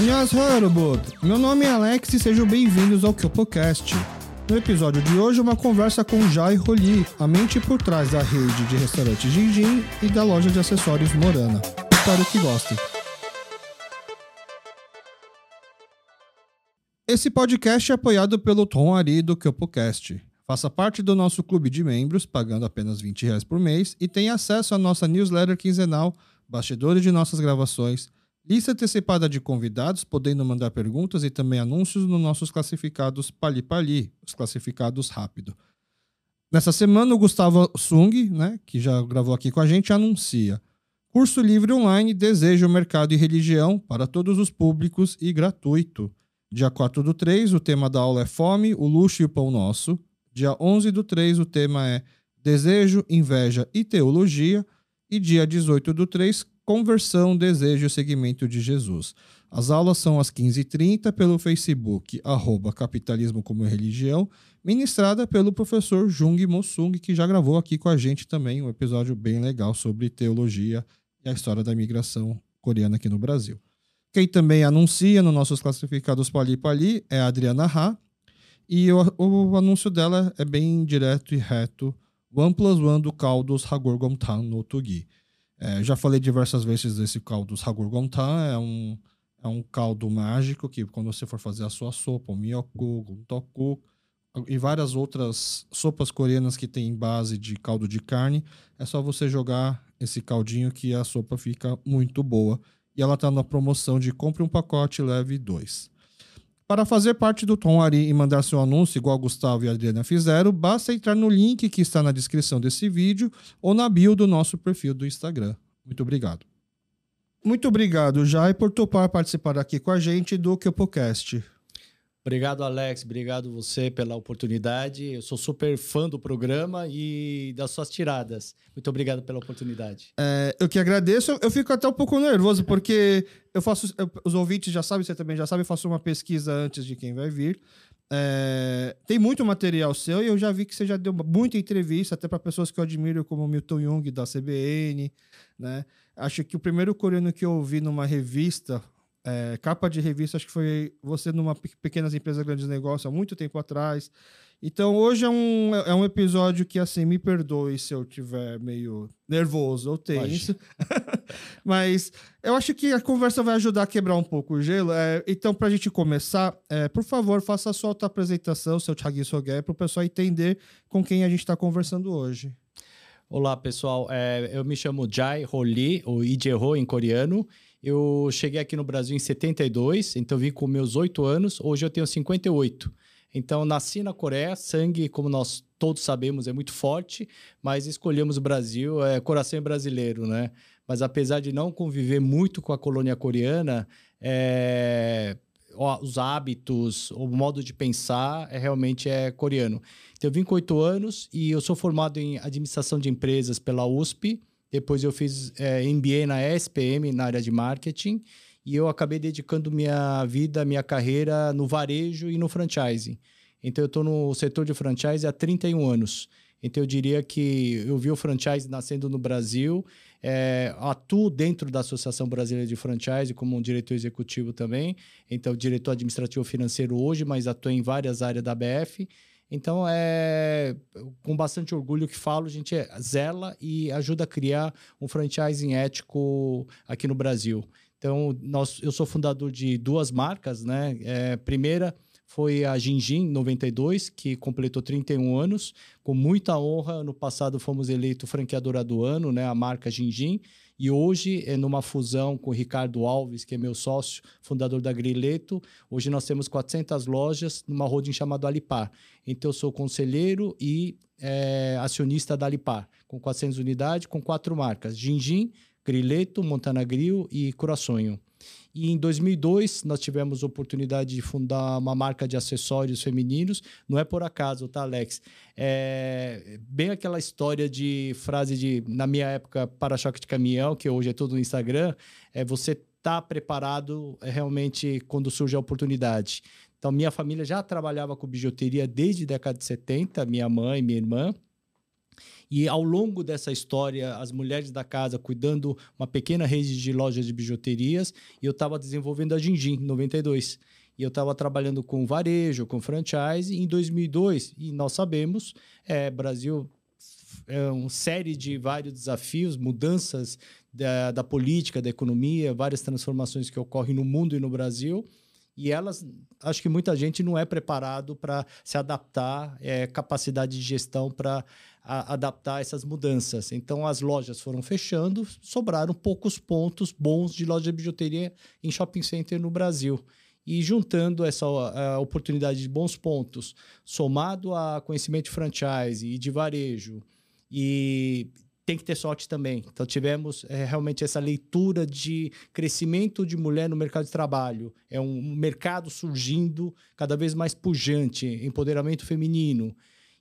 Annyeonghaseyo, robot! Meu nome é Alex e sejam bem-vindos ao KyopoCast. No episódio de hoje, uma conversa com Jai Roli, a mente por trás da rede de restaurante Jinjin e da loja de acessórios Morana. Espero que gostem. Esse podcast é apoiado pelo Tom Ari do KyopoCast. Faça parte do nosso clube de membros, pagando apenas 20 reais por mês, e tenha acesso à nossa newsletter quinzenal, bastidores de nossas gravações, lista antecipada de convidados, podendo mandar perguntas e também anúncios nos nossos classificados Pali Pali, os classificados rápido. Nessa semana, o Gustavo Sung, né, que já gravou aqui com a gente, anuncia curso livre online Desejo, Mercado e Religião para todos os públicos e gratuito. Dia 4 do 3, o tema da aula é Fome, o Luxo e o Pão Nosso. Dia 11 do 3, o tema é Desejo, Inveja e Teologia. E dia 18 do 3, Conversão, Desejo e Segmento de Jesus. As aulas são às 15h30 pelo Facebook, arroba Capitalismo como Religião, ministrada pelo professor Jung Mosung, que já gravou aqui com a gente também um episódio bem legal sobre teologia e a história da imigração coreana aqui no Brasil. Quem também anuncia nos nossos classificados Pali Pali é a Adriana Ha, e o, o, anúncio dela é bem direto e reto. One plus one do caldos Hagorgomtan no Tugi. É, já falei diversas vezes desse caldo Hagorgomtan. É um, é um caldo mágico que quando você for fazer a sua sopa, o miyoku, o toku e várias outras sopas coreanas que tem base de caldo de carne, é só você jogar esse caldinho que a sopa fica muito boa. E ela está na promoção de compre um pacote, leve dois. Para fazer parte do Tom Ari e mandar seu anúncio, igual Gustavo e Adriana fizeram, basta entrar no link que está na descrição desse vídeo ou na bio do nosso perfil do Instagram. Muito obrigado. Muito obrigado, Jai, por topar participar aqui com a gente do KyopoCast. Obrigado, Alex. Obrigado você pela oportunidade. Eu sou super fã do programa e das suas tiradas. Muito obrigado pela oportunidade. É, eu que agradeço. Eu fico até um pouco nervoso, porque eu faço. Os ouvintes já sabem, você também já sabe, eu faço uma pesquisa antes de quem vai vir. É, tem muito material seu e eu já vi que você já deu muita entrevista, até para pessoas que eu admiro, como Milton Jung, da CBN. Né? Acho que o primeiro coreano que eu ouvi numa revista é, capa de revista, acho que foi você numa Pequenas Empresas Grandes Negócios há muito tempo atrás. Então hoje é um, é um episódio que, assim, me perdoe se eu tiver meio nervoso ou tenso. Mas eu acho que a conversa vai ajudar a quebrar um pouco o gelo. É, então, para a gente começar, é, por favor, faça a sua apresentação, seu Thiago Sogué, para o pessoal entender com quem a gente está conversando hoje. Olá, pessoal. É, eu me chamo Jai Holi, ou Ijeho em coreano. Eu cheguei aqui no Brasil em 72, então vim com meus 8 anos. Hoje eu tenho 58. Então, nasci na Coreia, sangue, como nós todos sabemos, é muito forte, mas escolhemos o Brasil, é coração brasileiro, né? Mas apesar de não conviver muito com a colônia coreana, é, os hábitos, o modo de pensar é realmente é coreano. Então, eu vim com oito anos e eu sou formado em administração de empresas pela USP. Depois eu fiz é, MBA na SPM, na área de marketing, e eu acabei dedicando minha vida, minha carreira no varejo e no franchising. Então eu estou no setor de franchise há 31 anos. Então eu diria que eu vi o franchise nascendo no Brasil, é, atuo dentro da Associação Brasileira de Franchise como um diretor executivo também, então diretor administrativo financeiro hoje, mas atuo em várias áreas da BF então, é com bastante orgulho que falo, a gente zela e ajuda a criar um franchising ético aqui no Brasil. Então, nós, eu sou fundador de duas marcas, né? É, primeira foi a Ginjin 92, que completou 31 anos. Com muita honra, no passado fomos eleito franqueadora do ano, né? A marca Ginjin. E hoje, é numa fusão com o Ricardo Alves, que é meu sócio, fundador da Grileto, hoje nós temos 400 lojas numa holding chamada Alipar. Então, eu sou conselheiro e é, acionista da Alipar, com 400 unidades, com quatro marcas: Ginjin, Grileto, Montana Grill e Coraçonho. E em 2002, nós tivemos a oportunidade de fundar uma marca de acessórios femininos. Não é por acaso, tá, Alex? É bem aquela história de frase de, na minha época, para-choque de caminhão, que hoje é tudo no Instagram, é você tá preparado é, realmente quando surge a oportunidade. Então, minha família já trabalhava com bijuteria desde a década de 70, minha mãe, minha irmã. E ao longo dessa história, as mulheres da casa cuidando uma pequena rede de lojas de bijuterias, e eu estava desenvolvendo a Gingin em 92. E eu estava trabalhando com varejo, com franchise, e em 2002, e nós sabemos, é, Brasil é uma série de vários desafios, mudanças da, da política, da economia, várias transformações que ocorrem no mundo e no Brasil e elas, acho que muita gente não é preparado para se adaptar, é, capacidade de gestão para adaptar essas mudanças. Então, as lojas foram fechando, sobraram poucos pontos bons de loja de bijuteria em shopping center no Brasil. E juntando essa oportunidade de bons pontos, somado a conhecimento de franchise e de varejo, e tem que ter sorte também. Então, tivemos é, realmente essa leitura de crescimento de mulher no mercado de trabalho. É um mercado surgindo cada vez mais pujante, empoderamento feminino.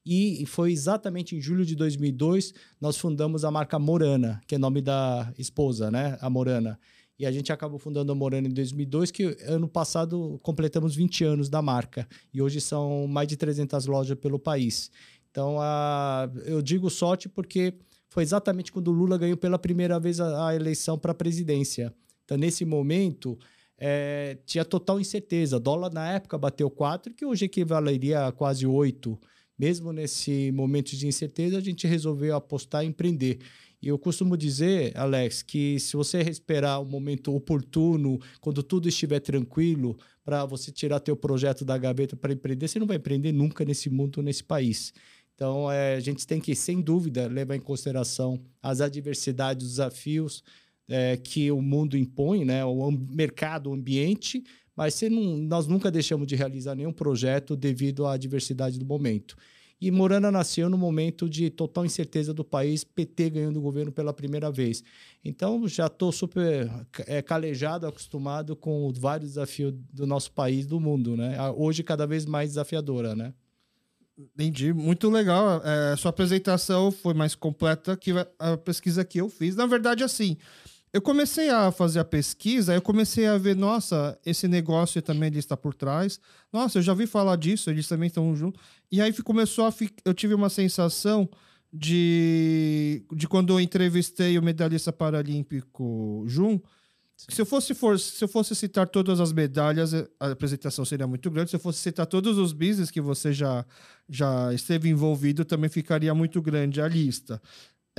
E foi exatamente em julho de 2002 nós fundamos a marca Morana, que é nome da esposa, né? A Morana. E a gente acabou fundando a Morana em 2002, que ano passado completamos 20 anos da marca. E hoje são mais de 300 lojas pelo país. Então, a, eu digo sorte porque foi exatamente quando o Lula ganhou pela primeira vez a, a eleição para a presidência. Então, nesse momento, é, tinha total incerteza. O dólar na época bateu 4, que hoje equivaleria a quase 8. Mesmo nesse momento de incerteza, a gente resolveu apostar e empreender. E eu costumo dizer, Alex, que se você esperar o um momento oportuno, quando tudo estiver tranquilo, para você tirar teu projeto da gaveta para empreender, você não vai empreender nunca nesse mundo, nesse país. Então, é, a gente tem que, sem dúvida, levar em consideração as adversidades, os desafios é, que o mundo impõe, né? o mercado, o ambiente, mas não, nós nunca deixamos de realizar nenhum projeto devido à adversidade do momento. E Morana nasceu no momento de total incerteza do país, PT ganhando o governo pela primeira vez. Então, já estou super é, calejado, acostumado com vários desafios do nosso país, do mundo. Né? Hoje, cada vez mais desafiadora, né? Entendi, muito legal. É, sua apresentação foi mais completa que a pesquisa que eu fiz. Na verdade, assim, eu comecei a fazer a pesquisa, eu comecei a ver, nossa, esse negócio também ele está por trás. Nossa, eu já vi falar disso, eles também estão juntos. E aí começou a eu tive uma sensação de, de quando eu entrevistei o medalhista paralímpico Jun, se eu fosse for, se eu fosse citar todas as medalhas, a apresentação seria muito grande. Se eu fosse citar todos os business que você já, já esteve envolvido, também ficaria muito grande a lista.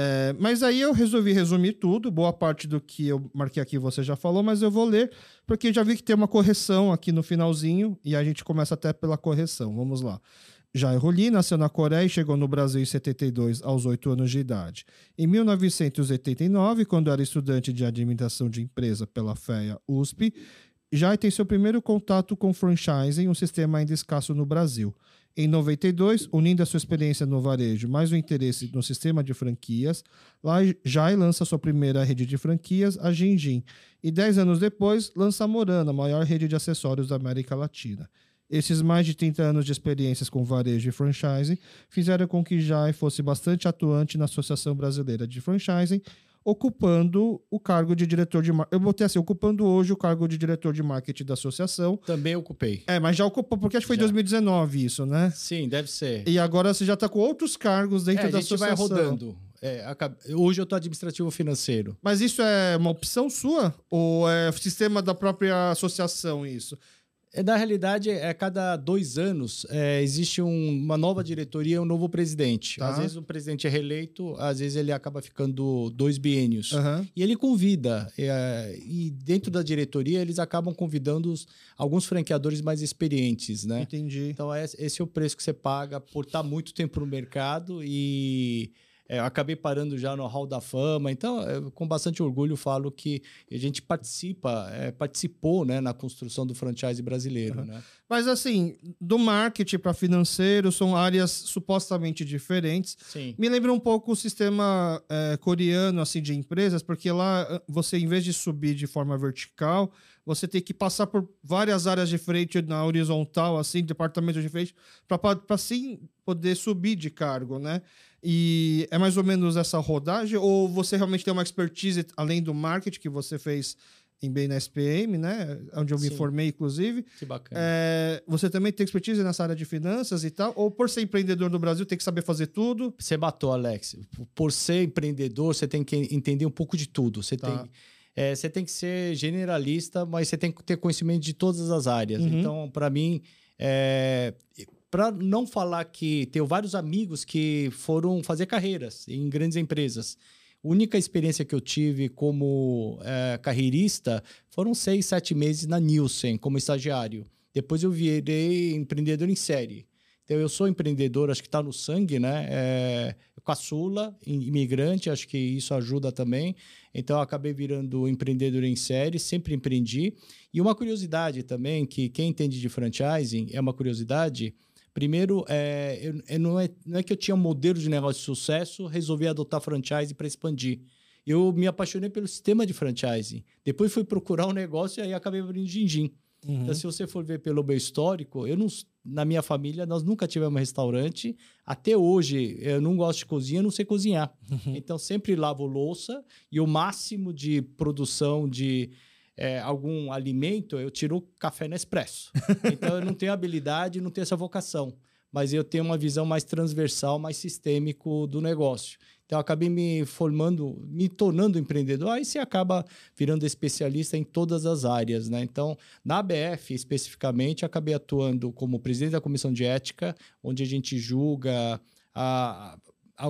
É, mas aí eu resolvi resumir tudo. Boa parte do que eu marquei aqui você já falou, mas eu vou ler, porque já vi que tem uma correção aqui no finalzinho, e a gente começa até pela correção. Vamos lá. Jair Roli nasceu na Coreia e chegou no Brasil em 72, aos 8 anos de idade. Em 1989, quando era estudante de administração de empresa pela FEA USP, Jair tem seu primeiro contato com franchising, um sistema ainda escasso no Brasil. Em 92, unindo a sua experiência no varejo mais o interesse no sistema de franquias, Jai lança sua primeira rede de franquias, a Gingin, e dez anos depois lança a Morana, a maior rede de acessórios da América Latina. Esses mais de 30 anos de experiências com varejo e franchising fizeram com que Jai fosse bastante atuante na Associação Brasileira de Franchising, ocupando o cargo de diretor de marketing. Eu botei assim, ocupando hoje o cargo de diretor de marketing da associação. Também ocupei. É, mas já ocupou, porque acho que foi em 2019 isso, né? Sim, deve ser. E agora você já está com outros cargos dentro é, da associação. A gente vai rodando. É, hoje eu estou administrativo financeiro. Mas isso é uma opção sua? Ou é sistema da própria associação isso? É, na realidade, é cada dois anos é, existe um, uma nova diretoria e um novo presidente. Tá. Às vezes o presidente é reeleito, às vezes ele acaba ficando dois biênios. Uhum. E ele convida, é, e dentro da diretoria eles acabam convidando os, alguns franqueadores mais experientes, né? Entendi. Então é, esse é o preço que você paga por estar muito tempo no mercado e é, acabei parando já no Hall da Fama, então, eu, com bastante orgulho, falo que a gente participa, é, participou né, na construção do franchise brasileiro. Uhum. Né? Mas, assim, do marketing para financeiro, são áreas supostamente diferentes. Sim. Me lembra um pouco o sistema é, coreano assim, de empresas, porque lá você, em vez de subir de forma vertical, você tem que passar por várias áreas de frente na horizontal, assim, departamento de frente, para sim poder subir de cargo, né? E é mais ou menos essa rodagem? Ou você realmente tem uma expertise além do marketing que você fez MBA na SPM, né? Onde eu me Sim. formei, inclusive. Que bacana. É, você também tem expertise nessa área de finanças e tal? Ou por ser empreendedor no Brasil, tem que saber fazer tudo? Você matou, Alex. Por ser empreendedor, você tem que entender um pouco de tudo. Você, Tá. tem, é, você tem que ser generalista, mas você tem que ter conhecimento de todas as áreas. Uhum. Então, para mim, para não falar que tenho vários amigos que foram fazer carreiras em grandes empresas. A única experiência que eu tive como é, carreirista foram seis, sete meses na Nielsen, como estagiário. Depois eu virei empreendedor em série. Então, eu sou empreendedor, acho que está no sangue, né? É, caçula, imigrante, acho que isso ajuda também. Então, acabei virando empreendedor em série, sempre empreendi. E uma curiosidade também, que quem entende de franchising, é uma curiosidade. Primeiro, é, eu, eu não, é, não é que eu tinha um modelo de negócio de sucesso, resolvi adotar franchise para expandir. Eu me apaixonei pelo sistema de franchising. Depois fui procurar um negócio e aí acabei abrindo din-din. Uhum. Então, se você for ver pelo meu histórico, eu não, na minha família, nós nunca tivemos restaurante. Até hoje, eu não gosto de cozinha, não sei cozinhar. Então, sempre lavo louça e o máximo de produção de é, algum alimento, eu tiro café Nespresso. Então, eu não tenho habilidade, não tenho essa vocação. Mas eu tenho uma visão mais transversal, mais sistêmico do negócio. Então, eu acabei me formando, me tornando empreendedor. Aí você acaba virando especialista em todas as áreas, né? Então, na ABF, especificamente, acabei atuando como presidente da comissão de ética, onde a gente julga a, a,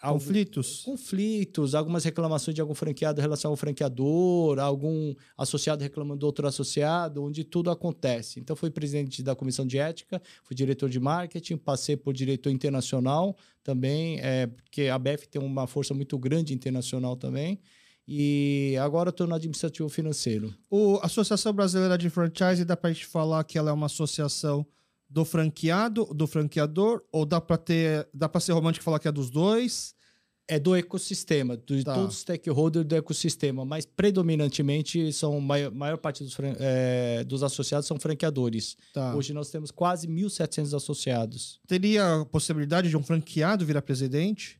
a, Conflitos. conflitos, algumas reclamações de algum franqueado em relação ao franqueador, algum associado reclamando do outro associado, onde tudo acontece. Então, fui presidente da comissão de ética, fui diretor de marketing, passei por diretor internacional também, é, porque a BF tem uma força muito grande internacional também. E agora estou no administrativo financeiro. O a Associação Brasileira de Franchise, dá pra gente falar que ela é uma associação do franqueado, do franqueador, ou dá pra ter, dá para ser romântico e falar que é dos dois? É do ecossistema, de Tá. todos os stakeholders do ecossistema, mas predominantemente são maior, maior parte dos, é, dos associados são franqueadores. Tá. Hoje nós temos quase 1.700 associados. Teria a possibilidade de um franqueado virar presidente?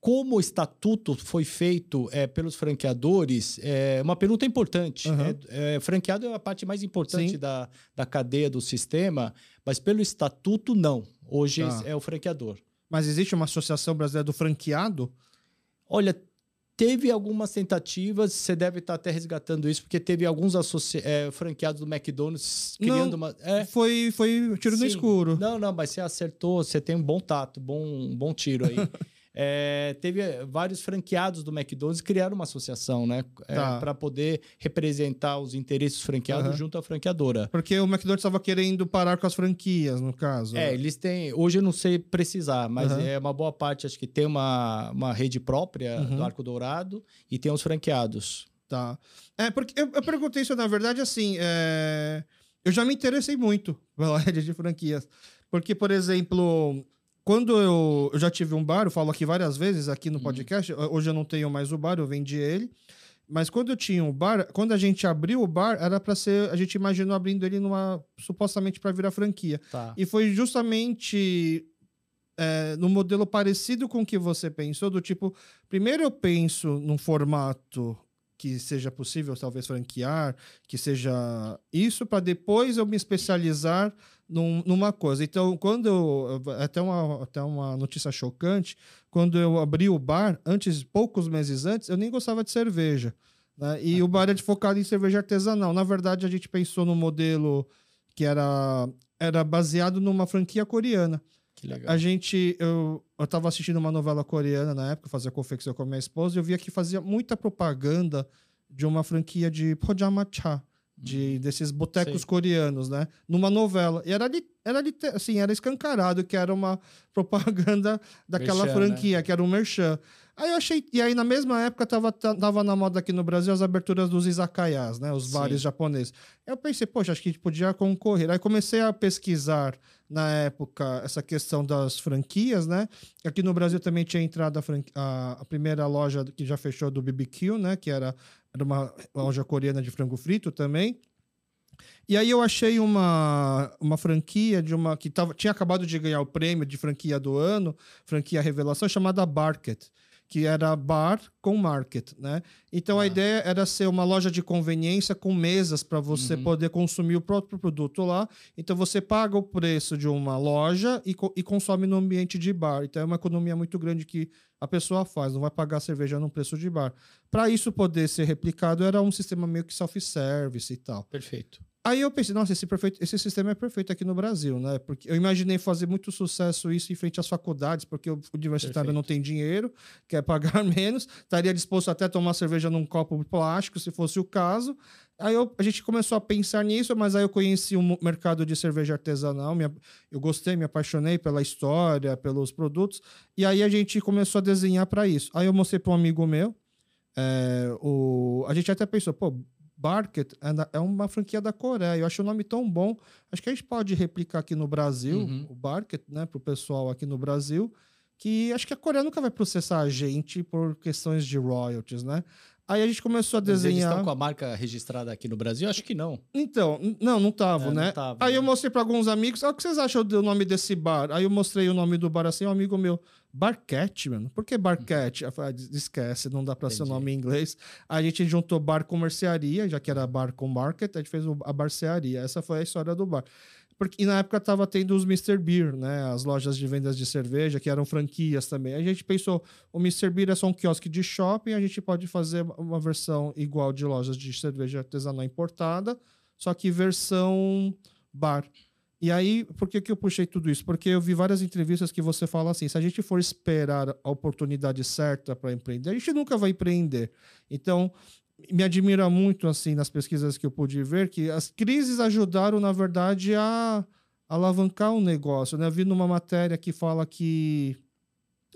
Como o estatuto foi feito é, pelos franqueadores, é uma pergunta importante. Aham. É, é, franqueado é a parte mais importante Sim. da, da cadeia do sistema, mas pelo estatuto, não. Hoje Tá. é o franqueador. Mas existe uma associação brasileira do franqueado? Olha, teve algumas tentativas, você deve estar até resgatando isso, porque teve alguns é, franqueados do McDonald's criando uma. É, Foi, foi tiro no Sim. escuro. Não, não, mas você acertou, você tem um bom tato, bom, um bom tiro aí. É, teve eh, vários franqueados do McDonald's que criaram uma associação, né? Tá. para poder representar os interesses dos franqueados Aham. junto à franqueadora. Porque o McDonald's estava querendo parar com as franquias, no caso. É, eles têm. Hoje eu não sei precisar, mas Aham. é uma boa parte, acho que tem uma, uma rede própria Uhum. do Arco Dourado e tem os franqueados. Tá. É, porque eu, eu perguntei isso, na verdade, assim, é, eu já me interessei muito pela rede de franquias. Porque, por exemplo, quando eu, eu já tive um bar, eu falo aqui várias vezes aqui no podcast, hoje eu não tenho mais o bar, eu vendi ele. Mas quando eu tinha o bar, quando a gente abriu o bar, era para ser, a gente imaginou abrindo ele numa supostamente para virar franquia. Tá. E foi justamente é, no modelo parecido com o que você pensou, do tipo, primeiro eu penso num formato que seja possível, talvez franquear, que seja isso, para depois eu me especializar num- numa coisa. Então, quando eu. Até uma, até uma notícia chocante, quando eu abri o bar, antes, poucos meses antes, eu nem gostava de cerveja. né? E o bar era focado em cerveja artesanal. Na verdade, a gente pensou no modelo que era, era baseado numa franquia coreana. Que legal. A gente, eu, eu tava assistindo uma novela coreana na época, fazia confecção com a minha esposa, e eu via que fazia muita propaganda de uma franquia de Pojamacha, de desses botecos Sei. coreanos, né? Numa novela. E era, li- era li- assim, era escancarado que era uma propaganda daquela Merchan, né? franquia, que era um merchan. Aí eu achei. E aí, na mesma época, tava, tava na moda aqui no Brasil as aberturas dos izakayas, né? Os Sim. bares japoneses. Eu pensei, poxa, acho que a gente podia concorrer. Aí comecei a pesquisar na época essa questão das franquias, né? Aqui no Brasil também tinha entrado a, a- a primeira loja que já fechou do BBQ, né? Que era, era uma loja coreana de frango frito também. E aí eu achei uma, uma franquia de uma que tava, tinha acabado de ganhar o prêmio de franquia do ano, franquia revelação, chamada Barket. que era bar com market, né? Então a Ah. ideia era ser uma loja de conveniência com mesas para você Uhum. poder consumir o próprio produto lá. Então você paga o preço de uma loja e, e consome no ambiente de bar. Então é uma economia muito grande que a pessoa faz, não vai pagar cerveja num preço de bar. Para isso poder ser replicado, era um sistema meio que self-service e tal. Perfeito. Aí eu pensei, nossa, esse, perfeito, esse sistema é perfeito aqui no Brasil, né? Porque eu imaginei fazer muito sucesso isso em frente às faculdades, porque o universitário Perfeito. não tem dinheiro, quer pagar menos, estaria disposto até a tomar cerveja num copo plástico, se fosse o caso. Aí eu- a gente começou a pensar nisso, mas aí eu conheci o mo- mercado de cerveja artesanal, me a- eu gostei, me apaixonei pela história, pelos produtos, e aí a gente começou a desenhar para isso. Aí eu mostrei para um amigo meu, é, o, a gente até pensou, pô, Barket é uma franquia da Coreia. Eu acho o nome tão bom. Acho que a gente pode replicar aqui no Brasil, Uhum. o Barket, né, para o pessoal aqui no Brasil, que acho que a Coreia nunca vai processar a gente por questões de royalties, né? Aí a gente começou a Mas eles desenhar. estão com a marca registrada aqui no Brasil? Acho que não. Então, não, não tava, É, não né? tava, Aí né? eu mostrei para alguns amigos, ah, o que vocês acham do nome desse bar? Aí eu mostrei o nome do bar assim, um amigo meu, Barquete, mano. Por que Barquete? Ah, esquece, não dá para ser o nome em inglês. Aí a gente juntou bar com mercearia, já que era bar com market, a gente fez a barcearia. Essa foi a história do bar. Porque, e na época tava tendo os Mr. Beer, né? As lojas de vendas de cerveja, que eram franquias também. A gente pensou, o Mr. Beer é só um quiosque de shopping, a gente pode fazer uma versão igual de lojas de cerveja artesanal importada, só que versão bar. E aí, por que, que eu puxei tudo isso? Porque eu vi várias entrevistas que você fala assim: se a gente for esperar a oportunidade certa para empreender, a gente nunca vai empreender. Então, me admira muito, assim, nas pesquisas que eu pude ver, que as crises ajudaram, na verdade, a alavancar o negócio. Né? Eu vi numa matéria que fala que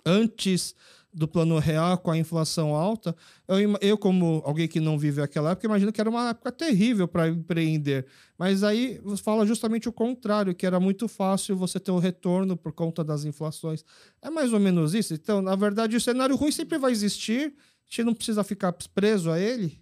antes do plano real, com a inflação alta, eu, eu, como alguém que não vive aquela época, imagino que era uma época terrível para empreender. Mas aí fala justamente o contrário, que era muito fácil você ter o retorno por conta das inflações. É mais ou menos isso. Então, na verdade, o cenário ruim sempre vai existir, gente não precisa ficar preso a ele.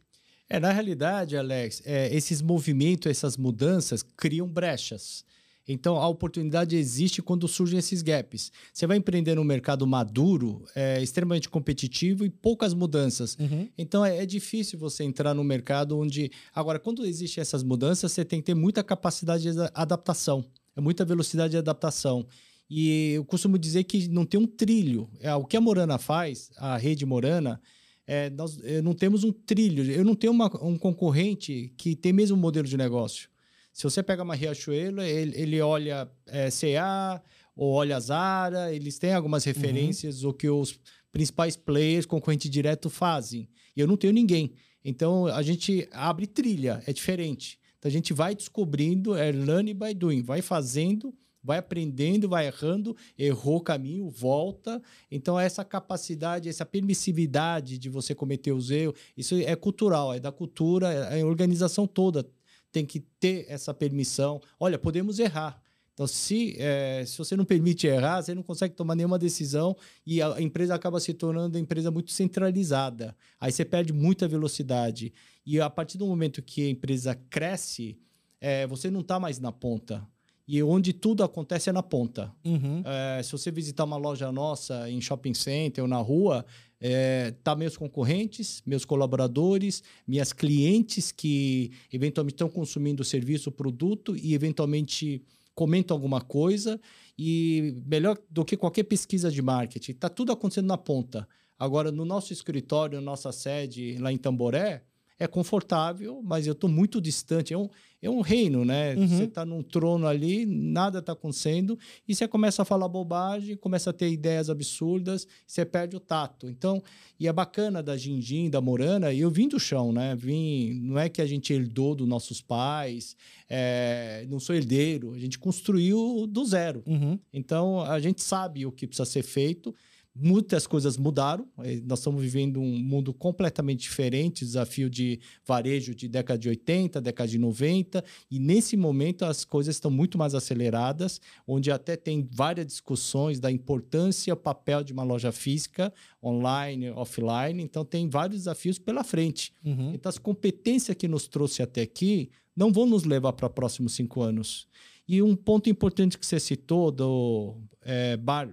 É, na realidade, Alex, é, esses movimentos, essas mudanças criam brechas. Então, a oportunidade existe quando surgem esses gaps. Você vai empreender num mercado maduro, é, extremamente competitivo e poucas mudanças. Então, é, é difícil você entrar no mercado onde... Agora, quando existem essas mudanças, você tem que ter muita capacidade de ada- adaptação, é muita velocidade de adaptação. E eu costumo dizer que não tem um trilho. É, o que a Morana faz, a rede Morana, é, nós eh, não temos um trilho. Eu não tenho uma- um concorrente que tem mesmo modelo de negócio. Se você pega uma Riachuelo, ele, ele olha é, CA ou olha Zara, eles têm algumas referências o que os principais players, concorrente direto, fazem. E eu não tenho ninguém. Então a gente abre trilha, é diferente. Então a gente vai descobrindo, é learning by doing, vai fazendo, vai aprendendo, vai errando, errou o caminho, volta. Então essa capacidade, essa permissividade de você cometer os erros, isso é cultural, é da cultura, é a organização toda tem que ter essa permissão. Olha, podemos errar. Então, se, eh, se você não permite errar, você não consegue tomar nenhuma decisão e a empresa acaba se tornando uma empresa muito centralizada. Aí você perde muita velocidade. E a partir do momento que a empresa cresce, eh, você não está mais na ponta. E onde tudo acontece é na ponta. Uhum. É, se você visitar uma loja nossa em shopping center ou na rua, é, tá meus concorrentes, meus colaboradores, minhas clientes que eventualmente estão consumindo o serviço, o produto e eventualmente comentam alguma coisa. E melhor do que qualquer pesquisa de marketing, está tudo acontecendo na ponta. Agora, no nosso escritório, na nossa sede lá em Tamboré, é confortável, mas eu estou muito distante. É um, é um reino, né? Uhum. Você está num trono ali, nada está acontecendo, e você começa a falar bobagem, começa a ter ideias absurdas, você perde o tato. Então, e é bacana da Gingin, da Morana, e eu vim do chão, né? Vim, não é que a gente herdou dos nossos pais, é, não sou herdeiro, a gente construiu do zero. Uhum. Então, a gente sabe o que precisa ser feito. Muitas coisas mudaram. eh, Nós estamos vivendo um mundo completamente diferente, desafio de varejo de década de 80, década de 90, e nesse momento as coisas estão muito mais aceleradas, onde até tem várias discussões da importância e papel de uma loja física, online, offline. Então, tem vários desafios pela frente. Uhum. Então, as competências que nos trouxe até aqui não vão nos levar para os próximos cinco anos. E um ponto importante que você citou do é, bar,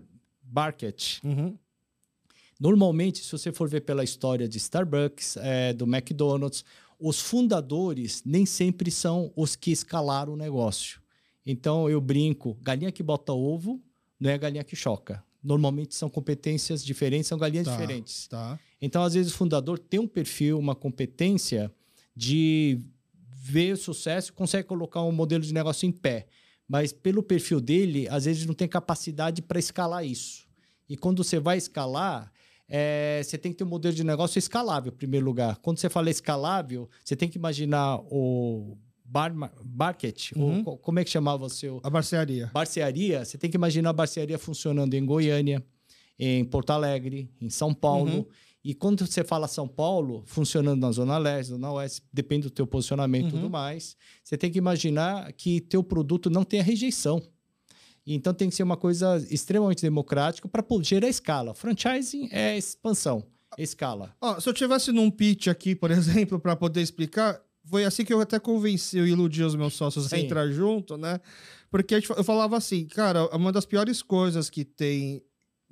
Barket, Uhum. Normalmente, se você for ver pela história de Starbucks, é, do McDonald's, os fundadores nem sempre são os que escalaram o negócio. Então, eu brinco: galinha que bota ovo não é galinha que choca. Normalmente são competências diferentes, são galinhas Tá, diferentes. Tá. Então, às vezes, o fundador tem um perfil, uma competência de ver o sucesso, consegue colocar um modelo de negócio em pé. Mas pelo perfil dele, às vezes não tem capacidade para escalar isso. E quando você vai escalar, é, você tem que ter um modelo de negócio escalável, em primeiro lugar. Quando você fala escalável, você tem que imaginar o bar, market, Uhum. o, co- como é que chamava o seu A barcearia. barcearia, você tem que imaginar a barcearia funcionando em Goiânia, em Porto Alegre, em São Paulo. Uhum. E quando você fala São Paulo, funcionando na Zona Leste, Zona Oeste, depende do teu posicionamento e Uhum. tudo mais, você tem que imaginar que teu produto não tenha rejeição. Então tem que ser uma coisa extremamente democrática para gerar escala. Franchising é expansão, é escala. Ó, se eu tivesse num pitch aqui, por exemplo, para poder explicar, foi assim que eu até convenci e iludi os meus sócios a Sim. entrar junto, né? Porque a fa- eu falava assim, cara, uma das piores coisas que tem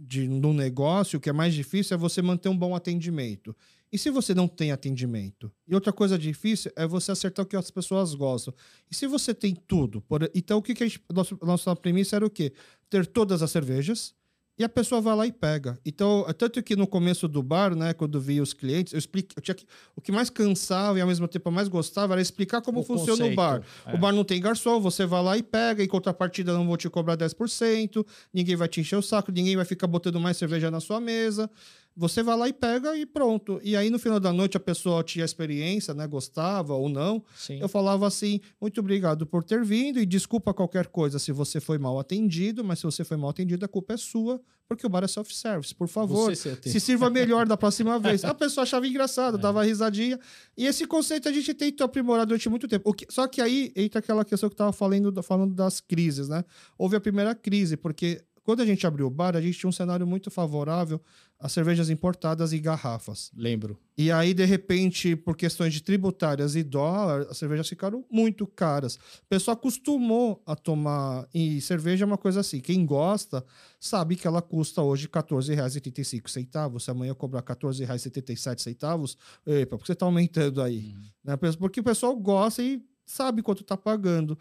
de no negócio, que é mais difícil, é você manter um bom atendimento. E se você não tem atendimento? E outra coisa difícil é você acertar o que as pessoas gostam. E se você tem tudo? Por- Então, o que, que a gente. Nossa, nossa premissa era o quê? Ter todas as cervejas, e a pessoa vai lá e pega. Então, é tanto que no começo do bar, né, quando via os clientes, eu expliquei, eu tinha que, o que mais cansava e ao mesmo tempo mais gostava era explicar como O funciona o conceito, bar. é. O bar não tem garçom, você vai lá e pega, em contrapartida não vou te cobrar 10%, ninguém vai te encher o saco, ninguém vai ficar botando mais cerveja na sua mesa. Você vai lá e pega e pronto. E aí no final da noite a pessoa tinha experiência, né, gostava ou não. Sim. Eu falava assim: muito obrigado por ter vindo e desculpa qualquer coisa se você foi mal atendido, mas se você foi mal atendido, a culpa é sua, porque o bar é self-service. Por favor, se se sirva melhor da próxima vez. A pessoa achava engraçado, dava risadinha. E esse conceito a gente tentou aprimorar durante muito tempo. O que- só que aí entra aquela questão que eu estava falando, falando das crises, né? Houve a primeira crise, porque quando a gente abriu o bar, a gente tinha um cenário muito favorável a cervejas importadas em garrafas. Lembro. E aí, de repente, por questões de tributárias e dólar, as cervejas ficaram muito caras. O pessoal acostumou a tomar. E cerveja é uma coisa assim: quem gosta sabe que ela custa hoje R$ 14,85. Se amanhã eu cobrar R$ 14,77, epa, por que você está aumentando aí? Né? Porque o pessoal gosta e sabe quanto está pagando.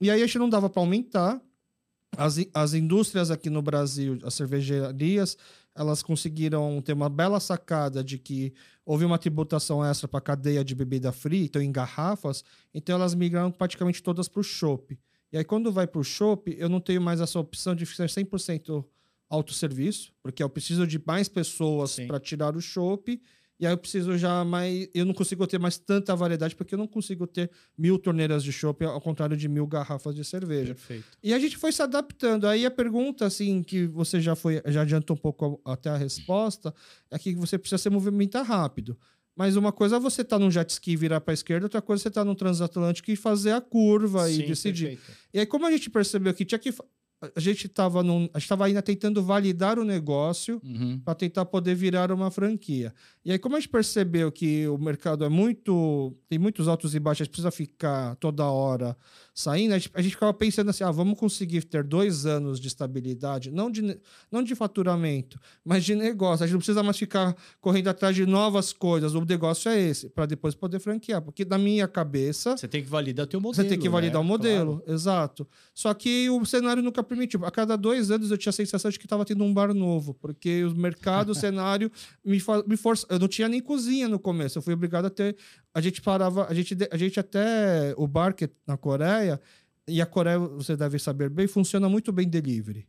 E aí a gente não dava para aumentar. As, as indústrias aqui no Brasil, as cervejarias, elas conseguiram ter uma bela sacada de que houve uma tributação extra para a cadeia de bebida fria, então em garrafas, então elas migraram praticamente todas para o chopp. E aí quando vai para o chopp, eu não tenho mais essa opção de ser 100% autosserviço, porque eu preciso de mais pessoas para tirar o chopp, e aí eu preciso já mais... Eu não consigo ter mais tanta variedade, porque eu não consigo ter mil torneiras de chopp, ao contrário de mil garrafas de cerveja. Perfeito. E a gente foi se adaptando. Aí a pergunta, assim, que você já foi, já adiantou um pouco até a resposta, é que você precisa se movimentar rápido. Mas uma coisa é você estar num jet ski e virar para a esquerda, outra coisa é você estar num transatlântico e fazer a curva e Sim, decidir. perfeito. E aí, como a gente percebeu que tinha que. Fa- A gente estava num. A gente estava ainda tentando validar o negócio Uhum. para tentar poder virar uma franquia. E aí, como a gente percebeu que o mercado é muito. tem muitos altos e baixos, a gente precisa ficar toda hora saindo, a gente, a gente ficava pensando assim: ah, vamos conseguir ter dois anos de estabilidade, não de, não de faturamento, mas de negócio. A gente não precisa mais ficar correndo atrás de novas coisas. O negócio é esse, para depois poder franquear. Porque na minha cabeça. Você tem que validar teu modelo. Você tem que validar né? o modelo, Claro. exato. Só que o cenário nunca permitiu. A cada dois anos eu tinha a sensação de que estava tendo um bar novo, porque o mercado, o cenário me, me força. Eu não tinha nem cozinha no começo. Eu fui obrigado a ter. A gente parava, a gente, a gente até o bar que é na Coreia e a Coreia você deve saber bem funciona muito bem delivery.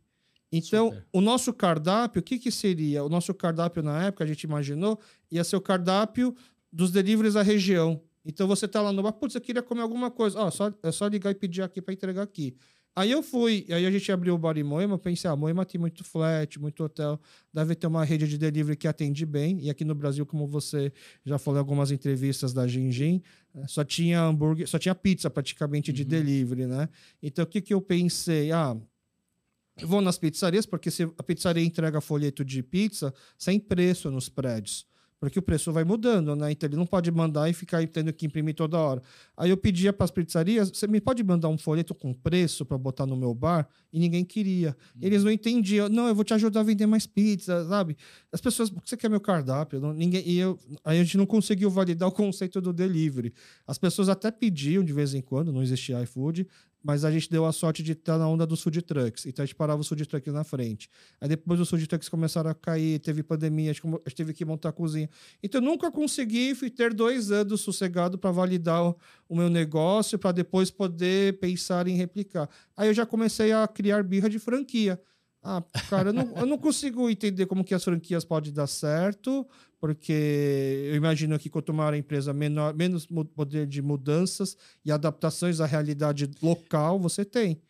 Então, Super. o nosso cardápio, o que, que seria? O nosso cardápio na época, a gente imaginou, ia ser o cardápio dos deliveries da região. Então você tá lá no bar, putz, eu queria comer alguma coisa. Ó, só, é só ligar e pedir aqui para entregar aqui. Aí eu fui, aí a gente abriu o bar em Moema, pensei, ah, Moema tem muito flat, muito hotel, deve ter uma rede de delivery que atende bem. E aqui no Brasil, como você já falou em algumas entrevistas da Gingin, eh, só tinha hambúrguer, só tinha pizza praticamente de Uhum. delivery, né? Então o que que eu pensei? Ah, eu vou nas pizzarias, porque se a pizzaria entrega folheto de pizza sem preço nos prédios. Porque o preço vai mudando, né? Então ele não pode mandar e ficar tendo que imprimir toda hora. Aí eu pedia para as pizzarias: você me pode mandar um folheto com preço para botar no meu bar? E ninguém queria. Eles não entendiam. Não, eu vou te ajudar a vender mais pizza, sabe? As pessoas, por que você quer meu cardápio? Não, ninguém, e eu, aí a gente não conseguiu validar o conceito do delivery. As pessoas até pediam de vez em quando, não existia iFood, mas a gente deu a sorte de estar na onda dos food trucks. Então a gente parava os food trucks na frente. Aí depois os food trucks começaram a cair, teve pandemia, a gente, teve que montar a cozinha. Então eu nunca consegui ter dois anos sossegado para validar o, o, meu negócio, para depois poder pensar em replicar. Aí eu já comecei a criar birra de franquia. Ah, cara, eu não, eu não consigo entender como que as franquias podem dar certo, porque eu imagino que quanto maior a empresa, menor, menos poder de mudanças e adaptações à realidade local você tem.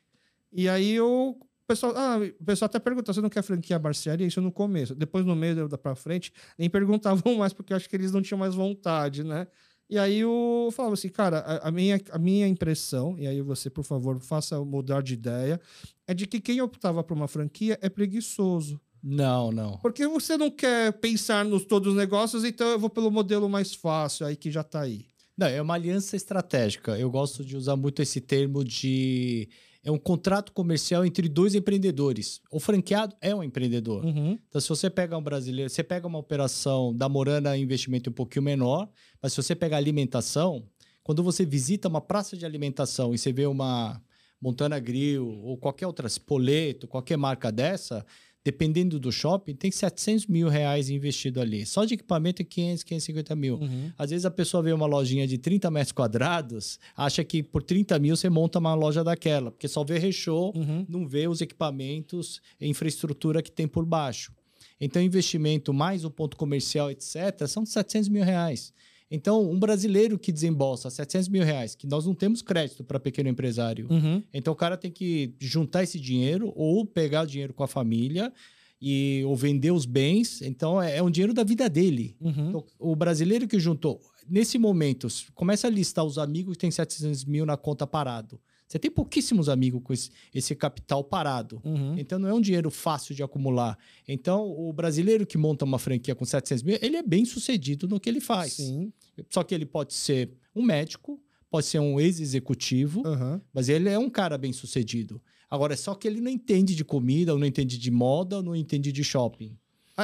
E aí o pessoal, ah, o pessoal até pergunta, você não quer franquia barcearia? Isso no começo. Depois, no meio da para frente, nem perguntavam mais, porque eu acho que eles não tinham mais vontade, né? E aí eu falava assim, cara, a, minha, a minha impressão, e aí você, por favor, faça mudar de ideia, é de que quem optava por uma franquia é preguiçoso. Não, não. Porque você não quer pensar nos todos os negócios, então eu vou pelo modelo mais fácil, aí que já está aí. Não, é uma aliança estratégica. Eu gosto de usar muito esse termo de. É um contrato comercial entre dois empreendedores. O franqueado é um empreendedor. Uhum. Então, se você pega um brasileiro, você pega uma operação da Morana investimento um pouquinho menor, mas se você pega alimentação, quando você visita uma praça de alimentação e você vê uma Montana Grill ou qualquer outra, Spoleto, qualquer marca dessa, dependendo do shopping, tem 700 mil reais investido ali. Só de equipamento é 500, 550 mil. Uhum. Às vezes a pessoa vê uma lojinha de 30 metros quadrados, acha que por 30 mil você monta uma loja daquela, porque só vê rechô, uhum. não vê os equipamentos e infraestrutura que tem por baixo. Então, investimento mais o ponto comercial, etc., são 700 mil reais. Então, um brasileiro que desembolsa 700 mil reais, que nós não temos crédito para pequeno empresário, uhum. então o cara tem que juntar esse dinheiro ou pegar o dinheiro com a família e ou vender os bens. Então, é, é um dinheiro da vida dele. Uhum. Então, o brasileiro que juntou, nesse momento, começa a listar os amigos que têm 700 mil na conta parado. Você tem pouquíssimos amigos com esse, esse capital parado. Uhum. Então, não é um dinheiro fácil de acumular. Então, o brasileiro que monta uma franquia com 700 mil, ele é bem sucedido no que ele faz. Sim. Só que ele pode ser um médico, pode ser um ex-executivo, uhum. mas ele é um cara bem sucedido. Agora, é só que ele não entende de comida, ou não entende de moda, ou não entende de shopping.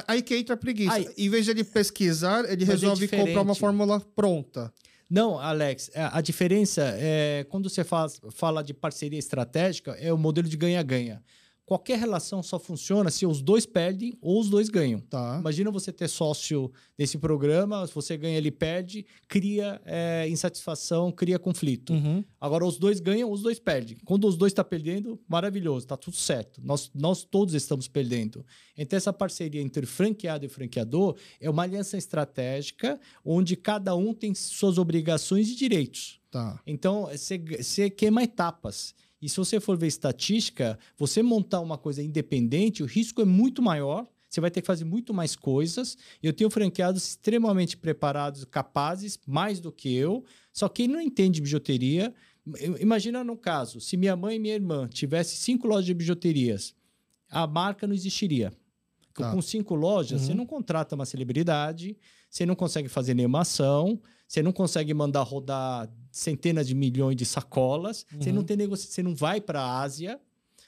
Aí que entra a preguiça. Aí, em vez de ele pesquisar, ele é resolve é comprar uma fórmula pronta. Não, Alex, é, a diferença é quando você faz, fala de parceria estratégica, é o modelo de ganha-ganha qualquer relação só funciona se os dois perdem ou os dois ganham. Tá. Imagina você ter sócio desse programa, se você ganha, ele perde, cria é, insatisfação, cria conflito. Uhum. Agora, os dois ganham, os dois perdem. Quando os dois estão tá perdendo, maravilhoso, está tudo certo. Nós, nós todos estamos perdendo. Então, essa parceria entre franqueado e franqueador é uma aliança estratégica onde cada um tem suas obrigações e direitos. Tá. Então, você queima etapas. E se você for ver estatística, você montar uma coisa independente, o risco é muito maior. Você vai ter que fazer muito mais coisas. Eu tenho franqueados extremamente preparados, capazes, mais do que eu. Só que ele não entende bijuteria. Imagina no caso, se minha mãe e minha irmã tivessem cinco lojas de bijuterias, a marca não existiria. Tá. Com cinco lojas, uhum. você não contrata uma celebridade, você não consegue fazer nenhuma ação, você não consegue mandar rodar centenas de milhões de sacolas, uhum. você não tem negócio, você não vai para a Ásia.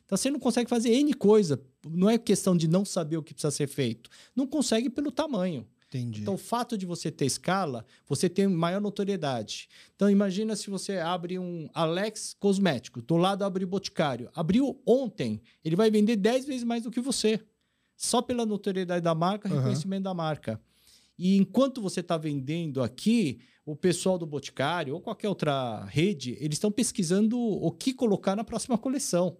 Então você não consegue fazer N coisa. Não é questão de não saber o que precisa ser feito. Não consegue pelo tamanho. Entendi. Então, o fato de você ter escala, você tem maior notoriedade. Então, imagina se você abre um Alex Cosmético, do lado abre Boticário. Abriu ontem, ele vai vender 10 vezes mais do que você. Só pela notoriedade da marca, uhum. reconhecimento da marca. E enquanto você está vendendo aqui, o pessoal do Boticário ou qualquer outra rede, eles estão pesquisando o que colocar na próxima coleção.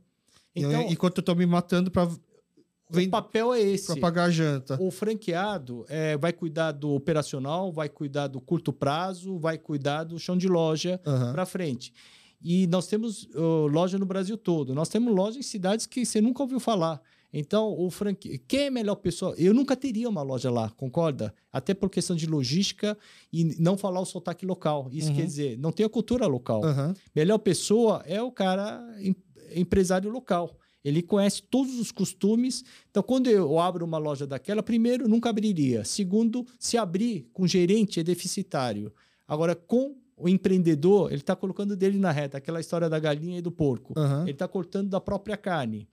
Então, enquanto eu estou me matando para o papel é esse. Para pagar a janta. O franqueado é, vai cuidar do operacional, vai cuidar do curto prazo, vai cuidar do chão de loja uhum. para frente. E nós temos uh, loja no Brasil todo. Nós temos loja em cidades que você nunca ouviu falar. Então, o franquia, quem é a melhor pessoa? Eu nunca teria uma loja lá, concorda? Até por questão de logística e não falar o sotaque local. Isso uhum. quer dizer, não tem a cultura local. Uhum. Melhor pessoa é o cara em, empresário local. Ele conhece todos os costumes. Então, quando eu abro uma loja daquela, primeiro, nunca abriria. Segundo, se abrir com gerente é deficitário. Agora, com o empreendedor, ele está colocando dele na reta, aquela história da galinha e do porco. Aham. Ele está cortando da própria carne.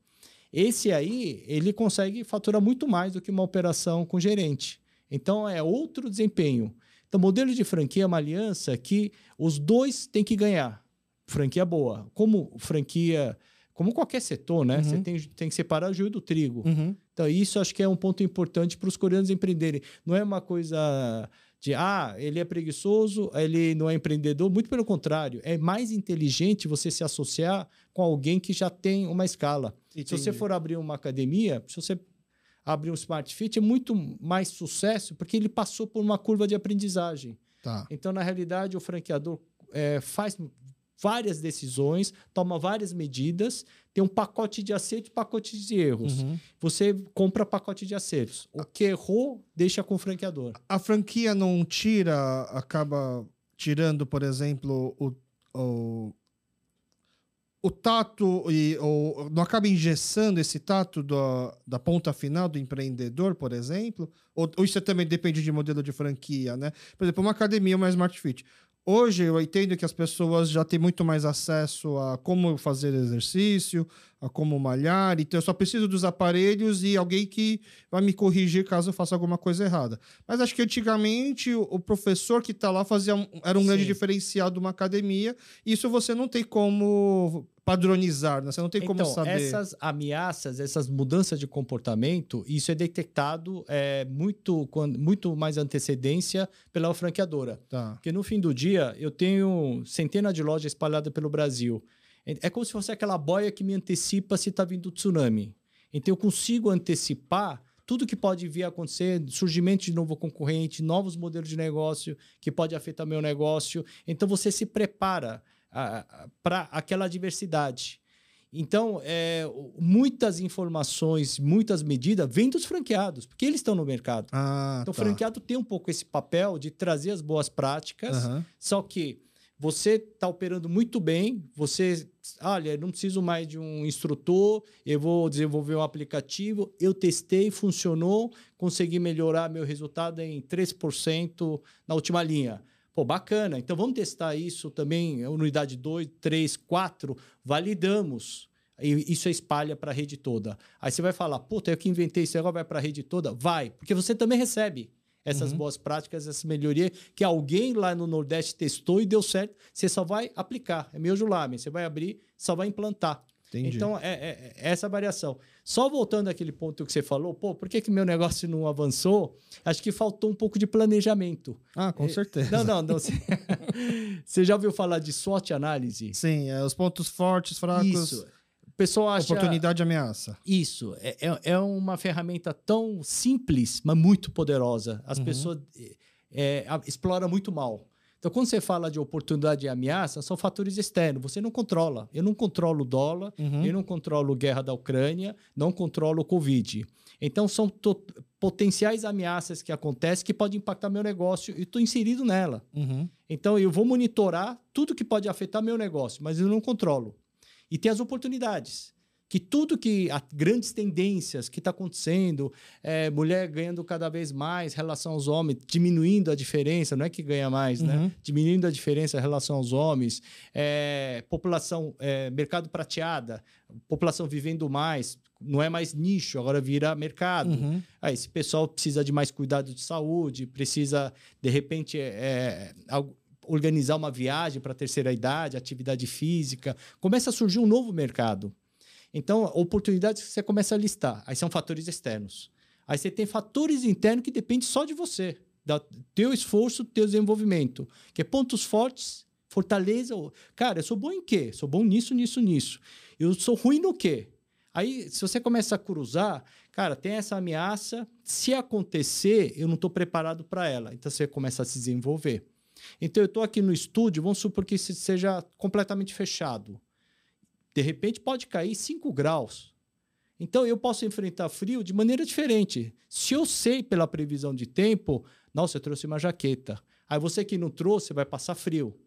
Esse aí, ele consegue faturar muito mais do que uma operação com gerente. Então, é outro desempenho. Então, modelo de franquia é uma aliança que os dois têm que ganhar. Franquia boa. Como franquia, como qualquer setor, né? Uhum. Você tem, tem que separar o joio do trigo. Uhum. Então, isso acho que é um ponto importante para os coreanos empreenderem. Não é uma coisa de, ah, ele é preguiçoso, ele não é empreendedor. Muito pelo contrário. É mais inteligente você se associar com alguém que já tem uma escala. Se você Entendi. for abrir uma academia, se você abrir um Smart Fit, é muito mais sucesso porque ele passou por uma curva de aprendizagem. Tá. Então, na realidade, o franqueador eh, faz várias decisões, toma várias medidas, tem um pacote de acertos e pacote de erros. Uhum. Você compra pacote de acertos. O que errou, deixa com o franqueador. A franquia não tira, acaba tirando, por exemplo, o, o, o tato e ou não acaba engessando esse tato da, da ponta final do empreendedor, por exemplo? Ou, ou isso também depende de modelo de franquia, né? Por exemplo, uma academia, uma Smart Fit. Hoje eu entendo que as pessoas já têm muito mais acesso a como fazer exercício, a como malhar, então eu só preciso dos aparelhos e alguém que vai me corrigir caso eu faça alguma coisa errada. Mas acho que antigamente o, professor que está lá fazia um- era um grande Sim. diferencial de uma academia. Isso você não tem como padronizar, né? Você não tem como então, saber. essas ameaças, essas mudanças de comportamento, isso é detectado é, muito, quando, muito mais antecedência pela franqueadora. Tá. Porque no fim do dia, eu tenho centenas de lojas espalhadas pelo Brasil. É é como se fosse aquela boia que me antecipa se está vindo tsunami. Então, eu consigo antecipar tudo que pode vir a acontecer, surgimento de novo concorrente, novos modelos de negócio que pode afetar meu negócio. Então, você se prepara para aquela adversidade. Então, é, muitas informações, muitas medidas vêm dos franqueados, porque eles estão no mercado. Ah, Então, tá. o franqueado tem um pouco esse papel de trazer as boas práticas, Aham. só que você está operando muito bem, você, olha, não preciso mais de um instrutor, eu vou desenvolver um aplicativo, eu testei, funcionou, consegui melhorar meu resultado em 3% na última linha. Pô, bacana. Então vamos testar isso também, unidade 2, 3, 4, validamos. E isso espalha para a rede toda. Aí você vai falar, puta, eu que inventei isso agora vai para a rede toda? Vai, porque você também recebe essas Uhum. boas práticas, essa melhoria que alguém lá no Nordeste testou e deu certo. Você só vai aplicar. É meu julame. Você vai abrir, só vai implantar. Entendi. Então, é, é- é essa variação. Só voltando àquele ponto que você falou, pô, por que, que meu negócio não avançou? Acho que faltou um pouco de planejamento. Ah, com É, certeza. Não, não, não. Você, já ouviu falar de SWOT análise? Sim, é, os pontos fortes, fracos, Isso. O pessoal acha. oportunidade e ameaça. Isso. É, é- é uma ferramenta tão simples, mas muito poderosa. As Uhum. pessoas é, a- exploram muito mal. Então, quando você fala de oportunidade e ameaça, são fatores externos. Você não controla. Eu não controlo o dólar, Uhum. eu não controlo a guerra da Ucrânia, não controlo o Covid. Então, são potenciais ameaças que acontecem que podem impactar meu negócio e estou inserido nela. Uhum. Então, eu vou monitorar tudo que pode afetar meu negócio, mas eu não controlo. E tem as oportunidades. Que tudo que. As grandes tendências que está acontecendo, é, mulher ganhando cada vez mais em relação aos homens, diminuindo a diferença, não é que ganha mais, Uhum. né? Diminuindo a diferença em relação aos homens, é, população, é, mercado prateada, população vivendo mais, não é mais nicho, agora vira mercado. Uhum. Ah, esse pessoal precisa de mais cuidado de saúde, precisa, de repente, é, algo- organizar uma viagem para a terceira idade, atividade física. Começa a surgir um novo mercado. Então, oportunidades que você começa a listar. Aí são fatores externos. Aí você tem fatores internos que dependem só de você, do teu esforço, teu desenvolvimento. Que é pontos fortes, fortaleza. Cara, eu sou bom em quê? Sou bom nisso, nisso, nisso. Eu sou ruim no quê? Aí, se você começa a cruzar, cara, tem essa ameaça. Se acontecer, eu não estou preparado para ela. Então, você começa a se desenvolver. Então, eu estou aqui no estúdio, vamos supor que seja completamente fechado. De repente, pode cair 5 graus. Então, eu posso enfrentar frio de maneira diferente. Se eu sei pela previsão de tempo, nossa, eu trouxe uma jaqueta. Aí, você que não trouxe, vai passar frio.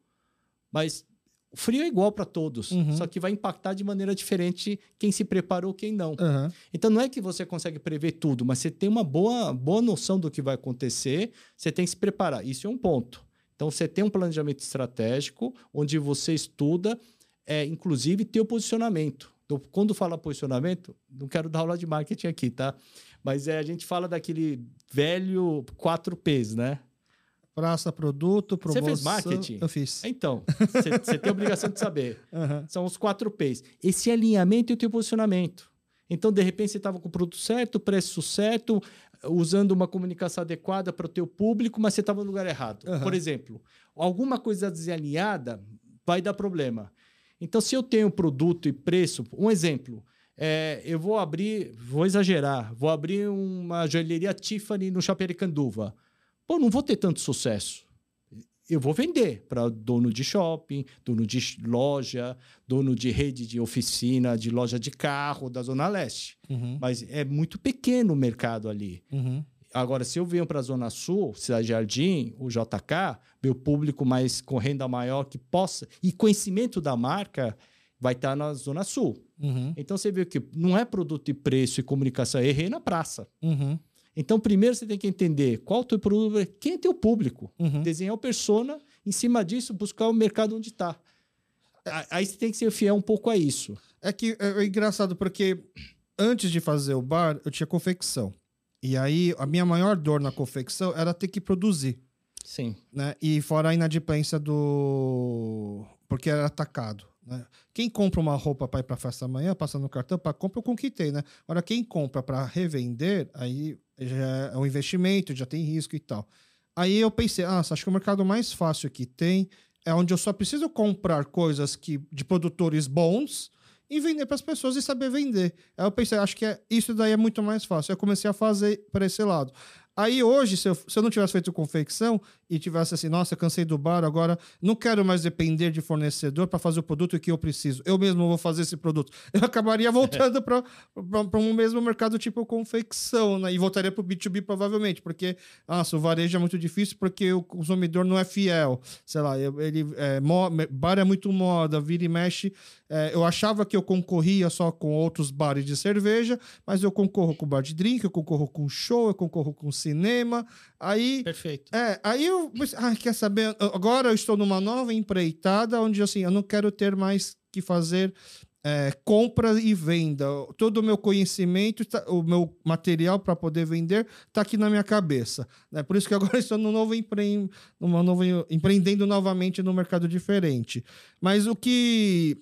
Mas o frio é igual para todos, Uhum. só que vai impactar de maneira diferente quem se preparou, quem não. Aham. Então não é que você consegue prever tudo, mas você tem uma boa, boa noção do que vai acontecer, você tem que se preparar. Isso é um ponto. Então você tem um planejamento estratégico onde você estuda, é, inclusive, teu posicionamento. Então, quando fala posicionamento, não quero dar aula de marketing aqui, tá? Mas é, a gente fala daquele velho 4Ps, né? Praça, produto, Você promoção. fez marketing? Eu fiz. Então, você você tem a obrigação de saber. Aham. São os quatro P's. Esse alinhamento e o teu posicionamento. Então, de repente, você estava com o produto certo, o preço certo, usando uma comunicação adequada para o teu público, mas você estava no lugar errado. Aham. Por exemplo, alguma coisa desalinhada vai dar problema. Então, se eu tenho produto e preço, um exemplo, é, eu vou abrir, vou exagerar, vou abrir uma joalheria Tiffany no Chapericanduva. Pô, não vou ter tanto sucesso. Eu vou vender para dono de shopping, dono de loja, dono de rede de oficina, de loja de carro da Zona Leste. Uhum. Mas é muito pequeno o mercado ali. Uhum. Agora, se eu venho para a Zona Sul, Cidade Jardim, o JK, meu público mais com renda maior que possa, e conhecimento da marca vai estar na Zona Sul. Uhum. Então você vê que não é produto e preço e comunicação, errei na praça. Uhum. Então, primeiro você tem que entender qual o teu produto, quem é teu público. Uhum. Desenhar o persona, em cima disso, buscar o mercado onde está. Aí você tem que ser fiel um pouco a isso. É que é, é engraçado porque antes de fazer o bar, eu tinha confecção. E aí, a minha maior dor na confecção era ter que produzir. Sim. né? E fora a inadimplência do. Porque era atacado. Né? Quem compra uma roupa para ir para festa amanhã, passa no cartão, para compra eu conquistei, né? Agora, quem compra para revender, aí já é um investimento, já tem risco e tal. Aí eu pensei, ah, acho que o mercado mais fácil que tem é onde eu só preciso comprar coisas que, de produtores bons e vender para as pessoas e saber vender. Aí eu pensei, acho que é, isso daí é muito mais fácil. Eu comecei a fazer para esse lado. Aí hoje, se eu, se eu não tivesse feito confecção e tivesse assim, nossa, cansei do bar, agora não quero mais depender de fornecedor para fazer o produto que eu preciso. Eu mesmo vou fazer esse produto. Eu acabaria voltando para um mesmo mercado tipo confecção, né? E voltaria para o B2B provavelmente, porque, nossa, o varejo é muito difícil porque o consumidor não é fiel. Sei lá, ele é, bar é muito moda, vira e mexe. É, eu achava que eu concorria só com outros bares de cerveja, mas eu concorro com bar de drink, eu concorro com show, eu concorro com cinema. Aí Perfeito. é, aí eu. Ah, quer saber? Agora eu estou numa nova empreitada onde assim, eu não quero ter mais que fazer é, compra e venda. Todo o meu conhecimento, tá- o meu material para poder vender está aqui na minha cabeça. Né? Por isso que agora estou num novo empre... numa nova... empreendendo novamente num mercado diferente. Mas o que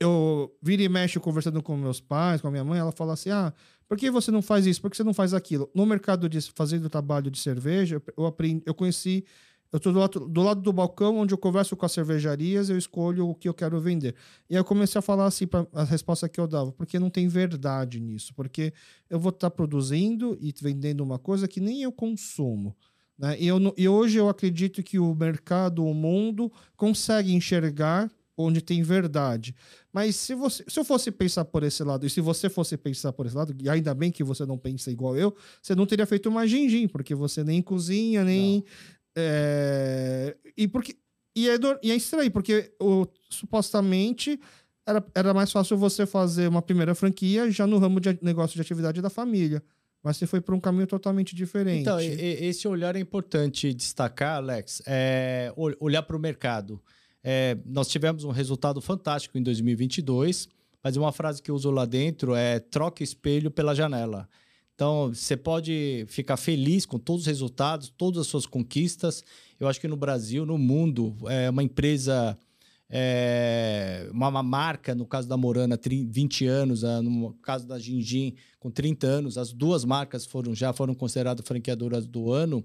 eu vira e mexe conversando com meus pais, com a minha mãe, ela fala assim: ah, por que você não faz isso? Por que você não faz aquilo? No mercado de fazendo trabalho de cerveja, eu aprendi, eu conheci. Eu estou do do lado do balcão onde eu converso com as cervejarias, eu escolho o que eu quero vender. E aí eu comecei a falar assim, pra, a resposta que eu dava, porque não tem verdade nisso. Porque eu vou estar produzindo e vendendo uma coisa que nem eu consumo. Né? E, eu, e hoje eu acredito que o mercado, o mundo, consegue enxergar onde tem verdade. Mas se, você, se eu fosse pensar por esse lado, e se você fosse pensar por esse lado, e ainda bem que você não pensa igual eu, você não teria feito uma gingim, porque você nem cozinha, nem. é, e porque. E é, e é estranho, porque o, supostamente era, era mais fácil você fazer uma primeira franquia já no ramo de negócio de atividade da família. Mas você foi para um caminho totalmente diferente. Então, esse olhar é importante destacar, Alex, é ol- olhar para o mercado. É, nós tivemos um resultado fantástico em 2022, mas uma frase que eu uso lá dentro é troca espelho pela janela. Então, você pode ficar feliz com todos os resultados, todas as suas conquistas. Eu acho que no Brasil, no mundo, é uma empresa, é, uma, uma marca, no caso da Morana, tri- 20 anos, ah, no caso da Gingin, com 30 anos, as duas marcas foram já foram consideradas franqueadoras do ano,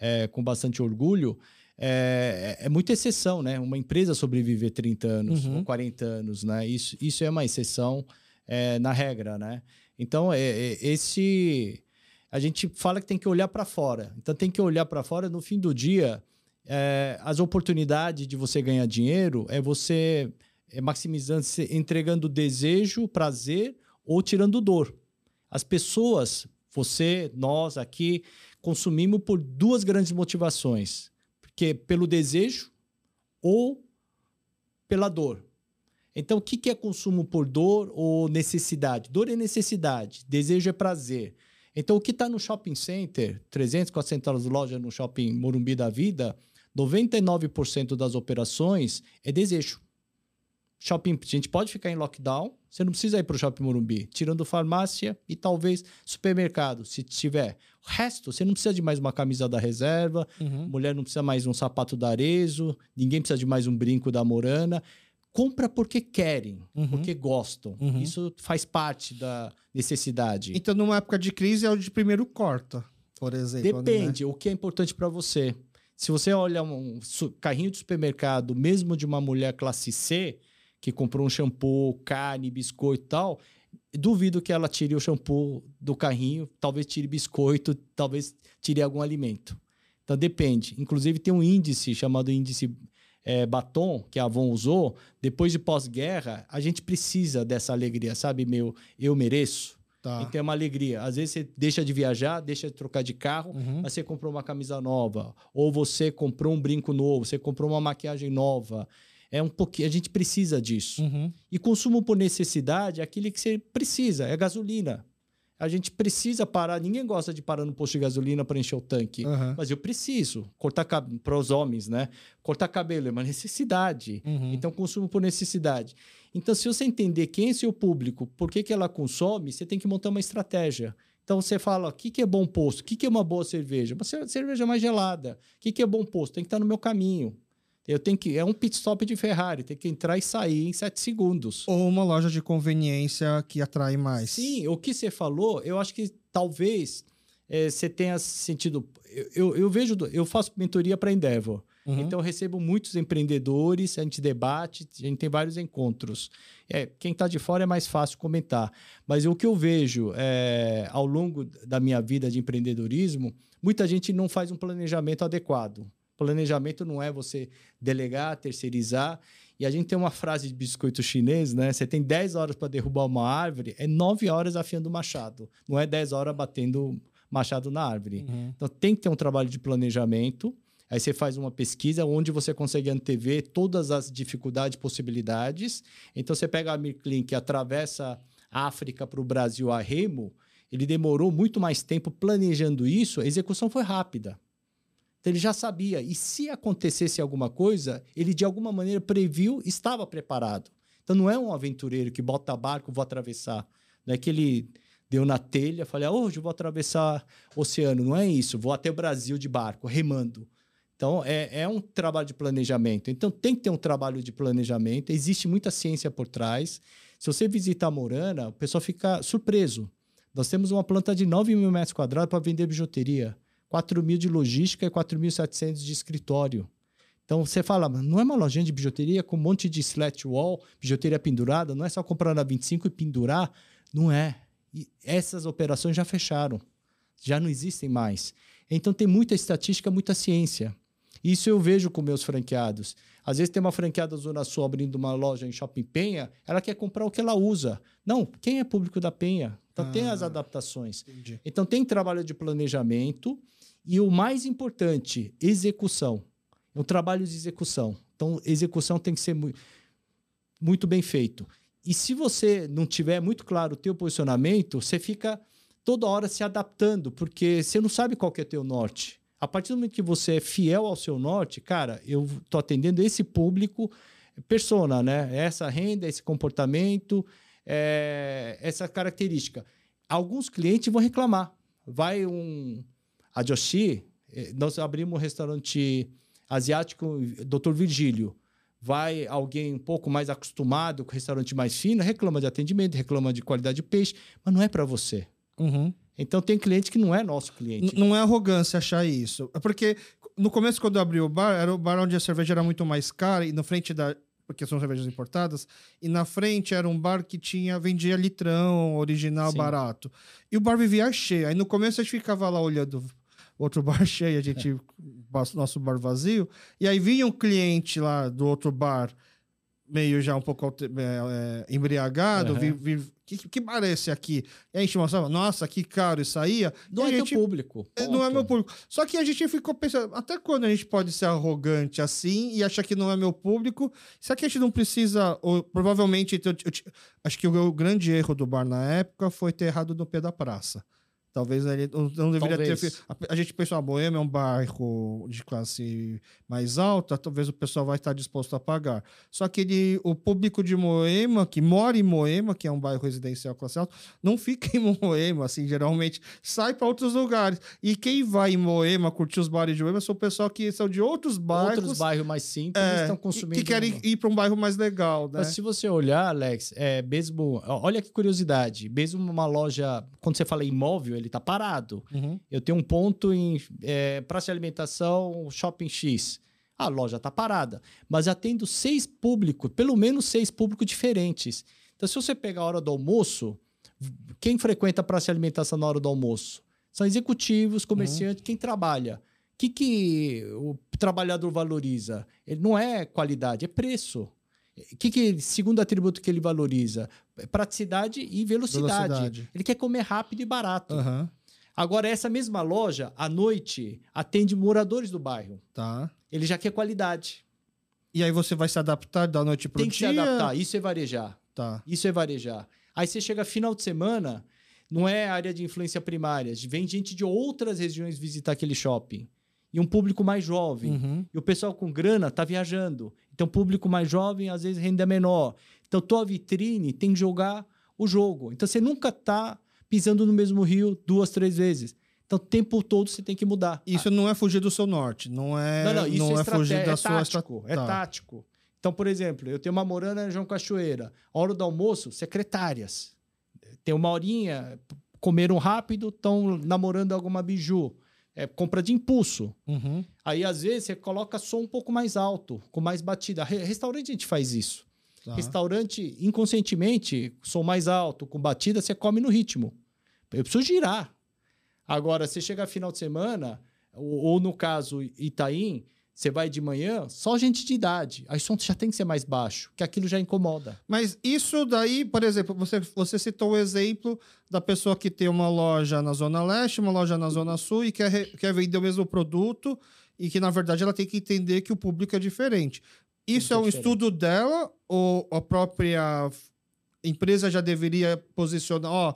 é, com bastante orgulho. É, é muita exceção, né? Uma empresa sobreviver 30 anos Uhum. ou 40 anos, né? Isso, isso é uma exceção é, na regra, né? Então, é, é, esse. A gente fala que tem que olhar para fora. Então, tem que olhar para fora. No fim do dia, é, as oportunidades de você ganhar dinheiro é você é, maximizando, entregando desejo, prazer ou tirando dor. As pessoas, você, nós aqui, consumimos por duas grandes motivações. Porque pelo desejo ou pela dor. Então, o que que é consumo por dor ou necessidade? Dor é necessidade, desejo é prazer. Então, o que está no shopping center, 300, 400 lojas no shopping Morumbi da Vida, 99% das operações é desejo. Shopping, a gente pode ficar em lockdown, você não precisa ir para o shopping Morumbi, tirando farmácia e talvez supermercado, se tiver. O resto, você não precisa de mais uma camisa da reserva, Uhum. mulher não precisa mais um sapato da Arezo, ninguém precisa de mais um brinco da Morana. Compra porque querem, Uhum. porque gostam. Uhum. Isso faz parte da necessidade. Então, numa época de crise, é o de primeiro corta, por exemplo. né? Depende, o que é importante para você. Se você olha um carrinho de supermercado, mesmo de uma mulher classe C, que comprou um shampoo, carne, biscoito e tal, duvido que ela tire o shampoo do carrinho, talvez tire biscoito, talvez tire algum alimento. Então depende. Inclusive tem um índice chamado índice eh, Baton, que a Avon usou. Depois de pós-guerra, a gente precisa dessa alegria, sabe? Meu, eu mereço. Tá. Então é uma alegria. Às vezes você deixa de viajar, deixa de trocar de carro, Uhum. mas você comprou uma camisa nova, ou você comprou um brinco novo, você comprou uma maquiagem nova. É um pouquinho, a gente precisa disso. Uhum. E consumo por necessidade é aquele que você precisa, é gasolina. A gente precisa parar, ninguém gosta de parar no posto de gasolina para encher o tanque. Aham. Mas eu preciso cortar cabelo para os homens, né? Cortar cabelo é uma necessidade. Uhum. Então, consumo por necessidade. Então, se você entender quem é seu público, por que, que ela consome, você tem que montar uma estratégia. Então, você fala, o que, que é bom posto? O que, que é uma boa cerveja? Uma cer- cerveja mais gelada. O que, que é bom posto? Tem que estar no meu caminho. Eu tenho que... É um pit stop de Ferrari. Tem que entrar e sair em sete segundos. Ou uma loja de conveniência que atrai mais. Sim, o que você falou, eu acho que talvez eh, você tenha sentido... Eu, eu, eu vejo... Eu faço mentoria para Endeavor. Uhum. Então, eu recebo muitos empreendedores, a gente debate, a gente tem vários encontros. É, quem está de fora é mais fácil comentar. Mas o que eu vejo é, ao longo da minha vida de empreendedorismo, muita gente não faz um planejamento adequado. Planejamento não é você delegar, terceirizar. E a gente tem uma frase de biscoito chinês, né? Você tem 10 horas para derrubar uma árvore, é 9 horas afiando o machado. Não é 10 horas batendo machado na árvore. Uhum. Então tem que ter um trabalho de planejamento. Aí você faz uma pesquisa onde você consegue antever todas as dificuldades e possibilidades. Então você pega a Mirklin que atravessa a África para o Brasil a remo, ele demorou muito mais tempo planejando isso, a execução foi rápida. Então ele já sabia. E se acontecesse alguma coisa, ele de alguma maneira previu, estava preparado. Então não é um aventureiro que bota barco, vou atravessar. Não é que ele deu na telha, falei, ah, hoje vou atravessar o oceano. Não é isso, vou até o Brasil de barco, remando. Então é, é um trabalho de planejamento. Então tem que ter um trabalho de planejamento. Existe muita ciência por trás. Se você visitar a Morana, o pessoal fica surpreso. Nós temos uma planta de 9 mil metros quadrados para vender bijuteria. 4 mil de logística e 4.700 de escritório. Então você fala, "Mas não é uma lojinha de bijuteria com um monte de slat wall, bijuteria pendurada, não é só comprar na 25 e pendurar? Não é. E essas operações já fecharam, já não existem mais. Então tem muita estatística, muita ciência. Isso eu vejo com meus franqueados. Às vezes tem uma franqueada Zona Sul abrindo uma loja em Shopping Penha, ela quer comprar o que ela usa. Não, quem é público da Penha? Então tem as Ah. adaptações. Entendi. Então tem trabalho de planejamento e o mais importante, execução. É um trabalho de execução. Então, execução tem que ser mu muito bem feito. E se você não tiver muito claro o teu posicionamento, você fica toda hora se adaptando, porque você não sabe qual que é o teu norte. A partir do momento que você é fiel ao seu norte, cara, eu tô atendendo esse público, persona, né? Essa renda, esse comportamento, é, essa característica. Alguns clientes vão reclamar. Vai um a Joshi, eh, nós abrimos um restaurante asiático, Dr. Virgílio. Vai alguém um pouco mais acostumado com restaurante mais fino, reclama de atendimento, reclama de qualidade de peixe, mas não é para você. Uhum. Então tem cliente que não é nosso N- cliente. Não é arrogância achar isso. É porque no começo, quando eu abri o bar, era o bar onde a cerveja era muito mais cara e na frente da. Porque são cervejas importadas, e na frente era um bar que tinha vendia litrão, original, Sim. barato. E o bar vivia cheio. Aí no começo a gente ficava lá olhando outro bar cheio, a gente nosso bar vazio, e aí vinha um cliente lá do outro bar meio já um pouco é, é, embriagado, Aham. vi, vi- que, que bar é esse aqui? E a gente mostrava, nossa, que caro isso aí. Não E é gente- público. É, Não é ponto. meu público. Só que a gente ficou pensando, até quando a gente pode ser arrogante assim e achar que não é meu público? Será que a gente não precisa, ou, provavelmente, eu- eu- eu- acho que o, o grande erro do bar na época foi ter errado no pé da praça. Talvez ele não não deveria ter Talvez. feito. A, a gente pensou, a Boêmia é um bairro de classe mais alta, talvez o pessoal vai estar disposto a pagar. Só que ele, o público de Moema, que mora em Moema, que é um bairro residencial classe alta, não fica em Moema, assim, geralmente sai para outros lugares. E quem vai em Moema curtir os bares de Moema são o pessoal que são de outros bairros Outros bairros mais simples é, estão que- consumindo. que querem ir para um bairro mais legal, né? Mas se você olhar, Alex, é mesmo. Olha que curiosidade. Mesmo uma loja, quando você fala imóvel, ele tá parado. Uhum. Eu tenho um ponto em é, praça de alimentação, shopping X. A loja tá parada. Mas atendo seis públicos, pelo menos seis públicos diferentes. Então, se você pegar a hora do almoço, quem frequenta a praça de alimentação na hora do almoço? São executivos, comerciantes, quem trabalha. O que, que o trabalhador valoriza? Ele não é qualidade, é preço. O que, que segundo atributo que ele valoriza? É Praticidade e velocidade. Velocidade. Ele quer comer rápido e barato. Aham, Agora, essa mesma loja, à noite, atende moradores do bairro. tá. Ele já quer qualidade. E aí você vai se adaptar da noite pro Tem que dia? se adaptar. Isso é varejar. Tá. Isso é varejar. Aí você chega final de semana, não é área de influência primária. Vem gente de outras regiões visitar aquele shopping. E um público mais jovem. Uhum. E o pessoal com grana tá viajando. Então, público mais jovem, às vezes, renda menor. Então, tua vitrine tem que jogar o jogo. Então, você nunca tá pisando no mesmo rio duas, três vezes. Então, o tempo todo você tem que mudar. Isso não é fugir do seu norte, não é, Não, não, isso é, é estratégia, fugir da é sua tático, é tá. tático. Então, por exemplo, eu tenho uma morana em João Cachoeira. A hora do almoço, secretárias. Tem uma horinha, comeram rápido, estão namorando alguma biju. É compra de impulso. Uhum. Aí, às vezes, você coloca som um pouco mais alto, com mais batida. Re- Restaurante a gente faz isso. Tá. Restaurante, inconscientemente, som mais alto, com batida, você come no ritmo. Eu preciso girar. Agora, você chega final de semana, ou, ou no caso Itaim, você vai de manhã, só gente de idade. Aí o som já tem que ser mais baixo, que aquilo já incomoda. Mas isso daí, por exemplo, você, você citou o exemplo da pessoa que tem uma loja na Zona Leste, uma loja na Zona Sul e quer, quer vender o mesmo produto e que, na verdade, ela tem que entender que o público é diferente. Isso é é um diferente. estudo dela ou a própria empresa já deveria posicionar, ó,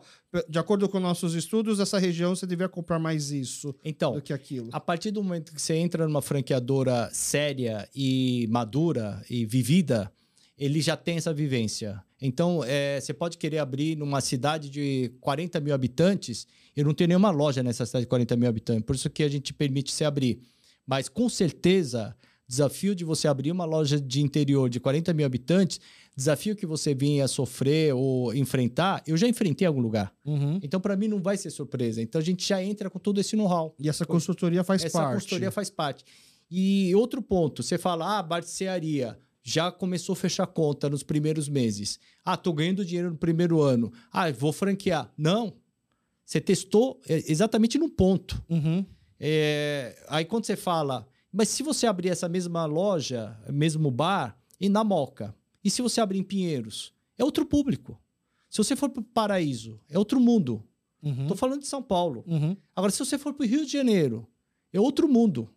de acordo com nossos estudos, essa região você deveria comprar mais isso Então, do que aquilo. a partir do momento que você entra numa franqueadora séria e madura e vivida, ele já tem essa vivência. Então, é, você pode querer abrir numa cidade de 40 mil habitantes, eu não tenho nenhuma loja nessa cidade de 40 mil habitantes, por isso que a gente permite você abrir. Mas, com certeza, desafio de você abrir uma loja de interior de 40 mil habitantes, desafio que você vinha sofrer ou enfrentar, eu já enfrentei em algum lugar. Uhum. Então, para mim, não vai ser surpresa. Então, a gente já entra com todo esse know-how. E essa consultoria faz Essa parte. consultoria faz parte. E outro ponto, você fala, ah, barcearia, já começou a fechar conta nos primeiros meses. Ah, tô ganhando dinheiro no primeiro ano. Ah, vou franquear. Não. Você testou é, exatamente no ponto. Uhum. É, aí quando você fala, mas se você abrir essa mesma loja, mesmo bar, e na Moca, e se você abrir em Pinheiros, é outro público. Se você for para o Paraíso, é outro mundo. Uhum. Tô falando de São Paulo. Uhum. Agora, se você for para o Rio de Janeiro, é outro mundo.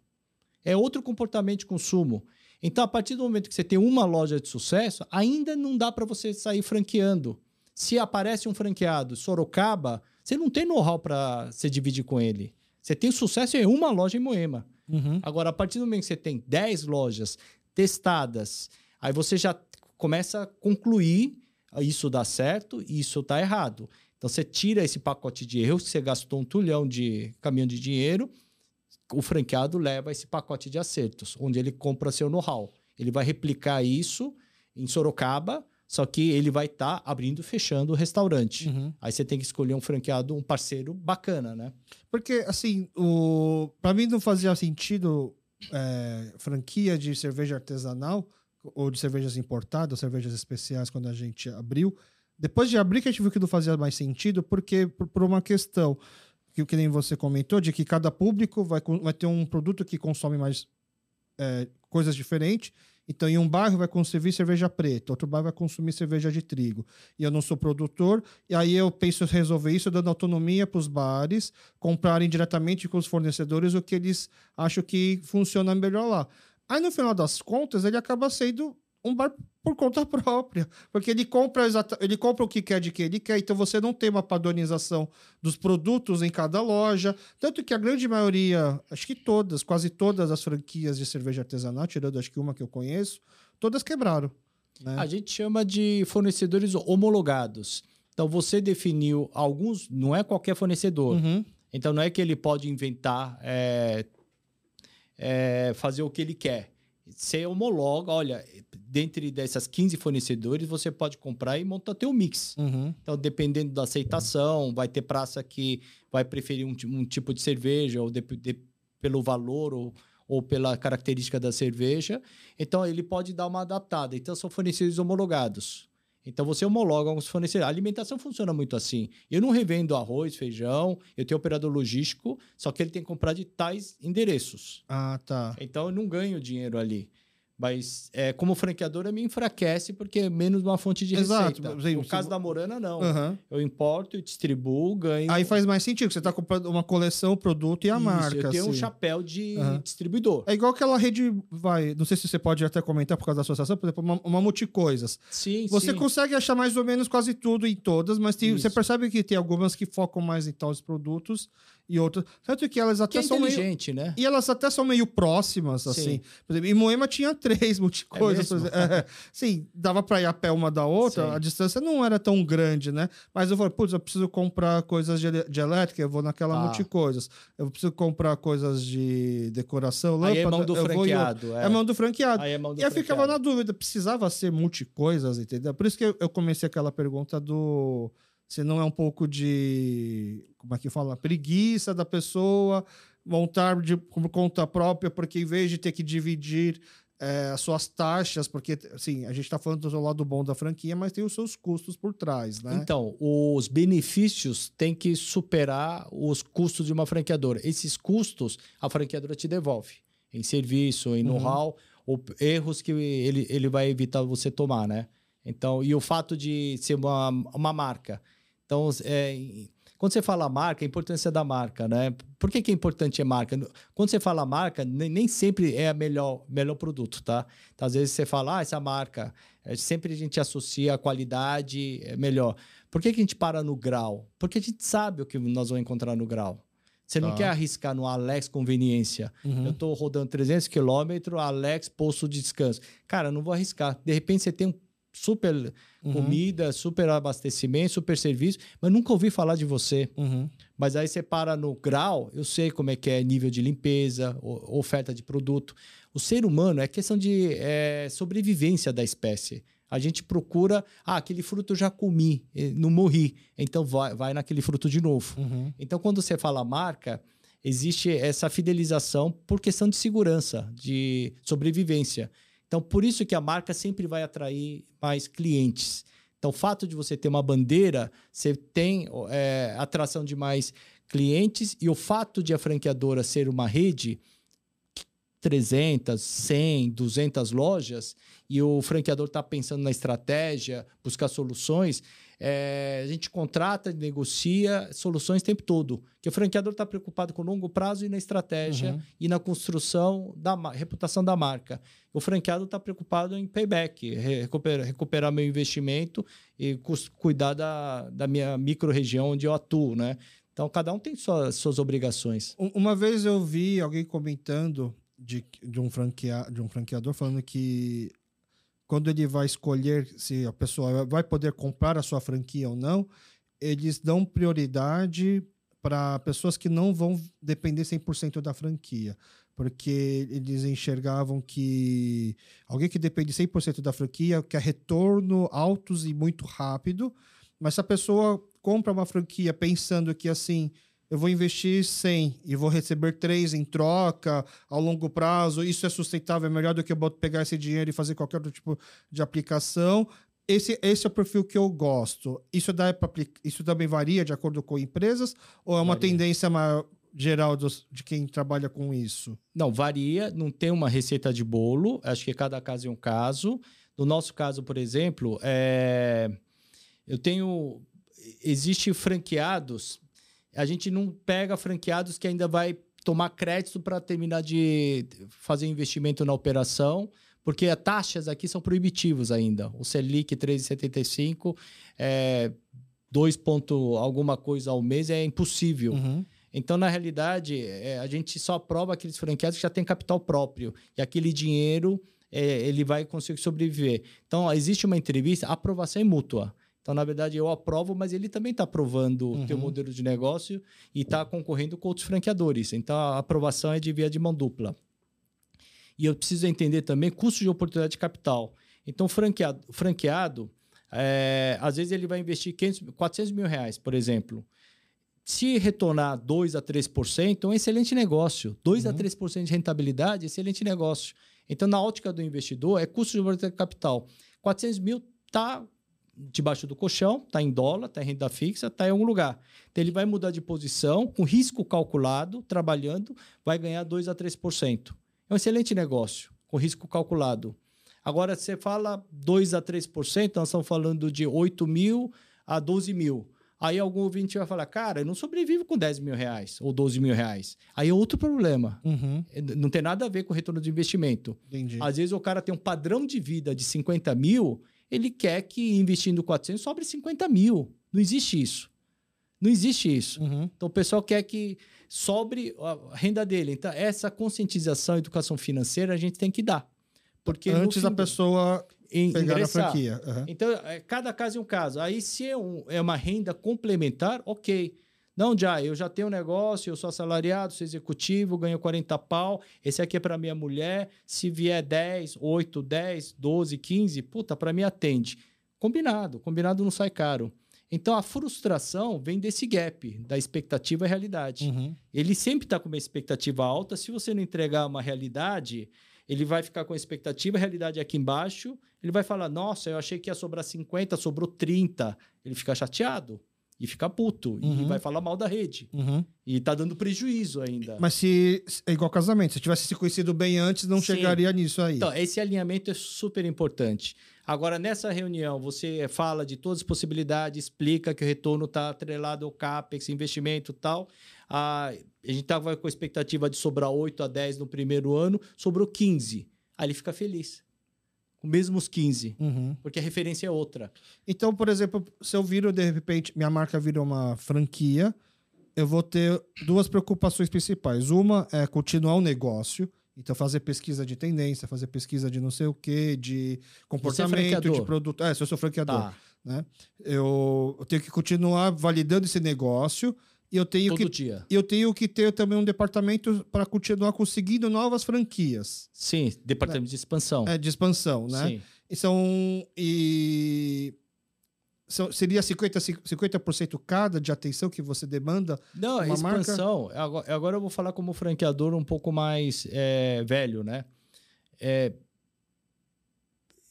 É outro comportamento de consumo. Então, a partir do momento que você tem uma loja de sucesso, ainda não dá para você sair franqueando. Se aparece um franqueado Sorocaba, você não tem know-how para se dividir com ele. Você tem sucesso em uma loja em Moema. Uhum. Agora, a partir do momento que você tem 10 lojas testadas, aí você já começa a concluir ah, isso dá certo e isso dá errado. Então, você tira esse pacote de erros, você gastou um tulhão de caminhão de dinheiro, o franqueado leva esse pacote de acertos, onde ele compra seu know-how. Ele vai replicar isso em Sorocaba, só que ele vai estar abrindo e fechando o restaurante. Uhum. Aí você tem que escolher um franqueado, um parceiro bacana, né? Porque, assim, o... para mim não fazia sentido é, franquia de cerveja artesanal ou de cervejas importadas, cervejas especiais, quando a gente abriu. Depois de abrir, que a gente viu que não fazia mais sentido, porque por, uma questão que, que nem você comentou, de que cada público vai, vai ter um produto que consome mais é, coisas diferentes. Então, em um bairro vai consumir cerveja preta, outro bairro vai consumir cerveja de trigo. E eu não sou produtor, e aí eu penso resolver isso dando autonomia para os bares comprarem diretamente com os fornecedores o que eles acham que funciona melhor lá. Aí, no final das contas, ele acaba sendo um bar por conta própria, porque ele compra exata, ele compra o que quer de que ele quer, então você não tem uma padronização dos produtos em cada loja, tanto que a grande maioria, acho que todas, quase todas as franquias de cerveja artesanal, tirando acho que uma que eu conheço, todas quebraram. Né? A gente chama de fornecedores homologados. Então você definiu alguns, não é qualquer fornecedor. Uhum. Então não é que ele pode inventar, é, é, fazer o que ele quer você homologa, olha, dentre dessas 15 fornecedores, você pode comprar e montar teu mix. Uhum. Então, dependendo da aceitação, vai ter praça que vai preferir um, um tipo de cerveja, ou de, de, pelo valor, ou, ou pela característica da cerveja. Então, ele pode dar uma adaptada. Então, são fornecedores homologados. Então você homologa alguns fornecedores. A alimentação funciona muito assim. Eu não revendo arroz, feijão, eu tenho operador logístico, só que ele tem que comprar de tais endereços. Ah, tá. Então eu não ganho dinheiro ali. Mas é, como franqueadora me enfraquece porque é menos uma fonte de Exato. receita. Sim, no se- caso da Morana, não. Uhum. Eu importo e distribuo, ganho. Aí faz mais sentido, você está comprando uma coleção, o produto e a Isso, marca. Eu tenho um assim. chapéu de Aham. distribuidor. É igual aquela rede, vai, não sei se você pode até comentar por causa da associação, por exemplo, uma, uma multicoisas. Sim, Você sim. consegue achar mais ou menos quase tudo em todas, mas tem- você percebe que tem algumas que focam mais em tais produtos e outras. Tanto que elas Que até é são meio. inteligente, né? E elas até são meio próximas, Sim. assim. Por exemplo, em Moema tinha três multicoisas. por mesmo? exemplo. É, sim, dava pra ir a pé uma da outra, Sim. a distância não era tão grande, né? Mas eu falei, putz, eu preciso comprar coisas de, de elétrica, eu vou naquela Ah. multicoisas. Eu preciso comprar coisas de decoração, Aí é lâmpada, mão do franqueado. É mão do franqueado. Aí é mão do E eu ficava franqueado. na dúvida, precisava ser multicoisas, entendeu? Por isso que eu, eu comecei aquela pergunta do. Se não é um pouco de. Como é que fala? Preguiça da pessoa montar de, por conta própria, porque em vez de ter que dividir eh, as suas taxas, porque, assim, a gente está falando do lado bom da franquia, mas tem os seus custos por trás, né? Então, os benefícios têm que superar os custos de uma franqueadora. Esses custos, a franqueadora te devolve em serviço, em Uhum. know-how, ou erros que ele, ele vai evitar você tomar, né? Então, e o fato de ser uma, uma marca. Então, é, quando você fala marca, a importância da marca, né? Por que, que é importante a marca? Quando você fala marca, nem, nem sempre é a melhor, melhor produto, tá? Então, às vezes você fala, ah, essa marca, é, sempre a gente associa a qualidade é melhor. Por que, que a gente para no grau? Porque a gente sabe o que nós vamos encontrar no grau. Você não Tá. quer arriscar no Alex Conveniência. Uhum. Eu estou rodando 300 quilômetros, Alex Posto de Descanso. Cara, não vou arriscar. De repente você tem um super Uhum. comida, super abastecimento, super serviço, mas nunca ouvi falar de você. Uhum. Mas aí você para no grau, eu sei como é que é nível de limpeza, oferta de produto. O ser humano é questão de é, sobrevivência da espécie. A gente procura, ah, aquele fruto eu já comi, não morri, então vai, vai naquele fruto de novo. Uhum. Então, quando você fala marca, existe essa fidelização por questão de segurança, de sobrevivência. Então, por isso que a marca sempre vai atrair mais clientes. Então, o fato de você ter uma bandeira, você tem é, atração de mais clientes e o fato de a franqueadora ser uma rede 300, 100, 200 lojas e o franqueador está pensando na estratégia, buscar soluções, é, a gente contrata, negocia soluções o tempo todo. Que o franqueador está preocupado com o longo prazo e na estratégia Uhum. e na construção da reputação da marca. O franqueado está preocupado em payback, re- recuperar, recuperar meu investimento e cuidar da, da minha micro-região onde eu atuo, né? Então, cada um tem suas, suas obrigações. Um- Uma vez eu vi alguém comentando de, de, um franquea, de um franqueador falando que quando ele vai escolher se a pessoa vai poder comprar a sua franquia ou não, eles dão prioridade para pessoas que não vão depender 100% da franquia. Porque eles enxergavam que alguém que depende 100% da franquia quer retorno altos e muito rápido, mas se a pessoa compra uma franquia pensando que assim, eu vou investir 100 e vou receber 3 em troca ao longo prazo, isso é sustentável, é melhor do que eu pegar esse dinheiro e fazer qualquer outro tipo de aplicação. Esse, esse é o perfil que eu gosto. Isso, dá pra, isso também varia de acordo com empresas? Ou é uma Varia. tendência maior? geral dos, de quem trabalha com isso? Não, varia, não tem uma receita de bolo, acho que cada caso é um caso. No nosso caso, por exemplo, é... eu tenho. Existe franqueados, a gente não pega franqueados que ainda vai tomar crédito para terminar de fazer investimento na operação, porque as taxas aqui são proibitivas ainda. O Selic 3,75 é 2 ponto alguma coisa ao mês é impossível. Uhum. Então, na realidade, é, a gente só aprova aqueles franqueados que já têm capital próprio. E aquele dinheiro, é, ele vai conseguir sobreviver. Então, existe uma entrevista, aprovação é mútua. Então, na verdade, eu aprovo, mas ele também está aprovando o teu Uhum. modelo de negócio e está concorrendo com outros franqueadores. Então, a aprovação é de via de mão dupla. E eu preciso entender também custo de oportunidade de capital. Então, o franqueado, franqueado é, às vezes ele vai investir 500, 400 mil reais, por exemplo. Se retornar 2 a 3%, é um excelente negócio. 2 a Uhum. 3% de rentabilidade, excelente negócio. Então, na ótica do investidor, é custo de oportunidade de capital. 400 mil está debaixo do colchão, está em dólar, está em renda fixa, está em algum lugar. Então, ele vai mudar de posição, com risco calculado, trabalhando, vai ganhar 2 a 3%. É um excelente negócio, com risco calculado. Agora, você fala 2 a 3%, nós estamos falando de 8 mil a 12 mil. Aí algum ouvinte vai falar, cara, eu não sobrevivo com 10 mil reais ou 12 mil reais. Aí é outro problema. Uhum. Não tem nada a ver com o retorno de investimento. Entendi. Às vezes o cara tem um padrão de vida de 50 mil, ele quer que investindo 400 sobre 50 mil. Não existe isso. Não existe isso. Uhum. Então o pessoal quer que sobre a renda dele. Então essa conscientização, educação financeira a gente tem que dar. Porque Antes da pessoa em- pegar a ingressar. franquia. Uhum. Então, é, cada caso é um caso. Aí, se é, um- é uma renda complementar, ok. Não, já, eu já tenho um negócio, eu sou assalariado, sou executivo, ganho 40 pau. Esse aqui é para minha mulher. Se vier 10, 8, 10, 12, 15, puta, para mim atende. Combinado, combinado não sai caro. Então, a frustração vem desse gap, da expectativa e realidade. Uhum. Ele sempre está com uma expectativa alta. Se você não entregar uma realidade, ele vai ficar com a expectativa, a realidade é aqui embaixo. Ele vai falar: Nossa, eu achei que ia sobrar 50, sobrou 30. Ele fica chateado e fica puto Uhum. e vai falar mal da rede. Uhum. E tá dando prejuízo ainda. Mas se é igual casamento, se tivesse se conhecido bem antes, não Sim. chegaria nisso aí. Então, esse alinhamento é super importante. Agora, nessa reunião, você fala de todas as possibilidades, explica que o retorno está atrelado ao CAPEX, investimento e tal. Ah, a gente estava com a expectativa de sobrar 8 a 10 no primeiro ano, sobrou 15. Aí ele fica feliz. Com mesmo os 15, Uhum. porque a referência é outra. Então, por exemplo, se eu viro, de repente, minha marca vira uma franquia, eu vou ter duas preocupações principais. Uma é continuar o negócio, então fazer pesquisa de tendência, fazer pesquisa de não sei o quê, de comportamento, de franqueador? produto. É, se eu sou franqueador, Tá, né? Eu, eu tenho que continuar validando esse negócio eu tenho todo que dia. eu tenho que ter também um departamento para continuar conseguindo novas franquias Sim, departamento de expansão. é, de expansão, né? Sim. E são. E. São, seria 50%, 50% cada de atenção que você demanda? Não, Uma marca- expansão. Agora, agora eu vou falar como franqueador um pouco mais é, velho, né? É,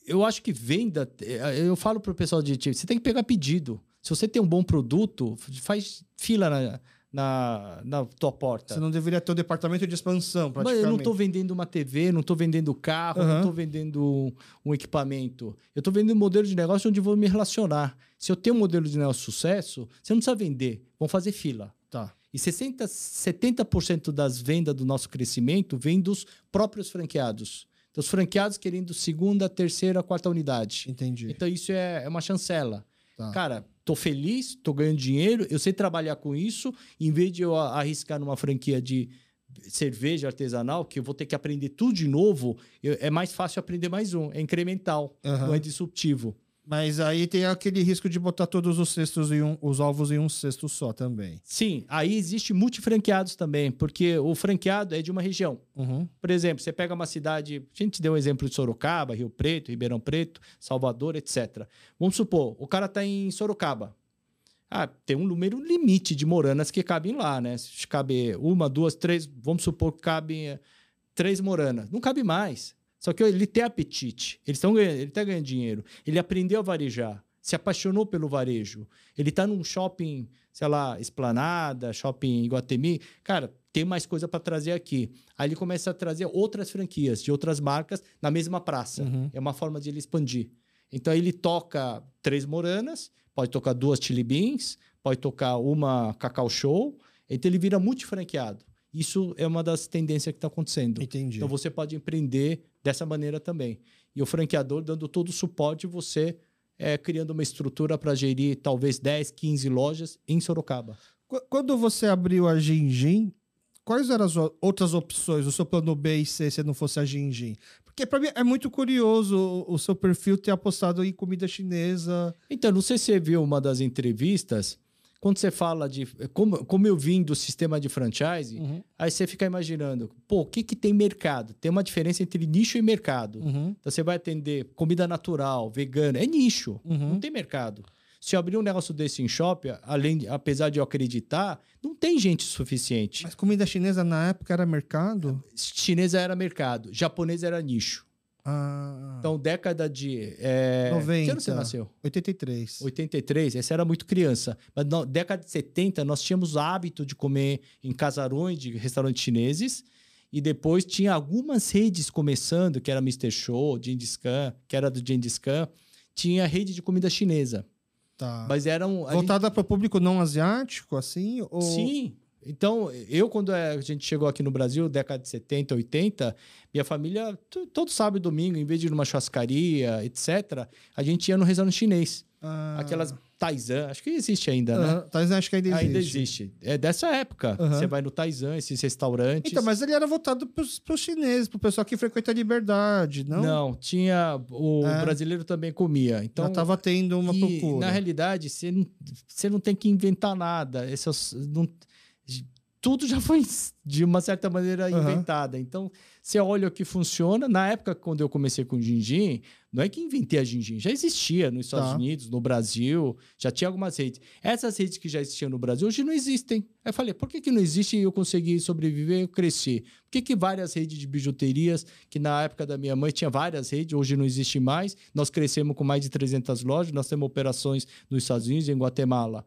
eu acho que venda. é, Eu falo pro pessoal de time, você tem que pegar pedido. Se você tem um bom produto, faz fila na, na, na tua porta. Você não deveria ter um departamento de expansão, Mas praticamente. eu não estou vendendo uma TV, não estou vendendo carro, não Aham. estou vendendo um equipamento. Eu estou vendendo um modelo de negócio onde eu vou me relacionar. Se eu tenho um modelo de negócio de sucesso, você não precisa vender, vão fazer fila. Tá. E 60, 70% das vendas do nosso crescimento vem dos próprios franqueados. Então, os franqueados querendo segunda, terceira, quarta unidade. Entendi. Então, isso é, é uma chancela. Tá. Cara, tô feliz, tô ganhando dinheiro, eu sei trabalhar com isso. Em vez de eu arriscar numa franquia de cerveja artesanal, que eu vou ter que aprender tudo de novo, eu- é mais fácil aprender mais um. É incremental, Aham. não é disruptivo. Mas aí tem aquele risco de botar todos os cestos em um, os ovos em um cesto só também. Sim, aí existe multifranqueados também, porque o franqueado é de uma região. Uhum. Por exemplo, você pega uma cidade, a gente deu um exemplo de Sorocaba, Rio Preto, Ribeirão Preto, Salvador, etc. Vamos supor, o cara está em Sorocaba. Ah, tem um número limite de moranas que cabem lá, né? Se cabe uma, duas, três, vamos supor que cabem eh, três moranas. Não cabe mais. Só que ele tem apetite, eles tão ganhando, ele está ganhando dinheiro, ele aprendeu a varejar. se apaixonou pelo varejo. Ele está num shopping, sei lá, Esplanada, shopping Iguatemi. Cara, tem mais coisa para trazer aqui. Aí ele começa a trazer outras franquias de outras marcas na mesma praça. Uhum. É uma forma de ele expandir. Então ele toca três moranas, pode tocar duas chili beans, pode tocar uma cacau show. Então ele vira multifranqueado. Isso é uma das tendências que está acontecendo. Entendi. Então você pode empreender dessa maneira também. E o franqueador dando todo o suporte, você é, criando uma estrutura para gerir talvez 10, 15 lojas em Sorocaba. Qu- Quando você abriu a Gingin, quais eram as outras opções, o seu plano B e C, se não fosse a Gingin? Porque para mim é muito curioso o, o seu perfil ter apostado em comida chinesa. Então, não sei se você viu uma das entrevistas, quando você fala de. Como, como eu vim do sistema de franchise, Uhum. aí você fica imaginando, pô, o que, que tem mercado? Tem uma diferença entre nicho e mercado. Uhum. Então você vai atender comida natural, vegana, é nicho, Uhum. não tem mercado. Se eu abrir um negócio desse em shopping, além, apesar de eu acreditar, não tem gente suficiente. Mas comida chinesa na época era mercado? Chinesa era mercado, japonesa era nicho. Ah, Então, década de. É... 90. Que ano você nasceu? 83. 83, essa era muito criança. Mas na década de 70, nós tínhamos o hábito de comer em casarões de restaurantes chineses. E depois tinha algumas redes começando, que era Mr. Show, Gengis Khan, que era do Gengis Khan. Tinha rede de comida chinesa. Tá. Mas eram... Voltada para o público não asiático, assim? Ou... Sim. Então, eu, quando é, a gente chegou aqui no Brasil, década de 70, 80, minha família, todo sábado e domingo, em vez de ir numa churrascaria, etc., a gente ia no restaurante chinês. Ah, Aquelas Taizan, acho que existe ainda, né? aham, Talvez acho que ainda existe. Ainda existe. É dessa época. Você vai no Taizan, esses restaurantes. Então, mas ele era voltado para os chineses, para o pessoal que frequenta a liberdade, não? Não, tinha. O É. brasileiro também comia. Então, Já estava tendo uma e, procura. na realidade, você não, você não tem que inventar nada. Esse os- não- tudo já foi, de uma certa maneira, Aham. inventada. Então, você olha o que funciona. Na época, quando eu comecei com Gingin, não é que inventei a Gingin, já existia nos Estados Tá. Unidos, no Brasil, já tinha algumas redes. Essas redes que já existiam no Brasil, hoje não existem. Aí eu falei, por que, que não existe e eu consegui sobreviver e crescer? Por que, que várias redes de bijuterias, que na época da minha mãe tinha várias redes, hoje não existe mais, nós crescemos com mais de 300 lojas, nós temos operações nos Estados Unidos e em Guatemala.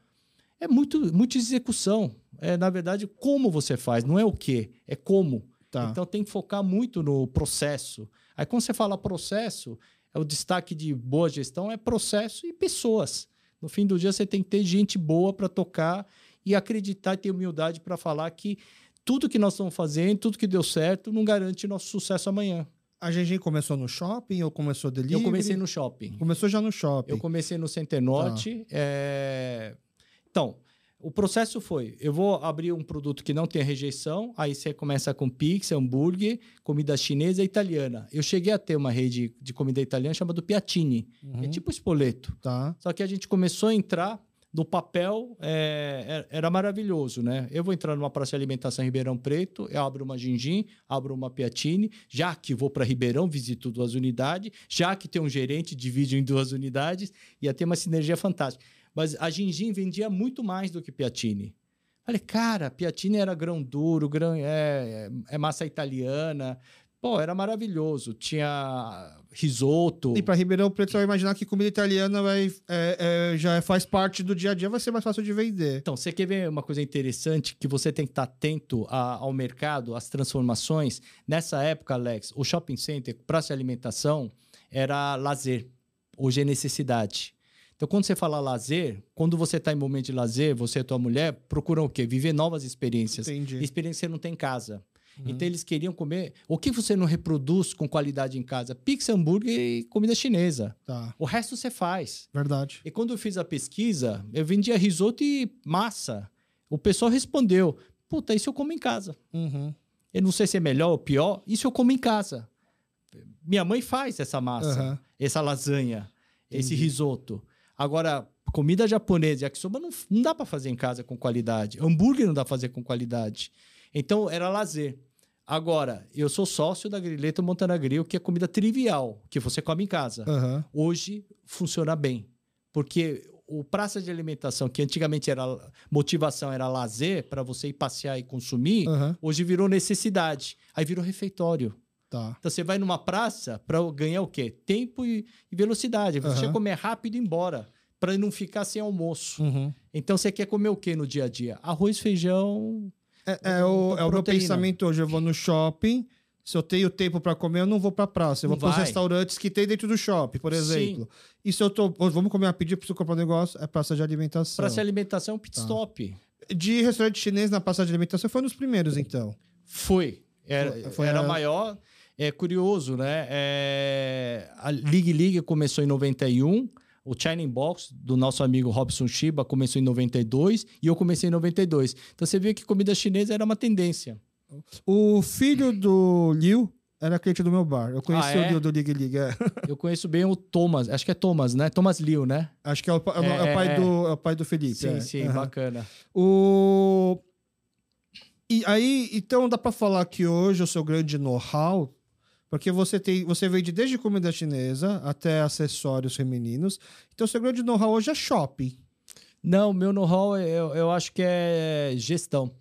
É muito, muita execução. É, na verdade, como você faz, não é o quê, é como. Tá. Então tem que focar muito no processo. Aí quando você fala processo, é o destaque de boa gestão é processo e pessoas. No fim do dia você tem que ter gente boa para tocar e acreditar e ter humildade para falar que tudo que nós estamos fazendo, tudo que deu certo, não garante nosso sucesso amanhã. A Gengin começou no shopping ou começou delivery? Eu comecei no shopping. Começou já no shopping. Eu comecei no Center Norte. é, Então, o processo foi: eu vou abrir um produto que não tem rejeição, aí você começa com pizza, hambúrguer, comida chinesa e italiana. Eu cheguei a ter uma rede de comida italiana chamada Piatini. Uhum. É tipo espoleto. Tá. Só que a gente começou a entrar no papel, é, era- era maravilhoso, né? Eu vou entrar numa praça de alimentação em Ribeirão Preto, eu abro uma Gingin, abro uma Piatini, já que vou para Ribeirão, visito duas unidades, já que tem um gerente, divido em duas unidades, ia ter uma sinergia fantástica. Mas a Gingin vendia muito mais do que Piatini. Falei, cara, Piatini era grão duro, grão, é, é- é massa italiana. Pô, era maravilhoso. Tinha risoto. E para Ribeirão Preto, vai imaginar que comida italiana vai, é, é, já faz parte do dia a dia, vai ser mais fácil de vender. Então, você quer ver uma coisa interessante que você tem que estar atento a- ao mercado, às transformações? Nessa época, Alex, o shopping center, praça de alimentação, era lazer. Hoje é necessidade. Então, quando você fala lazer, quando você está em momento de lazer, você e tua mulher procuram o quê? Viver novas experiências. Entendi. Experiência que você não tem em casa. Uhum. Então, eles queriam comer. O que você não reproduz com qualidade em casa? Pizza, hambúrguer e comida chinesa. Tá. O resto você faz. Verdade. E quando eu fiz a pesquisa, eu vendia risoto e massa. O pessoal respondeu: Puta, isso eu como em casa. Uhum. Eu não sei se é melhor ou pior, isso eu como em casa. Minha mãe faz essa massa, Aham. essa lasanha, esse Entendi. risoto. Agora, comida japonesa, yakisoba não, não dá para fazer em casa com qualidade. Hambúrguer não dá para fazer com qualidade. Então, era lazer. Agora, eu sou sócio da Grileta Montana Grill, que é comida trivial, que você come em casa Aham. hoje funciona bem. Porque o praça de alimentação, que antigamente era motivação, era lazer para você ir passear e consumir, Aham. hoje virou necessidade. Aí virou refeitório. Tá. Então você vai numa praça para ganhar o quê? Tempo e, velocidade. Você Aham. comer rápido e ir embora. para não ficar sem almoço. Uhum. Então você quer comer o que no dia a dia? Arroz, feijão. É, é o, é o meu pensamento hoje. Eu vou no shopping. Se eu tenho tempo para comer, eu não vou para praça. Eu vou para os restaurantes que tem dentro do shopping, por Sim. exemplo. E se eu tô. Vamos comer uma pedida, preciso comprar um negócio, é praça de alimentação. Para se alimentação, pit Tá. stop. De restaurante chinês na praça de alimentação foi nos primeiros, então. Foi. Era, Foi- era a- maior. É curioso, né? É, a League League começou em 91. O China Box, do nosso amigo Robson Shiba, começou em 92. E eu comecei em 92. Então você vê que comida chinesa era uma tendência. O filho do Liu era cliente do meu bar. Eu conheci Ah, é? o Liu do Liga Liga. é. Eu conheço bem o Thomas. Acho que é Thomas, né? Thomas Liu, né? Acho que é o, pa- é o É, pai, é, do, é o pai do Felipe. Sim, é. sim, Aham. bacana. O... E aí, então dá para falar que hoje o seu grande know-how, porque você tem, você vende desde comida chinesa até acessórios femininos. Então, seu grande know-how hoje é shopping. Não, meu know-how eu, eu acho que é gestão.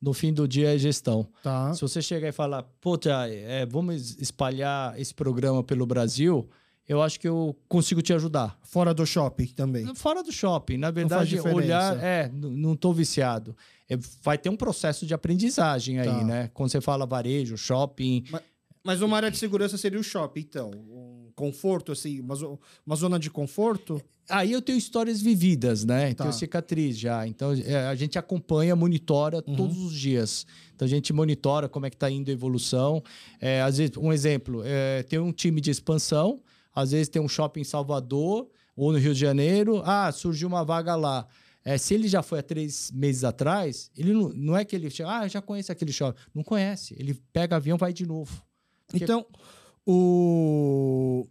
No fim do dia é gestão. Tá? Se você chegar e falar, Jai, é, vamos espalhar esse programa pelo Brasil, eu acho que eu consigo te ajudar. Fora do shopping também. Fora do shopping, na verdade, olhar, é, não tô viciado. É, vai ter um processo de aprendizagem aí, Tá. né? Quando você fala varejo, shopping, Mas uma área de segurança seria o shopping, então. Um conforto, assim, uma, zo- uma zona de conforto. Aí eu tenho histórias vividas, né? Tá. Tenho cicatriz já. Então é, a gente acompanha, monitora Uhum. todos os dias. Então a gente monitora como é que está indo a evolução. É, às vezes, um exemplo, é, tem um time de expansão, às vezes tem um shopping em Salvador ou no Rio de Janeiro. Ah, surgiu uma vaga lá. É, se ele já foi há três meses atrás, ele não, não é que ele chega, ah, eu já conheço aquele shopping. Não conhece. Ele pega avião vai de novo. Então, o.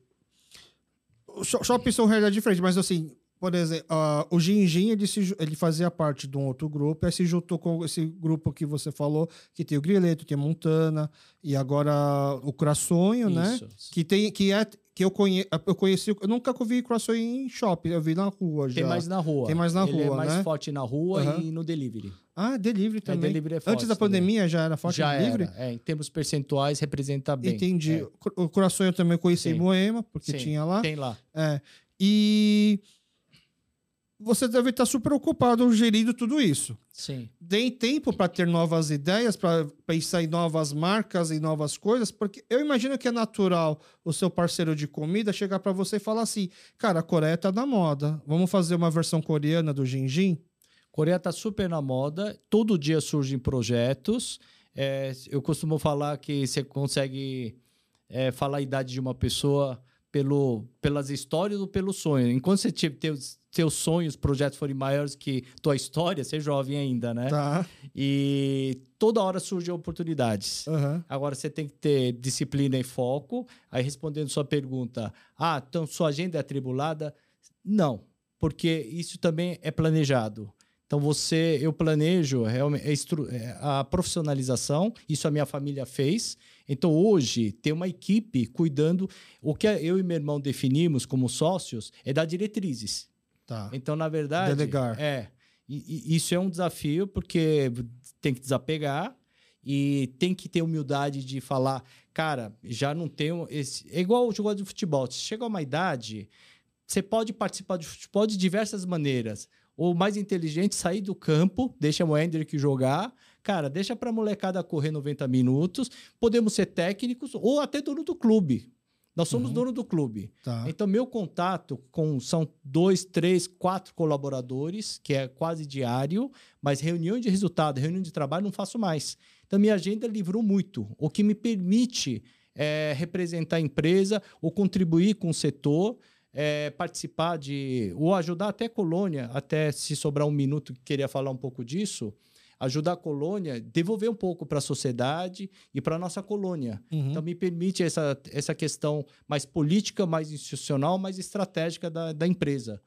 o sho- shopping são realidades diferentes, mas assim, por exemplo, ah, o Ginjin, ele, se ele fazia parte de um outro grupo, aí se juntou com esse grupo que você falou, que tem o Grileto, tem a Montana, e agora o Croissonho, né? Isso. Que tem, que é, que eu, conhe, eu conheci, eu nunca vi Croissonho em shopping, eu vi na rua já. Tem mais na rua. Tem mais na Ele rua, é mais né? forte na rua Aham. e no delivery. Ah, delivery também. delivery é forte Antes da também. pandemia já era forte Já delivery? era. É, em termos percentuais, representa bem. Entendi. É, O Croissonho eu também conheci em Sim. Moema, porque Sim, tinha lá. Tem lá. É. E você deve estar super ocupado gerindo tudo isso. Sim. Tem tempo para ter novas ideias, para pensar em novas marcas e novas coisas, porque eu imagino que é natural o seu parceiro de comida chegar para você e falar assim: cara, a Coreia tá na moda, vamos fazer uma versão coreana do Ginjin? Coreia está super na moda. Todo dia surgem projetos. É, eu costumo falar que você consegue é, falar a idade de uma pessoa pelo, pelas histórias ou pelo sonho. Enquanto você tiver teus, seus sonhos, projetos forem maiores que tua história, você é jovem ainda, né? Tá. E toda hora surgem oportunidades. Aham. Agora você tem que ter disciplina e foco. Aí respondendo sua pergunta, ah, então sua agenda é atribulada? Não, porque isso também é planejado. Então você, eu planejo realmente é é, a profissionalização. Isso a minha família fez. Então hoje tem uma equipe cuidando. O que eu e meu irmão definimos como sócios é dar diretrizes. Tá. Então, na verdade. Delegar. É. E, e isso é um desafio, porque tem que desapegar e tem que ter humildade de falar, cara, já não tenho esse. É igual o jogador de futebol. Se chega a uma idade, você pode participar de futebol de diversas maneiras. O mais inteligente, sair do campo, deixa o Hendrick jogar. Cara, deixa pra molecada correr 90 minutos. Podemos ser técnicos ou até dono do clube. Nós somos Uhum. dono do clube. Tá. Então, meu contato com são dois, três, quatro colaboradores, que é quase diário, mas reunião de resultado, reunião de trabalho, não faço mais. Então, minha agenda livrou muito, o que me permite é, representar a empresa ou contribuir com o setor, é, participar de. ou ajudar até a colônia, até se sobrar um minuto, queria falar um pouco disso. Ajudar a colônia, devolver um pouco para a sociedade e para a nossa colônia. Uhum. Então, me permite essa, essa questão mais política, mais institucional, mais estratégica da, da empresa.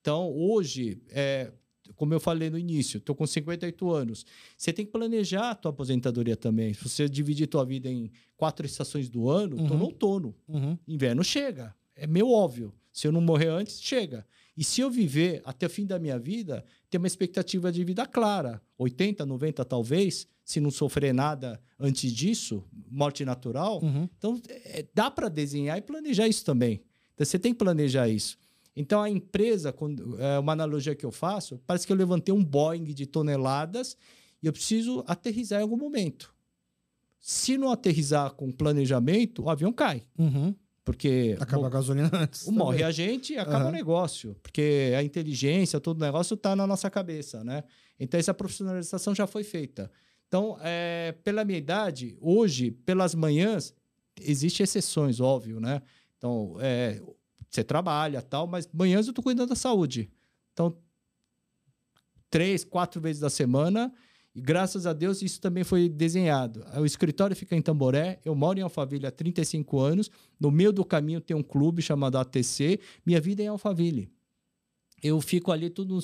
Então, hoje, é, como eu falei no início, estou com 58 anos. Você tem que planejar a tua aposentadoria também. Se você dividir tua vida em quatro estações do ano, estou Uhum. no outono. Uhum. Inverno chega. É meio óbvio. Se eu não morrer antes, chega. E se eu viver até o fim da minha vida, ter uma expectativa de vida clara, 80, 90 talvez, se não sofrer nada antes disso, morte natural, Uhum. então, é, dá para desenhar e planejar isso também. Então, você tem que planejar isso. Então a empresa, quando, é uma analogia que eu faço, parece que eu levantei um Boeing de toneladas e eu preciso aterrizar em algum momento. Se não aterrizar com planejamento, o avião cai. Uhum. Porque Acaba a gasolina antes. morre também. a gente e acaba Aham. o negócio. Porque a inteligência, todo o negócio está na nossa cabeça, né? Então essa profissionalização já foi feita. Então, é, pela minha idade, hoje, pelas manhãs, existem exceções, óbvio, né? Então, é, você trabalha tal, mas manhãs eu estou cuidando da saúde. Então, três, quatro vezes da semana. E graças a Deus isso também foi desenhado. O escritório fica em Tamboré, eu moro em Alphaville há 35 anos. No meio do caminho tem um clube chamado ATC. Minha vida é em Alphaville. Eu fico ali tudo no,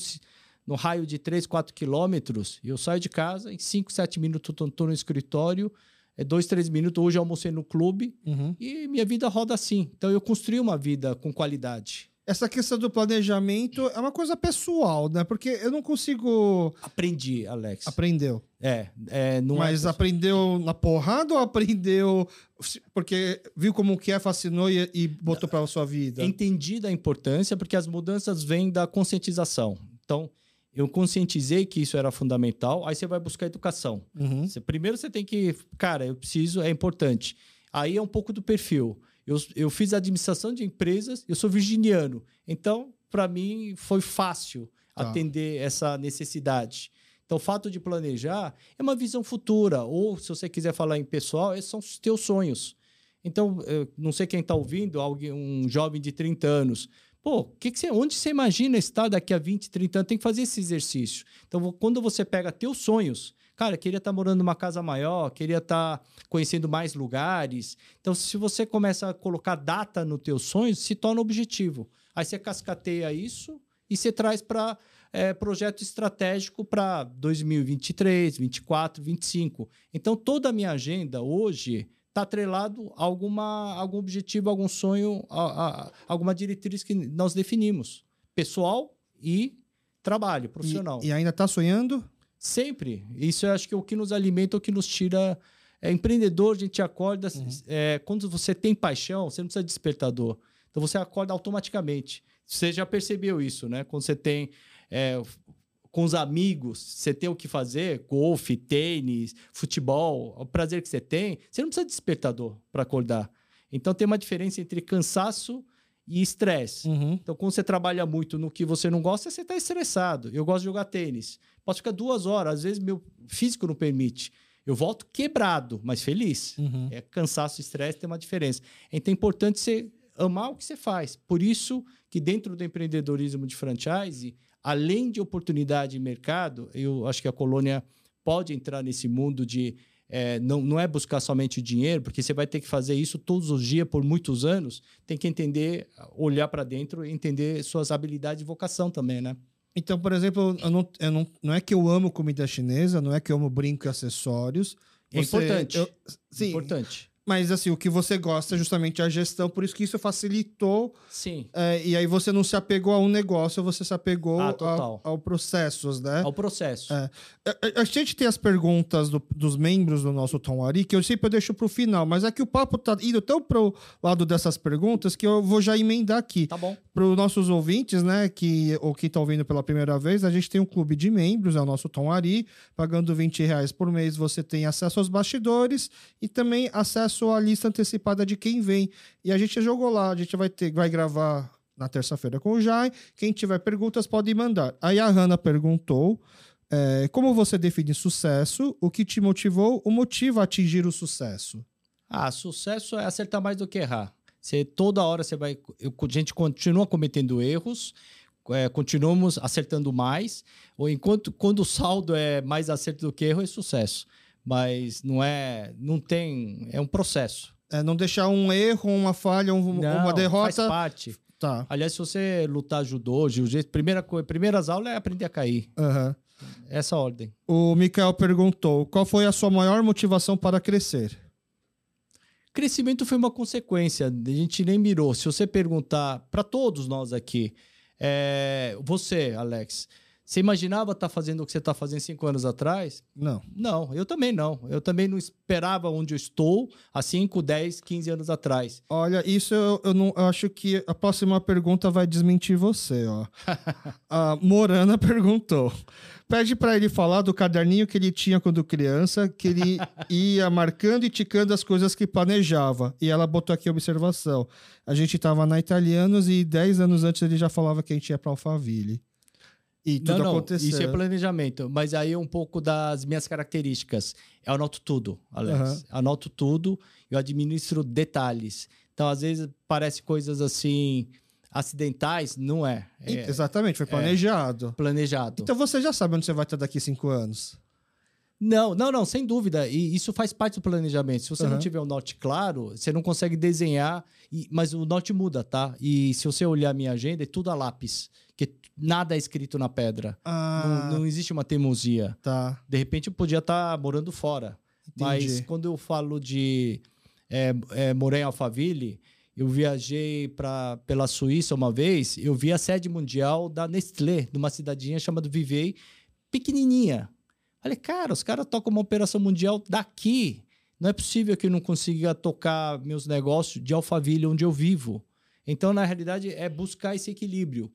no raio de 3, 4 quilômetros. Eu saio de casa, em 5, 7 minutos estou no escritório. É 2, 3 minutos. Hoje eu almocei no clube. Uhum. E minha vida roda assim. Então eu construí uma vida com qualidade. Essa questão do planejamento é uma coisa pessoal, né? Porque eu não consigo. Aprendi, Alex. Aprendeu. É, é não Mas é... aprendeu na porrada ou aprendeu porque viu como que é, fascinou e, e botou para sua vida? Entendi da importância, porque as mudanças vêm da conscientização. Então, eu conscientizei que isso era fundamental, aí você vai buscar educação. Uhum. Você- primeiro você tem que, cara, eu preciso, é importante. Aí é um pouco do perfil. Eu, eu fiz administração de empresas, eu sou virginiano. Então, para mim, foi fácil Tá. atender essa necessidade. Então, o fato de planejar é uma visão futura. Ou, se você quiser falar em pessoal, esses são os teus sonhos. Então, eu não sei quem está ouvindo, alguém, um jovem de 30 anos. Pô, que que você, onde você imagina estar daqui a 20, 30 anos? Tem que fazer esse exercício. Então, quando você pega teus sonhos, cara, queria estar morando numa casa maior, queria estar conhecendo mais lugares. Então, se você começa a colocar data nos teus sonhos, se torna objetivo. Aí você cascateia isso e você traz para projeto estratégico para 2023, 24, 25. Então, toda a minha agenda hoje está atrelado a alguma, algum objetivo, algum sonho, a, a- alguma diretriz que nós definimos. Pessoal e trabalho profissional. E, e ainda tá sonhando? Sempre. Isso eu acho que é o que nos alimenta, o que nos tira. É empreendedor, a gente acorda. é, quando você tem paixão, você não precisa de despertador. Então você acorda automaticamente. Você já percebeu isso, né? Quando você tem. é, com os amigos, você tem o que fazer, golfe, tênis, futebol, o prazer que você tem, você não precisa de despertador para acordar. Então tem uma diferença entre cansaço e estresse. Uhum. Então, quando você trabalha muito no que você não gosta, você está estressado. Eu gosto de jogar tênis. Posso ficar duas horas, às vezes meu físico não permite. Eu volto quebrado, mas feliz. Uhum. É cansaço e estresse tem uma diferença. Então é importante você amar o que você faz. Por isso que dentro do empreendedorismo de franchise, além de oportunidade de mercado, eu acho que a colônia pode entrar nesse mundo de é, não, não é buscar somente o dinheiro, porque você vai ter que fazer isso todos os dias por muitos anos. Tem que entender, olhar para dentro e entender suas habilidades e vocação também, né? Então, por exemplo, eu não, eu não, não é que eu amo comida chinesa, não é que eu amo brinco e acessórios. É importante. eu- sim, Importante. Mas assim, o que você gosta é justamente a gestão, por isso que isso facilitou. Sim. é, e aí você não se apegou a um negócio, você se apegou Ah, ao, ao processos, né? Ao processo. É. A, a- a gente tem as perguntas do- dos membros do nosso Tom Ari, que eu sempre eu deixo pro final, mas é que o papo tá indo tão pro lado dessas perguntas que eu vou já emendar aqui. Tá bom. Para os nossos ouvintes, né, que, ou que estão ouvindo pela primeira vez, a gente tem um clube de membros, é o nosso Tom Ari. Pagando 20 reais por mês, você tem acesso aos bastidores e também acesso à lista antecipada de quem vem. E a gente jogou lá, a gente vai, ter, vai gravar na terça-feira com o Jai. Quem tiver perguntas pode mandar. Aí a Hanna perguntou. é, como você define sucesso? O que te motivou? O motivo a atingir o sucesso? Ah, sucesso é acertar mais do que errar. Você, toda hora você vai. eu- a gente continua cometendo erros, é, continuamos acertando mais, ou enquanto quando o saldo é mais acerto do que erro, é sucesso. Mas não é. Não tem. É um processo. É, não deixar um erro, uma falha, um- Não, uma Faz derrota. parte. Tá. Aliás, se você lutar judô, jiu-jitsu, primeira, primeiras aulas é aprender a cair. Aham. Essa ordem. O Mikael perguntou: qual foi a sua maior motivação para crescer? Crescimento foi uma consequência, a gente nem mirou. Se você perguntar para todos nós aqui, é, você, Alex, Você imaginava estar tá fazendo o que você está fazendo cinco anos atrás? Não. Não, eu também não. Eu também não esperava onde eu estou há 5, 10, 15 anos atrás. Olha, isso eu, eu não eu acho que a próxima pergunta vai desmentir você, ó. a Morana perguntou. Pede para ele falar do caderninho que ele tinha quando criança, que ele ia marcando e ticando as coisas que planejava. E ela botou aqui a observação. A gente estava na Italianos e 10 anos antes ele já falava que a gente ia para Alphaville. E tudo não, não, aconteceu. Isso é planejamento. Mas aí é um pouco das minhas características. Eu anoto tudo, Alex. Uhum. Anoto tudo, eu administro detalhes. Então, às vezes, parece coisas assim acidentais, não é. é Exatamente, foi planejado. É planejado. Então você já sabe onde você vai estar daqui cinco anos. Não, não, não, sem dúvida. E isso faz parte do planejamento. Se você uhum. não tiver o um norte claro, você não consegue desenhar, e, mas o norte muda, tá? E se você olhar a minha agenda, é tudo a lápis. Que nada é escrito na pedra. Ah. Não, não, existe uma teimosia. Tá. De repente eu podia estar tá morando fora. Entendi. Mas quando eu falo de é, é, morar em Alphaville, eu viajei pra, pela Suíça uma vez, eu vi a sede mundial da Nestlé, numa cidadinha chamada Vivei, pequenininha Falei, cara, os caras tocam uma operação mundial daqui. Não é possível que eu não consiga tocar meus negócios de Alphaville, onde eu vivo. Então, na realidade, é buscar esse equilíbrio.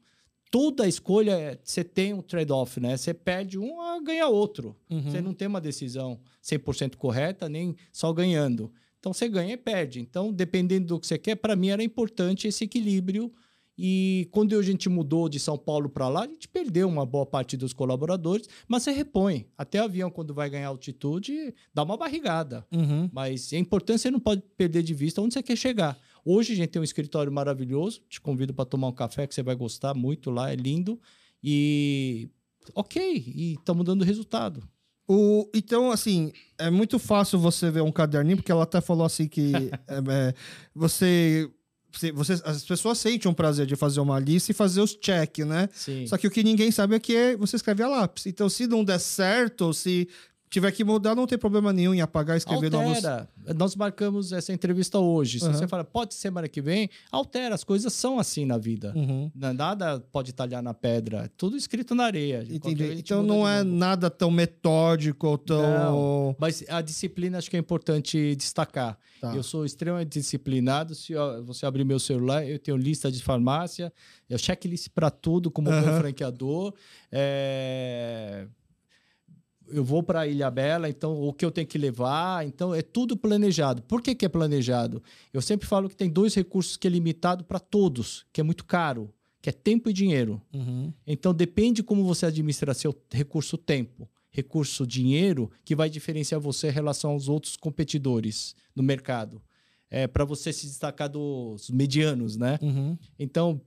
Toda escolha, você tem um trade-off, né? Você perde um a ganhar outro. Uhum. Você não tem uma decisão 100% correta, nem só ganhando. Então, você ganha e perde. Então, dependendo do que você quer, para mim era importante esse equilíbrio e quando a gente mudou de São Paulo para lá, a gente perdeu uma boa parte dos colaboradores, mas você repõe. Até avião, quando vai ganhar altitude, dá uma barrigada. Uhum. Mas é importante, você não pode perder de vista onde você quer chegar. Hoje a gente tem um escritório maravilhoso, te convido para tomar um café que você vai gostar muito lá, é lindo. E ok, e estamos dando resultado. O, então, assim, é muito fácil você ver um caderninho, porque ela até falou assim que é, é, você você, as pessoas sentem um prazer de fazer uma lista e fazer os check, né? Sim. Só que o que ninguém sabe é que você escreve a lápis. Então, se não der certo, se tiver que mudar, não tem problema nenhum em apagar, escrever altera. novos. Nós marcamos essa entrevista hoje. Se uhum. você fala, pode ser semana que vem, altera. As coisas são assim na vida. Uhum. Nada pode talhar na pedra. Tudo escrito na areia. Entendi. Então não é nada tão metódico ou tão. Não, mas a disciplina acho que é importante destacar. Tá. Eu sou extremamente disciplinado. Se você abrir meu celular, eu tenho lista de farmácia, eu checklist para tudo como uhum. franqueador. É eu vou para Ilha Bela, então o que eu tenho que levar, então é tudo planejado. Por que, que é planejado? Eu sempre falo que tem dois recursos que é limitado para todos, que é muito caro, que é tempo e dinheiro. Uhum. Então depende como você administra seu recurso tempo, recurso dinheiro, que vai diferenciar você em relação aos outros competidores no mercado. É para você se destacar dos medianos, né? Uhum. Então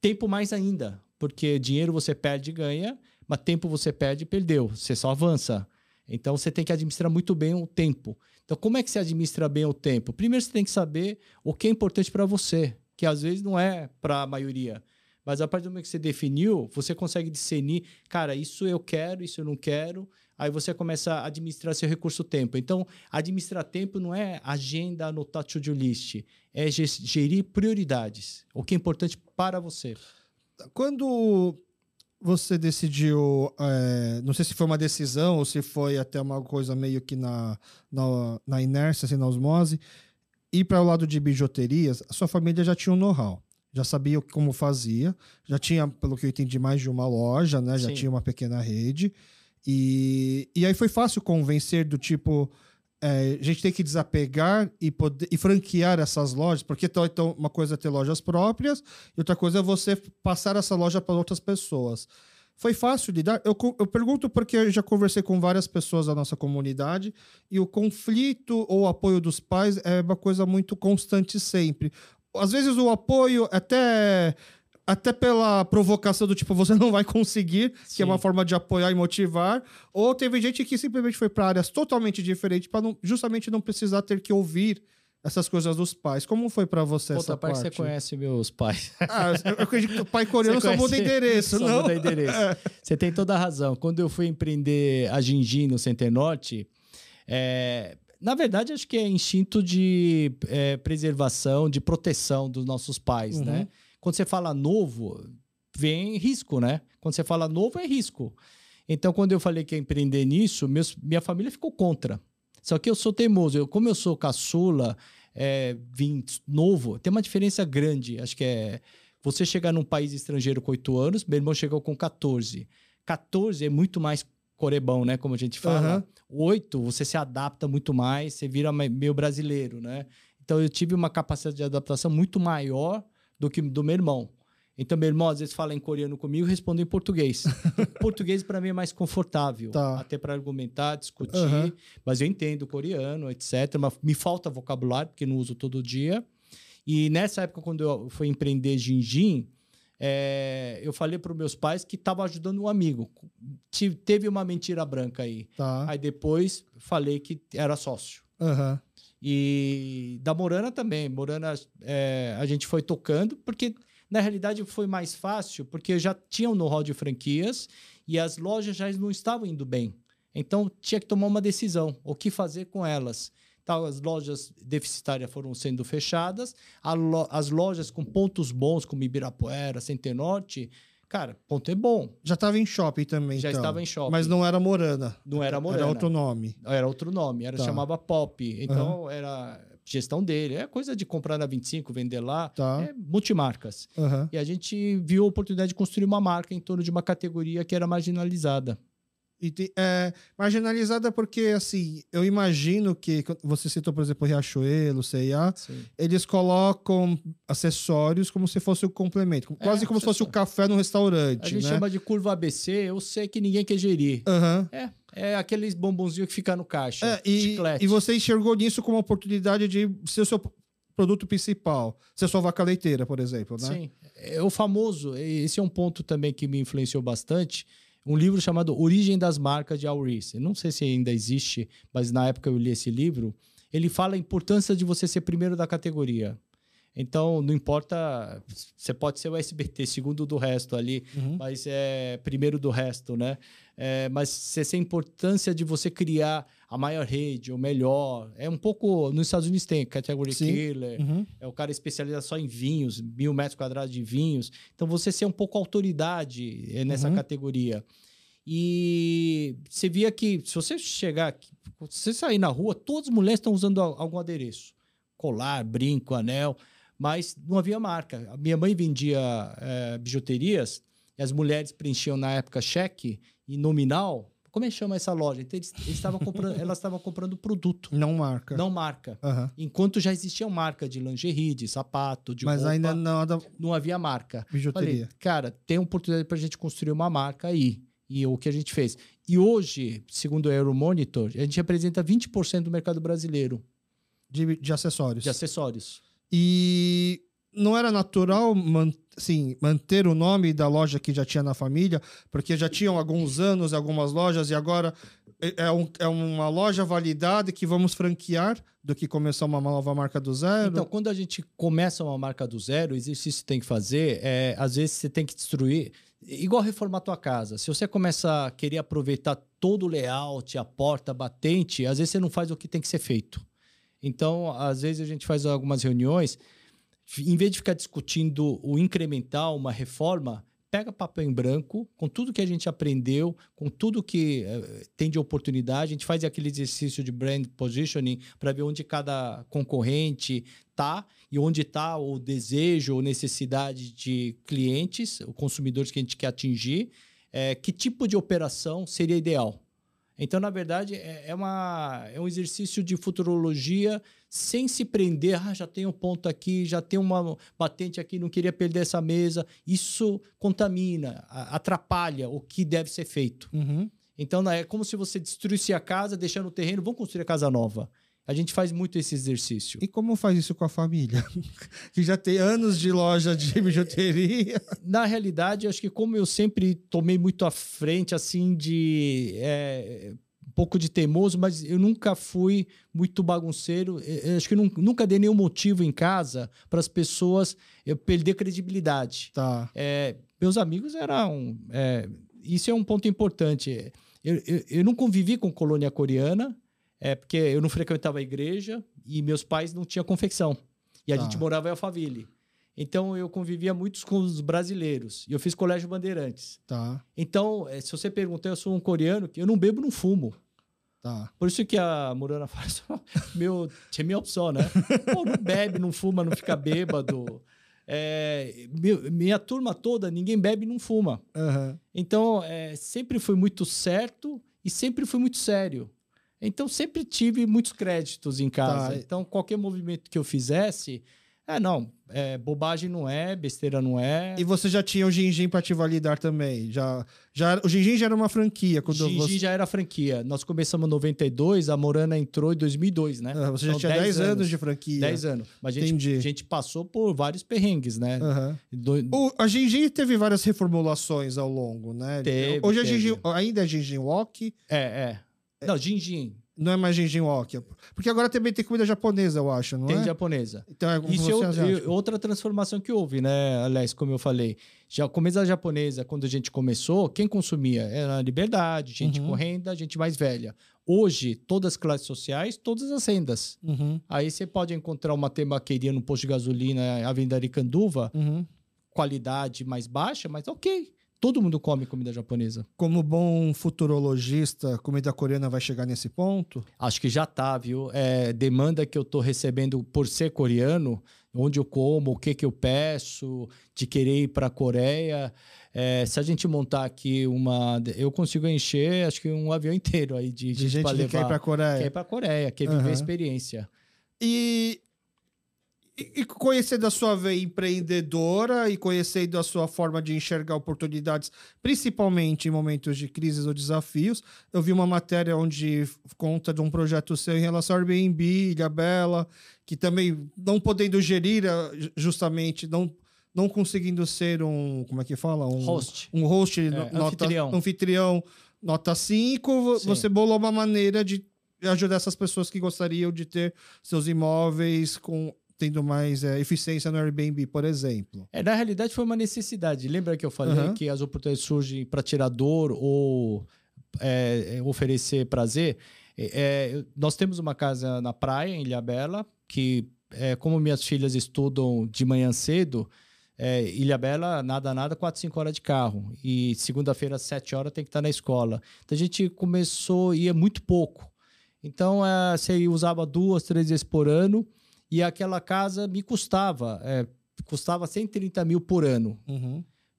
tempo mais ainda, porque dinheiro você perde e ganha mas tempo você perde e perdeu, você só avança. Então você tem que administrar muito bem o tempo. Então, como é que você administra bem o tempo? Primeiro você tem que saber o que é importante para você, que às vezes não é para a maioria. Mas a partir do momento que você definiu, você consegue discernir, cara, isso eu quero, isso eu não quero. Aí você começa a administrar seu recurso tempo. Então, administrar tempo não é agenda, anotar to-do list. É gerir prioridades. O que é importante para você. Quando você decidiu, é, não sei se foi uma decisão ou se foi até uma coisa meio que na, na, na inércia, assim, na osmose, ir para o lado de bijuterias, a sua família já tinha um know-how, já sabia como fazia, já tinha, pelo que eu entendi, mais de uma loja, né? Já Sim. tinha uma pequena rede. E, e aí foi fácil convencer do tipo, é, a gente tem que desapegar e, poder, e franquear essas lojas, porque então, uma coisa é ter lojas próprias e outra coisa é você passar essa loja para outras pessoas. Foi fácil lidar? Eu, eu pergunto porque eu já conversei com várias pessoas da nossa comunidade e o conflito ou o apoio dos pais é uma coisa muito constante sempre. Às vezes o apoio até até pela provocação do tipo, você não vai conseguir, Sim. que é uma forma de apoiar e motivar. Ou teve gente que simplesmente foi para áreas totalmente diferentes para justamente não precisar ter que ouvir essas coisas dos pais. Como foi para você Outra essa parte? você conhece meus pais. Ah, eu acredito que o pai coreano só muda endereço, só não? muda endereço. Você tem toda a razão. Quando eu fui empreender a Gingin no Center Norte, é... na verdade, acho que é instinto de é, preservação, de proteção dos nossos pais, uhum. né? Quando você fala novo, vem risco, né? Quando você fala novo, é risco. Então, quando eu falei que ia empreender nisso, meus, minha família ficou contra. Só que eu sou teimoso. Eu, como eu sou caçula, é, vim novo, tem uma diferença grande. Acho que é você chegar num país estrangeiro com 8 anos, meu irmão chegou com 14. 14 é muito mais corebão, né? Como a gente fala. Uhum. 8, você se adapta muito mais, você vira meio brasileiro, né? Então eu tive uma capacidade de adaptação muito maior do que do meu irmão. Então, meu irmão às vezes fala em coreano comigo e responde em português. português para mim é mais confortável, tá. até para argumentar, discutir. Uhum. Mas eu entendo coreano, etc. Mas me falta vocabulário, porque não uso todo dia. E nessa época, quando eu fui empreender Jinjin, é, eu falei para os meus pais que estava ajudando um amigo. Teve uma mentira branca aí. Tá. Aí depois falei que era sócio. Uhum. E da Morana também. Morana, é, a gente foi tocando, porque na realidade, foi mais fácil porque já tinham know-how de franquias e as lojas já não estavam indo bem. Então, tinha que tomar uma decisão, o que fazer com elas. Então, as lojas deficitárias foram sendo fechadas, lo as lojas com pontos bons, como Ibirapuera, Centenorte, Cara, ponto é bom. Já estava em shopping também, Já então. estava em shopping. Mas não era Morana. Não era Morana. Era outro nome. Era outro nome. Era tá. chamava Pop. Então uhum. era gestão dele. É coisa de comprar na 25, vender lá. Tá. É multimarcas. Uhum. E a gente viu a oportunidade de construir uma marca em torno de uma categoria que era marginalizada. E te, é, marginalizada porque, assim, eu imagino que, você citou, por exemplo, Riachuelo, C&A, eles colocam acessórios como se fosse o um complemento, quase é, como se fosse o café no restaurante, A gente né? chama de curva ABC, eu sei que ninguém quer gerir. Uhum. É, é aqueles bombonzinhos que fica no caixa, é, e, e você enxergou nisso como uma oportunidade de ser o seu produto principal, ser sua vaca leiteira, por exemplo, né? Sim, é o famoso, esse é um ponto também que me influenciou bastante, um livro chamado Origem das Marcas de Al Reese. Não sei se ainda existe, mas na época eu li esse livro. Ele fala a importância de você ser primeiro da categoria. Então, não importa, você pode ser o SBT, segundo do resto ali, uhum. mas é primeiro do resto, né? É, mas essa importância de você criar a maior rede, o melhor. É um pouco. Nos Estados Unidos tem Category Sim. Killer, uhum. é o cara especializado só em vinhos, mil metros quadrados de vinhos. Então, você ser um pouco autoridade é, nessa uhum. categoria. E você via que, se você chegar, se você sair na rua, todas as mulheres estão usando algum adereço colar, brinco, anel mas não havia marca. A minha mãe vendia é, bijuterias e as mulheres preenchiam na época cheque e nominal. Como é que chama essa loja? Então, eles, eles comprando, elas estavam comprando produto. Não marca. Não marca. Uhum. Enquanto já existia marca de lingerie, de sapato, de Mas roupa, ainda nada... não havia marca. Bijuteria. Falei, cara, tem oportunidade para a gente construir uma marca aí. E o que a gente fez. E hoje, segundo o Euromonitor, a gente representa 20% do mercado brasileiro. De, de acessórios. De acessórios. E não era natural man, assim, manter o nome da loja que já tinha na família, porque já tinham alguns anos algumas lojas e agora é, é, um, é uma loja validada que vamos franquear do que começar uma nova marca do zero? Então, quando a gente começa uma marca do zero, o exercício que tem que fazer é, às vezes, você tem que destruir. Igual reformar a tua casa. Se você começa a querer aproveitar todo o layout, a porta, a batente, às vezes você não faz o que tem que ser feito. Então, às vezes a gente faz algumas reuniões, em vez de ficar discutindo o incremental, uma reforma, pega papel em branco, com tudo que a gente aprendeu, com tudo que uh, tem de oportunidade, a gente faz aquele exercício de brand positioning para ver onde cada concorrente está e onde está o desejo ou necessidade de clientes, consumidores que a gente quer atingir, é, que tipo de operação seria ideal. Então, na verdade, é, é, uma, é um exercício de futurologia sem se prender. Ah, já tem um ponto aqui, já tem uma patente aqui, não queria perder essa mesa. Isso contamina, atrapalha o que deve ser feito. Uhum. Então, é como se você destruísse a casa, deixando o terreno, vamos construir a casa nova. A gente faz muito esse exercício. E como faz isso com a família? que já tem anos de loja de bijuteria. Na realidade, acho que como eu sempre tomei muito à frente, assim, de... É, um pouco de teimoso, mas eu nunca fui muito bagunceiro. Eu acho que nunca dei nenhum motivo em casa para as pessoas eu perder credibilidade. Tá. É, meus amigos eram... É, isso é um ponto importante. Eu, eu, eu não convivi com colônia coreana, é porque eu não frequentava a igreja e meus pais não tinham confecção. E a tá. gente morava em Alphaville. Então eu convivia muito com os brasileiros. E eu fiz colégio Bandeirantes. Tá, Então, eh, se você perguntar, eu sou um coreano que eu não bebo, não fumo. tá. Por isso que a Murana fala, meu, tinha minha opção, né? Pô, não bebe, não fuma, não fica bêbado. É, minha turma toda, ninguém bebe e não fuma. Aham. Então, é, sempre foi muito certo e sempre foi muito sério. Então, sempre tive muitos créditos em casa. Tá. Então, qualquer movimento que eu fizesse, é, não, é, bobagem não é, besteira não é. E você já tinha o Gingin pra te validar também? Já, já, o Gingin já era uma franquia. Quando Gigi você, já era franquia. Nós começamos em 92, a Morana entrou em 2002, né? Ah, você já São tinha 10 anos. de franquia. 10 anos. Mas a gente, Entendi. a gente passou por vários perrengues, né? Aham. Do- O, a Gingin teve várias reformulações ao longo, né? Teve, Hoje a teve. Gingin, ainda é Gingin Walk, É, é. Não, Gin não é mais Gingin Walk. Porque agora também tem comida japonesa, eu acho, não tem é? japonesa. Então é como Isso é o- asiático. e outra transformação que houve, né, Alex, como eu falei. Já comida japonesa, quando a gente começou, quem consumia? Era a liberdade, gente Uhum. com renda, gente mais velha. Hoje, todas as classes sociais, todas as rendas. Uhum, Aí você pode encontrar uma temaqueria no posto de gasolina, Avenida Aricanduva, uhum. qualidade mais baixa, mas ok. Todo mundo come comida japonesa. Como bom futurologista, comida coreana vai chegar nesse ponto? Acho que já tá, viu? É, demanda que eu tô recebendo por ser coreano, onde eu como, o que que eu peço, de querer ir para a Coreia. É, se a gente montar aqui uma. Eu consigo encher, acho que um avião inteiro aí de, De gente pra que quer ir pra Coreia. Quer ir pra Coreia, quer viver Aham. a experiência. E, e, e conhecendo a sua veia empreendedora e conhecendo a sua forma de enxergar oportunidades, principalmente em momentos de crises ou desafios, eu vi uma matéria onde conta de um projeto seu em relação ao Airbnb, Ilha Bela, que também não podendo gerir, ah, ju- justamente, não, não conseguindo ser um, como é que fala? Um Host. Um host, no- nota, anfitrião. anfitrião nota 5, vo- Sim. você bolou uma maneira de ajudar essas pessoas que gostariam de ter seus imóveis com tendo mais é, eficiência no Airbnb, por exemplo. É, na realidade, foi uma necessidade. Lembra que eu falei Aham. que as oportunidades surgem para tirar dor ou é, é, oferecer prazer? É, é, nós temos uma casa na praia, em Ilhabela, que, é, como minhas filhas estudam de manhã cedo, é, Ilhabela, nada, nada, 4, 5 horas de carro. E segunda-feira, às 7 horas, tem que estar na escola. Então a gente começou, ia muito pouco. Então é, você usava duas, três vezes por ano. E aquela casa me custava, é, custava 130 mil por ano.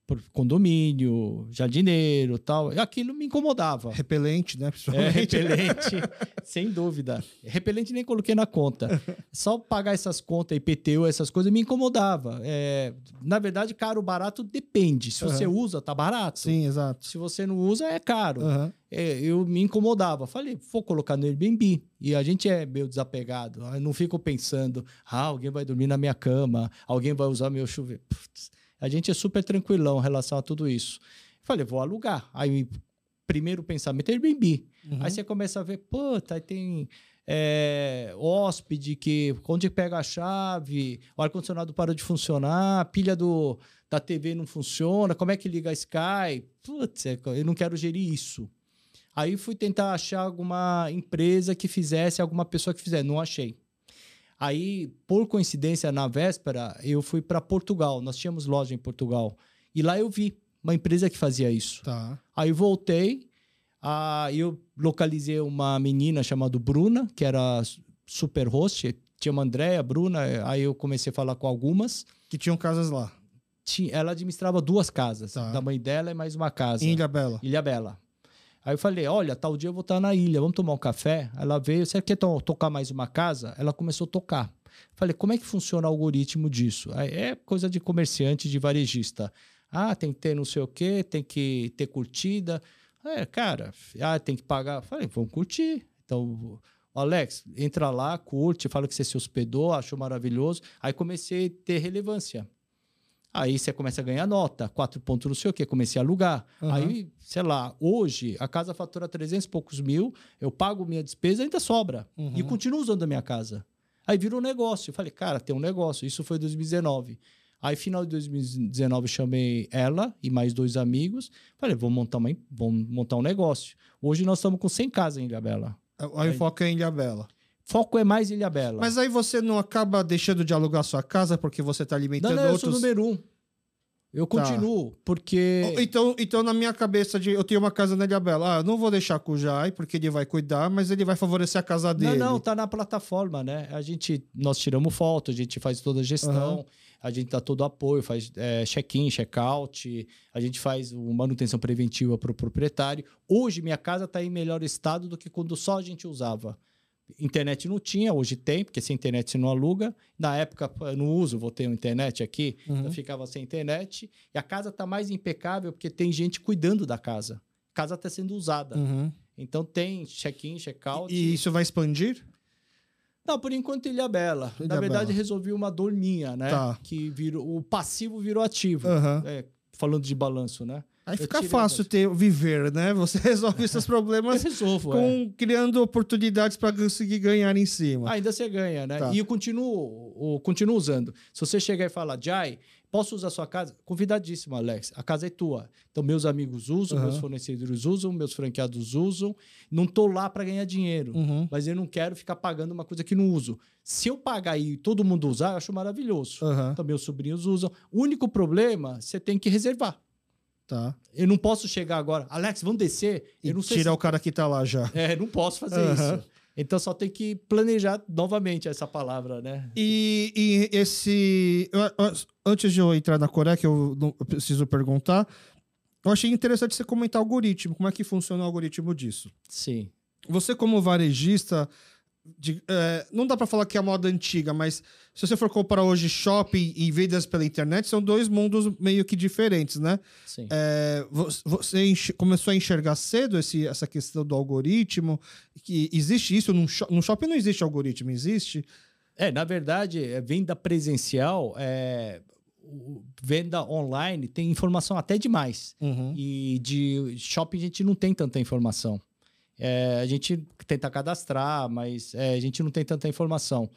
Por condomínio, jardineiro tal. E aquilo me incomodava. Repelente, né? É, repelente, sem dúvida. Repelente nem coloquei na conta. Só pagar essas contas, IPTU, essas coisas, me incomodava. É, na verdade, caro ou barato depende. Se você usa, tá barato. Sim, exato. Se você não usa, é caro. Aham. É, eu me incomodava. Falei, vou colocar no Airbnb. E a gente é meio desapegado. Eu não fico pensando, ah, alguém vai dormir na minha cama, alguém vai usar meu chuveiro. Putz, a gente é super tranquilão em relação a tudo isso. Falei, vou alugar. Aí, primeiro pensamento é Airbnb. Uhum. Aí você começa a ver, puta, aí tem é, hóspede que onde pega a chave, o ar-condicionado parou de funcionar, a pilha do, da TV não funciona, como é que liga a Sky? Putz, é, eu não quero gerir isso. Aí fui tentar achar alguma empresa que fizesse, alguma pessoa que fizesse, não achei. Aí, por coincidência, na véspera, eu fui para Portugal. Nós tínhamos loja em Portugal. E lá eu vi uma empresa que fazia isso. Tá. Aí voltei, ah, eu localizei uma menina chamada Bruna, que era super host. Tinha uma Andréia, Bruna, aí eu comecei a falar com algumas. Que tinham casas lá. Tinha- ela administrava duas casas, Tá. da mãe dela e mais uma casa. Em Ilha Bela. Aí eu falei, olha, tal dia eu vou estar na ilha, vamos tomar um café? Ela veio, você quer to- tocar mais uma casa? Ela começou a tocar. Falei, como é que funciona o algoritmo disso? Aí, é coisa de comerciante, de varejista. Ah, tem que ter não sei o quê, tem que ter curtida. É, cara, ah, tem que pagar. Falei, vamos curtir. Então, Alex, entra lá, curte, fala que você se hospedou, achou maravilhoso. Aí comecei a ter relevância. Aí você começa a ganhar nota, quatro pontos não sei o quê, comecei a alugar. Uhum. Aí, sei lá, hoje a casa fatura 300 e poucos mil, eu pago minha despesa ainda sobra. Uhum. E continuo usando a minha casa. Aí virou um negócio. Eu falei, cara, tem um negócio. Isso foi em 2019. Aí, final de 2019, eu chamei ela e mais dois amigos. Falei, vamos montar, uma, vamos montar um negócio. Hoje nós estamos com 100 casas em Ilhabela. O enfoque é em Ilha Bela. Foco é mais Ilha Bela. Mas aí você não acaba deixando de alugar sua casa porque você está alimentando não, não, outros... eu sou número um. Eu Tá. continuo, porque... Então, então, na minha cabeça, de, eu tenho uma casa na Ilhabela. Ah, eu não vou deixar com o Jai, porque ele vai cuidar, mas ele vai favorecer a casa dele. Não, não, tá na plataforma, né? A gente, nós tiramos foto, a gente faz toda a gestão, Aham. a gente dá todo o apoio, faz é, check-in, check-out, a gente faz manutenção preventiva para o proprietário. Hoje, minha casa está em melhor estado do que quando só a gente usava. Internet não tinha, hoje tem, porque sem internet você não aluga. Na época, eu não uso, vou ter uma internet aqui, Uhum. eu ficava sem internet. E a casa está mais impecável porque tem gente cuidando da casa. A casa está sendo usada. Uhum. Então tem check-in, check-out. E isso vai expandir? Não, por enquanto Ilha Bela. Ilha Na verdade, Bela. resolvi uma dor minha, né? Tá. Que virou, o passivo virou ativo. Aham. É, falando de balanço, né? Aí fica fácil ter, viver, né? Você resolve seus Eu problemas resolvo, é. com, criando oportunidades para conseguir ganhar em cima. Ainda você ganha, né? Tá. E eu continuo, eu continuo usando. Se você chegar e falar, Jai, posso usar sua casa? Convidadíssimo, Alex. A casa é tua. Então, meus amigos usam, Aham. meus fornecedores usam, meus franqueados usam. Não tô lá para ganhar dinheiro. Uhum. Mas eu não quero ficar pagando uma coisa que não uso. Se eu pagar e todo mundo usar, eu acho maravilhoso. Aham. Então, meus sobrinhos usam. O único problema, você tem que reservar. Tá. Eu não posso chegar agora, Alex, vamos descer. E eu não sei tirar se... o cara que tá lá já. É, não posso fazer Aham. isso. Então só tem que planejar novamente essa palavra, né? E, e esse. antes de eu entrar na Coreia, que eu, não- eu preciso perguntar, eu achei interessante você comentar algoritmo. Como é que funciona o algoritmo disso? Sim. Você, como varejista, de- é, não dá para falar que é a moda antiga, mas se você for comparar hoje shopping e vendas pela internet, são dois mundos meio que diferentes, né? Sim. É, vo- você começou a enxergar cedo esse- essa questão do algoritmo? Que existe isso? Num sho- no shopping não existe algoritmo, existe? É, na verdade, é, venda presencial, é, venda online tem informação até demais. Uhum. E de shopping a gente não tem tanta informação. É, a gente tenta cadastrar, mas é, a gente não tem tanta informação.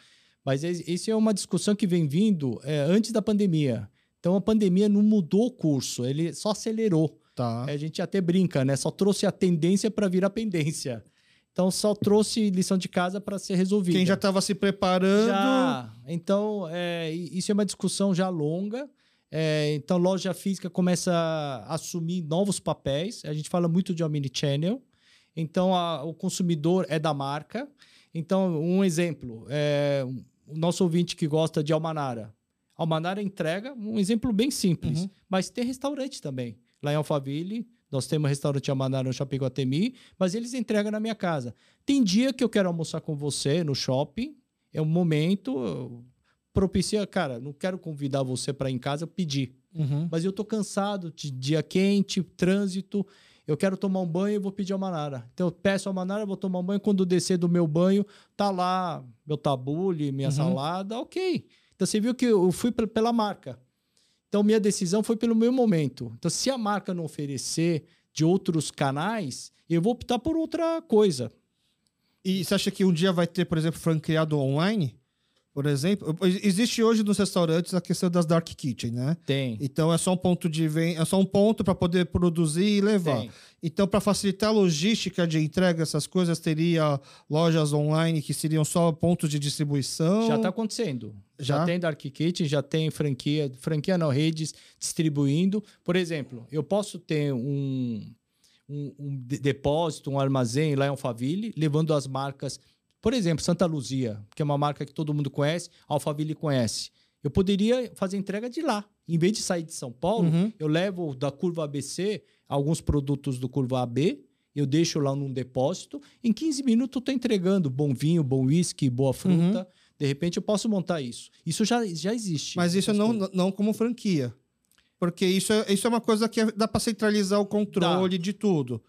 Mas isso é uma discussão que vem vindo é, antes da pandemia. Então a pandemia não mudou o curso, ele só acelerou. Tá. A gente até brinca, né? Só trouxe a tendência para virar pendência. Então só trouxe lição de casa para ser resolvida. Quem já estava se preparando. Já. Então, é, isso é uma discussão já longa. É, então, loja física começa a assumir novos papéis. A gente fala muito de omnichannel. Então, a- o consumidor é da marca. Então, um exemplo. É, o nosso ouvinte que gosta de Almanara. Almanara entrega um exemplo bem simples. Uhum. Mas tem restaurante também. Lá em Alphaville, nós temos restaurante Almanara no Shopping Guatemi, mas eles entregam na minha casa. Tem dia que eu quero almoçar com você no shopping, é um momento propicia, cara, não quero convidar você para ir em casa, pedir. Uhum. Mas eu tô cansado de dia quente, trânsito, eu quero tomar um banho e vou pedir Almanara. Então eu peço Almanara, vou tomar um banho, quando eu descer do meu banho, tá lá meu tabule, minha Uhum. salada, ok. Então você viu que eu fui pe- pela marca. Então minha decisão foi pelo meu momento. Então se a marca não oferecer de outros canais, eu vou optar por outra coisa. E você acha que um dia vai ter, por exemplo, franqueado online? Por exemplo, existe hoje nos restaurantes a questão das dark kitchen, né? Tem. Então é só um ponto de venda, é só um ponto para poder produzir e levar. Tem. Então, para facilitar a logística de entrega, essas coisas, teria lojas online que seriam só pontos de distribuição. Já está acontecendo. Já? Já? tem Dark Kitchen, já tem franquia, franquia não, redes distribuindo. Por exemplo, eu posso ter um, um, um de- depósito, um armazém lá em Alphaville, levando as marcas, por exemplo, Santa Luzia, que é uma marca que todo mundo conhece, Alphaville conhece. Eu poderia fazer entrega de lá. Em vez de sair de São Paulo, Uhum. eu levo da curva ABC alguns produtos do curva AB, eu deixo lá num depósito. Em 15 minutos eu estou entregando bom vinho, bom whisky, boa fruta. De repente eu posso montar isso. Isso já, já existe. Mas isso não, coisas. não como franquia. Porque isso é, isso é uma coisa que é- dá para centralizar o controle de tudo.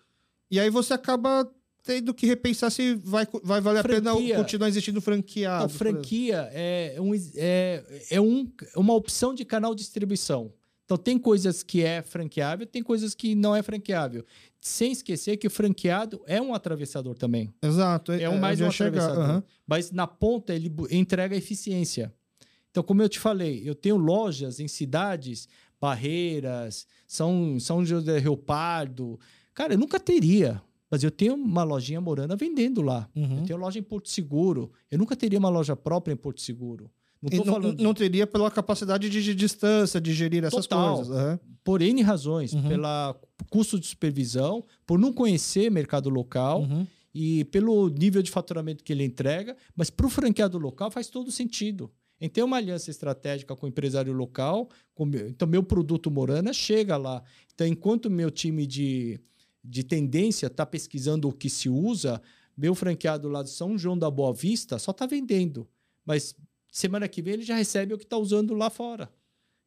E aí você acaba tendo que repensar se vai, vai valer a pena Franquia. continuar existindo franqueado. Exemplo. franquia é, um, é, é um, uma opção de canal de distribuição. Então, tem coisas que é franqueável, tem coisas que não é franqueável. Sem esquecer que o franqueado é um atravessador também. Exato. É um mais eu um chegar, atravessador. aham. Mas na ponta ele entrega eficiência. Então, como eu te falei, eu tenho lojas em cidades, Barreiras, São, São José do Rio Pardo. Cara, eu nunca teria. Mas eu tenho uma lojinha morana vendendo lá. Uhum. Eu tenho loja em Porto Seguro. Eu nunca teria uma loja própria em Porto Seguro. Não não, teria pela capacidade de, de distância, de gerir essas Total. coisas. aham. Por N razões. Uhum. Pela custo de supervisão, por não conhecer mercado local. Uhum. e pelo nível de faturamento que ele entrega, mas para o franqueado local faz todo sentido. Em ter uma aliança estratégica com o empresário local, com meu- então meu produto Morana chega lá. Então, enquanto meu time de, de tendência está pesquisando o que se usa, meu franqueado lá de São João da Boa Vista só está vendendo. Mas semana que vem ele já recebe o que está usando lá fora.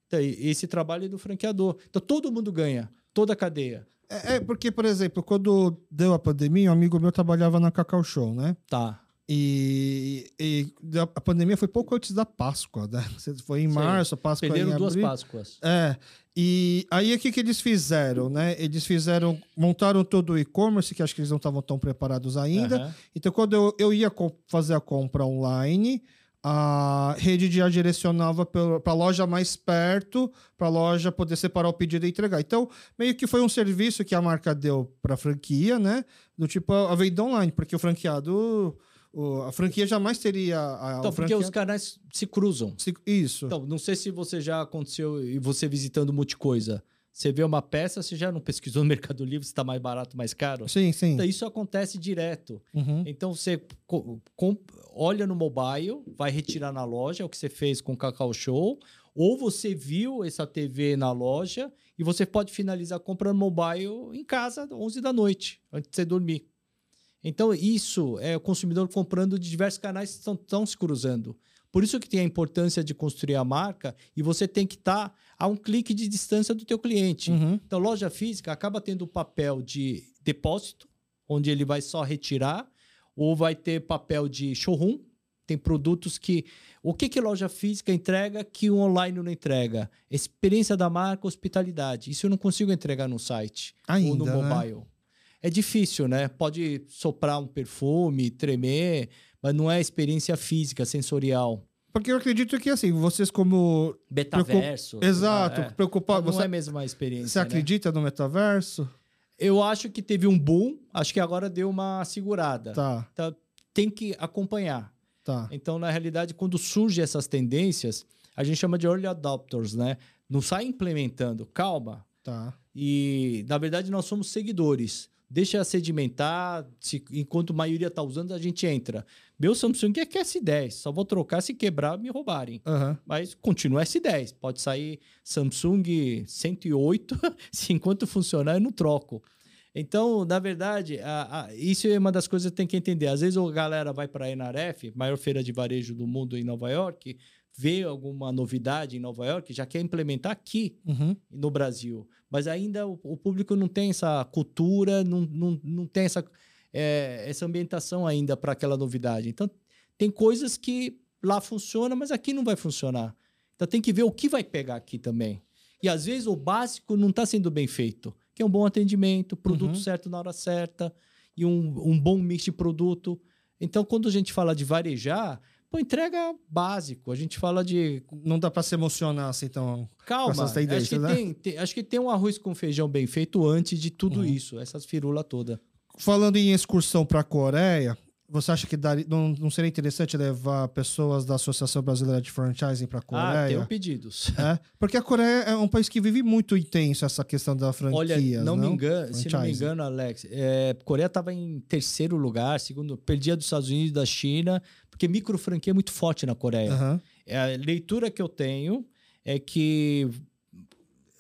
Então, esse trabalho é do franqueador. Então, todo mundo ganha, toda a cadeia. É, é porque, por exemplo, quando deu a pandemia, um amigo meu trabalhava na Cacau Show, né? Tá. E, e a pandemia foi pouco antes da Páscoa, né? Foi em Sim. março, a Páscoa Perderam em duas abril. Páscoas. É. E aí o que, que eles fizeram, né? Eles fizeram, montaram todo o e-commerce, que acho que eles não estavam tão preparados ainda. Aham. Então, quando eu, eu ia fazer a compra online, a rede já direcionava para a loja mais perto, para a loja poder separar o pedido e entregar. Então, meio que foi um serviço que a marca deu para a franquia, né? Do tipo a venda online, porque o franqueado. O- a franquia jamais teria. A, Então, o porque os canais se cruzam. se- Isso. Então, não sei se você já aconteceu e você visitando Multicoisa. Você vê uma peça, você já não pesquisou no Mercado Livre se está mais barato, mais caro? sim, sim. Então, isso acontece direto. Uhum. Então, você olha no mobile, vai retirar na loja, é o que você fez com o Cacau Show, ou você viu essa TV na loja e você pode finalizar a compra no mobile em casa, 11 da noite, antes de você dormir. Então, isso é o consumidor comprando de diversos canais que estão, estão se cruzando. Por isso que tem a importância de construir a marca e você tem que estar a um clique de distância do teu cliente. Uhum. Então, loja física acaba tendo o papel de depósito, onde ele vai só retirar, ou vai ter papel de showroom. Tem produtos que. O que, que loja física entrega que o online não entrega? Experiência da marca, hospitalidade. Isso eu não consigo entregar no site ou no Ainda, né? É difícil, né? Pode soprar um perfume, tremer, mas não é experiência física, sensorial. Porque eu acredito que, assim, vocês como... Betaverso. Exato, é. preocupado... Não Você, é a mesma experiência. você né? acredita no metaverso? Eu acho que teve um boom, acho que agora deu uma segurada. Tá, Então, tem que acompanhar. tá. Então, na realidade, quando surgem essas tendências, a gente chama de early adopters, né? Não sai implementando, calma. Tá. E, na verdade, nós somos seguidores. Deixa sedimentar, se- enquanto a maioria está usando, a gente entra. Meu Samsung é que é S10, só vou trocar se quebrar me roubarem. Aham. Mas continua S10. Pode sair Samsung 108, se enquanto funcionar eu não troco. Então, na verdade, a- a- isso é uma das coisas que tem que entender. Às vezes a galera vai para a NRF, maior feira de varejo do mundo em Nova York, vê alguma novidade em Nova York, já quer implementar aqui Uhum. no Brasil. Mas ainda o, o público não tem essa cultura, não, não, não tem essa, é, essa ambientação ainda para aquela novidade. Então, tem coisas que lá funcionam, mas aqui não vai funcionar. Então, tem que ver o que vai pegar aqui também. E às vezes o básico não está sendo bem feito, que é um bom atendimento, produto Uhum. certo na hora certa e um, um bom mix de produto. Então, quando a gente fala de varejar, pô, entrega básico. A gente fala de Não dá pra se emocionar assim, então. Calma, acho, que né? tem, tem- acho que tem um arroz com feijão bem feito antes de tudo Uhum. isso, essas firulas todas. Falando em excursão pra Coreia, você acha que daria, não, não seria interessante levar pessoas da Associação Brasileira de Franchising pra Ah, Coreia? tenho pedidos. É, porque a Coreia é um país que vive muito intenso essa questão da franquia. Olha, não, me engano, se não me engano, Alex, é, Coreia estava em terceiro lugar, segundo, perdia dos Estados Unidos e da China, porque micro franquia é muito forte na Coreia. É, A leitura que eu tenho é que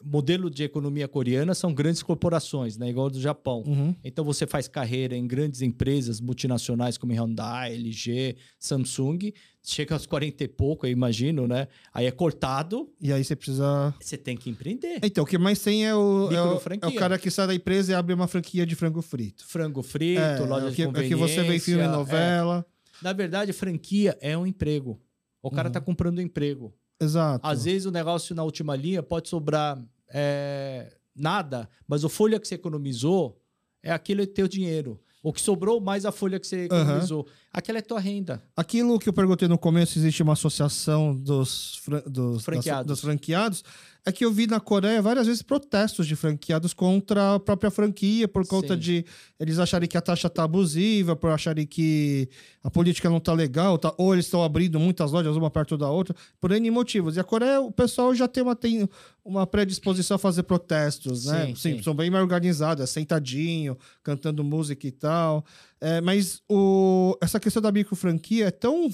modelo de economia coreana são grandes corporações, né, igual do Japão. Uhum. Então você faz carreira em grandes empresas multinacionais como Hyundai, LG, Samsung, chega aos 40 e pouco, eu imagino, né? Aí é cortado, E aí você precisa. você tem que empreender. Então, o que mais tem é o, é o, é o cara que sai da empresa e abre uma franquia de frango frito. Frango frito, É, loja é o de que, é conveniência. que você vê em filme e é. Na verdade, franquia é um emprego. O cara Uhum. tá comprando um emprego. Exato. Às vezes o negócio na última linha pode sobrar é, nada, mas o folha que você economizou é aquele teu dinheiro. O que sobrou mais a folha que você economizou. Aquela é tua renda. Aquilo que eu perguntei no começo, existe uma associação dos, fran- dos, Franqueados. das- dos franqueados. É que eu vi na Coreia várias vezes protestos de franqueados contra a própria franquia, por conta Sim. de eles acharem que a taxa tá abusiva, por acharem que a política não tá legal, tá, ou eles estão abrindo muitas lojas uma perto da outra, por N motivos. E a Coreia, o pessoal já tem uma, tem uma predisposição a fazer protestos, né? Sim, Sim, sim. são bem mais organizados, é sentadinho, cantando música e tal. É, mas o, essa questão da microfranquia é tão,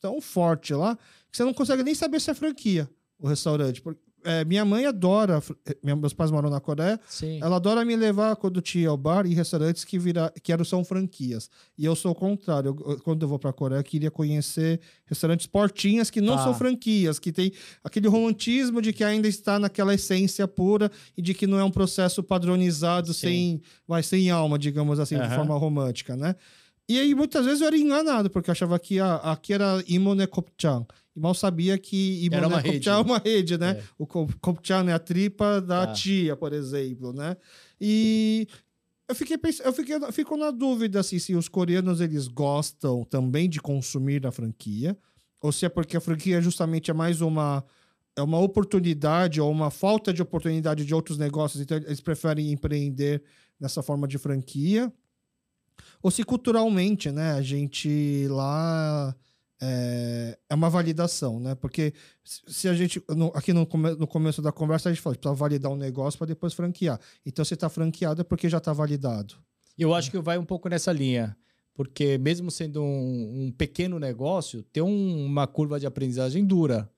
tão forte lá que você não consegue nem saber se é franquia o restaurante. Porque, é, minha mãe adora, minha- meus pais moram na Coreia, Sim. ela adora me levar quando tinha ao bar e restaurantes que, vira, que eram, são franquias. E eu sou o contrário. Eu- quando eu vou pra Coreia, eu queria conhecer restaurantes portinhas que não Tá. são franquias, que tem aquele romantismo de que ainda está naquela essência pura e de que não é um processo padronizado Sim. sem, vai, sem alma, digamos assim, de Aham. forma romântica, né? E aí, muitas vezes eu era enganado, porque eu achava que ah, aqui era Imone Kopchan. E mal sabia que Imone Kopchan rede. é uma rede, né? É. O Kop- Kopchan é a tripa da Tá. tia, por exemplo, né? E eu fiquei eu fiquei, fico na dúvida assim, se os coreanos eles gostam também de consumir a franquia, ou se é porque a franquia justamente é mais uma é uma oportunidade ou uma falta de oportunidade de outros negócios, então eles preferem empreender nessa forma de franquia. Ou se culturalmente, né, a gente lá é, é uma validação, né? Porque se a gente, no- aqui no, come- no começo da conversa, a gente fala, precisa validar um negócio para depois franquear. Então, se está franqueado é porque já está validado. Eu acho que vai um pouco nessa linha. Porque mesmo sendo um, um pequeno negócio, tem um- uma curva de aprendizagem dura.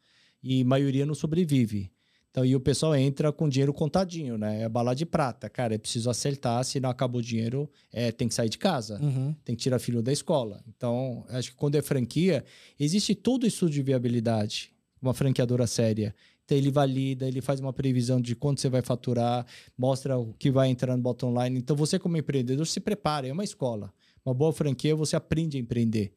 E maioria não sobrevive. Então, e o pessoal entra com dinheiro contadinho, né? É bala de prata. Cara, é preciso acertar, se não acabou o dinheiro, é, tem que sair de casa. Uhum. tem que tirar filho da escola. Então, acho que quando é franquia, existe todo o estudo de viabilidade, uma franqueadora séria. Então, ele valida, ele faz uma previsão de quanto você vai faturar, mostra o que vai entrar no bottom line. Então, você como empreendedor, se prepara, é uma escola. Uma boa franquia, você aprende a empreender.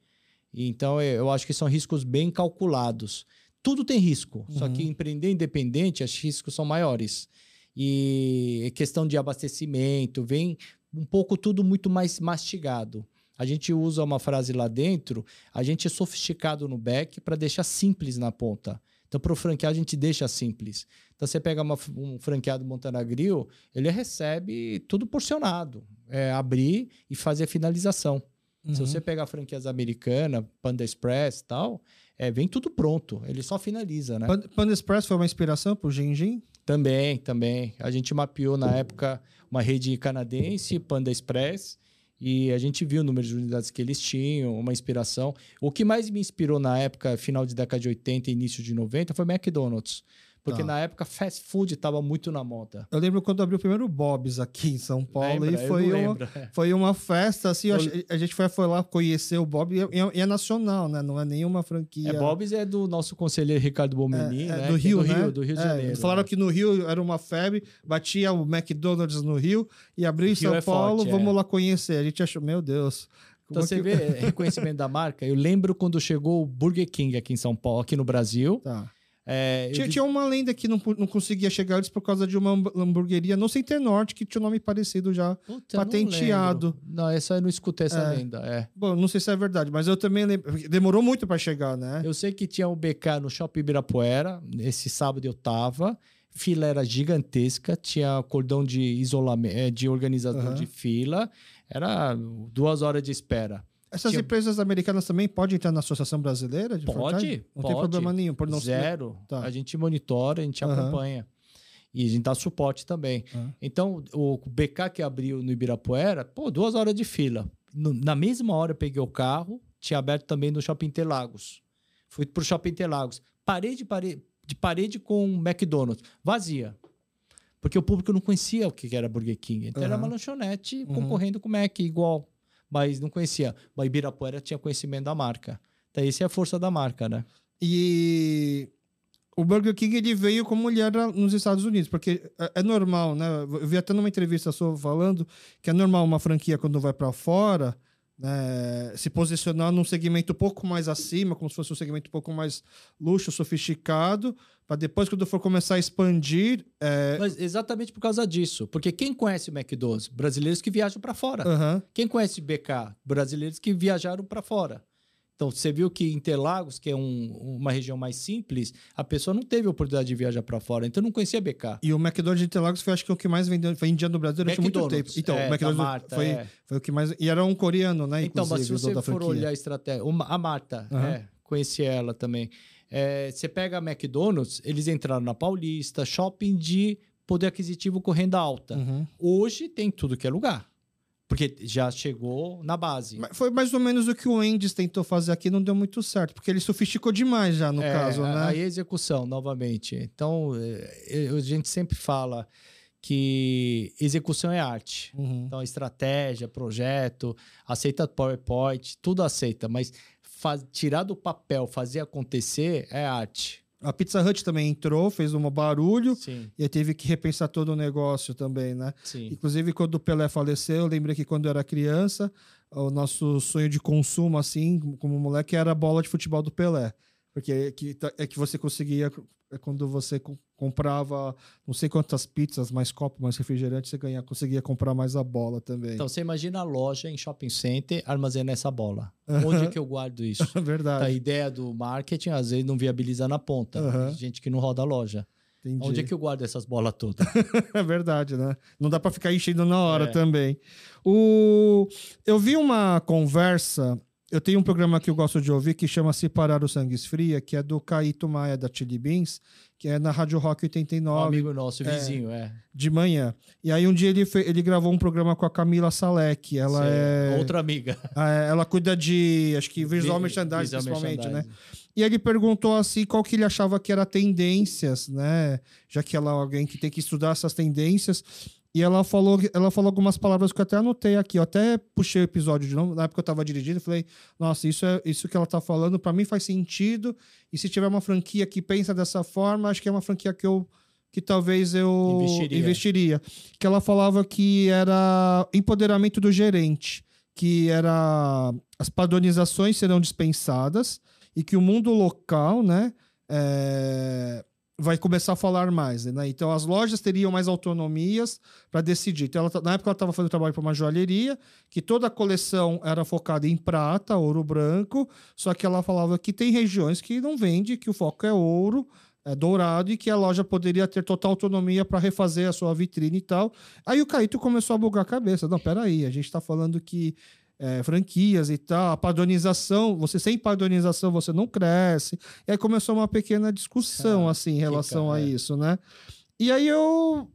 Então, eu acho que são riscos bem calculados. Tudo tem risco, só Uhum. que empreender independente, os riscos são maiores. E questão de abastecimento, vem um pouco tudo muito mais mastigado. A gente usa uma frase lá dentro, a gente é sofisticado no back para deixar simples na ponta. Então, para o franqueado, a gente deixa simples. Então, você pega uma- um franqueado montando a grill, ele recebe tudo porcionado. É abrir e fazer a finalização. Se Uhum. você pegar franquias americanas, Panda Express e tal, é, vem tudo pronto. Ele só finaliza, né? Pan- Panda Express foi uma inspiração pro Gengin? Também, também. A gente mapeou na época uma rede canadense, Panda Express, e a gente viu o número de unidades que eles tinham, uma inspiração. O que mais me inspirou na época, final de década de 80 e início de 90, foi McDonald's. Porque Tá. na época fast food estava muito na moda. Eu lembro quando abriu o primeiro Bob's aqui em São Paulo Lembra? e foi uma, foi uma festa, assim, eu a gente foi, foi lá conhecer o Bob e é, é nacional, né? Não é nenhuma franquia. É, Bob's é do nosso conselheiro Ricardo Bomeni, É, né? do é Rio, do né? Rio, do Rio de É, Janeiro. falaram né? que no Rio era uma febre, batia o McDonald's no Rio e abriu em São é Paulo, forte, vamos é. lá conhecer. A gente achou, meu Deus. Então é você vê é, reconhecimento da marca. Eu lembro quando chegou o Burger King aqui em São Paulo, aqui no Brasil. Tá. É, Tinha, vi- tinha uma lenda que não, não conseguia chegar antes por causa de uma hamb- hamburgueria no Center Norte que tinha um nome parecido já. Puta, não patenteado. lembro. Não, essa eu não escutei essa É. lenda. É. Bom, não sei se é verdade, mas eu também lembro. Demorou muito para chegar, né? Eu sei que tinha o BK no Shopping Ibirapuera. Esse sábado eu tava. Fila era gigantesca, tinha cordão de isolamento, de organizador Aham. de fila. Era duas horas de espera. Essas tinha- empresas americanas também podem entrar na Associação Brasileira de Pode? Não tem pode. problema nenhum. Por não Zero. Tá. A gente monitora, a gente Aham. acompanha. E a gente dá suporte também. Aham. Então, o BK que abriu no Ibirapuera, pô, duas horas de fila. No- na mesma hora eu peguei o carro, tinha aberto também no Shopping Interlagos. Fui pro Shopping Interlagos. Parede, parede, de parede com McDonald's. Vazia. Porque o público não conhecia o que era Burger King. Então era Aham. uma lanchonete Uhum. concorrendo com o Mac igual. Mas não conhecia. Mas Ibirapuera tinha conhecimento da marca. Então, essa é a força da marca, né? E o Burger King ele veio como ele era nos Estados Unidos, porque é, é normal, né? Eu vi até numa entrevista sua falando que é normal uma franquia quando vai para fora né, se posicionar num segmento um pouco mais acima, como se fosse um segmento um pouco mais luxo, sofisticado, para depois, quando for começar a expandir. É... Mas exatamente por causa disso. Porque quem conhece o McDonald's? Brasileiros que viajam para fora. aham, Quem conhece BK? Brasileiros que viajaram para fora. Então, você viu que Interlagos, que é um, uma região mais simples, a pessoa não teve a oportunidade de viajar para fora, então não conhecia BK. E o McDonald's de Interlagos foi, acho que, o que mais vendeu, vendia no Brasil durante muito tempo. Então, é, o McDonald's Marta, foi, é. foi o que mais. E era um coreano, né? Então, mas se você for olhar a estratégia. uma- A Marta, Aham. é, conheci ela também. É, você pega a McDonald's, eles entraram na Paulista, shopping de poder aquisitivo com renda alta. Uhum. Hoje tem tudo que é lugar. Porque já chegou na base. Mas Foi mais ou menos o que o Endes tentou fazer aqui, não deu muito certo, porque ele sofisticou demais já, no É, caso, né? Aí a execução, novamente. Então, é, a gente sempre fala que execução é arte. Uhum. Então, estratégia, projeto, aceita PowerPoint, tudo aceita, mas faz- tirar do papel, fazer acontecer é arte. A Pizza Hut também entrou, fez um barulho, Sim, e teve que repensar todo o negócio também, né? sim. Inclusive, quando o Pelé faleceu, eu lembrei que quando eu era criança, o nosso sonho de consumo, assim, como moleque, era a bola de futebol do Pelé. Porque é que, é que você conseguia, é quando você co- comprava não sei quantas pizzas, mais copo, mais refrigerante, você ganha, conseguia comprar mais a bola também. Então, você imagina a loja em shopping center armazenar essa bola. Onde é que eu guardo isso? é verdade. a ideia do marketing, às vezes, não viabiliza na ponta. Tem Gente que não roda a loja. Entendi. Onde é que eu guardo essas bolas todas? É verdade, né? Não dá para ficar enchendo na hora É. também. O... Eu vi uma conversa. Eu tenho um programa que eu gosto de ouvir que chama Se Parar o Sangue Esfria, que é do Caíto Maia da Chili Beans, que é na Rádio Rock Um 89 amigo nosso, vizinho, é. de manhã. E aí um dia ele, fe- ele gravou um programa com a Camila Salek. Ela Sei, é. Outra amiga. é, Ela cuida de, acho que visual Vi- merchandising, visual principalmente, né? merchandising. E ele perguntou assim qual que ele achava que era tendências, né? Já que ela é alguém que tem que estudar essas tendências. E ela falou, ela falou algumas palavras que eu até anotei aqui. Eu até puxei o episódio de novo. Na época eu tava dirigindo, falei, nossa, isso é isso que ela tá falando, para mim faz sentido. E se tiver uma franquia que pensa dessa forma, acho que é uma franquia que eu que talvez eu Investiria. investiria. Que ela falava que era empoderamento do gerente, que era as padronizações serão dispensadas e que o mundo local, né, é, vai começar a falar mais, né? Então as lojas teriam mais autonomias para decidir. Então, ela, tá- na época ela estava fazendo trabalho para uma joalheria, que toda a coleção era focada em prata, ouro branco, só que ela falava que tem regiões que não vende, que o foco é ouro, é dourado e que a loja poderia ter total autonomia para refazer a sua vitrine e tal. Aí o Caíto começou a bugar a cabeça. Não, peraí, a gente está falando que é, franquias e tal, a padronização, você sem padronização você não cresce. E aí começou uma pequena discussão, Ah, assim, em relação cara, a é. isso, né? E aí eu.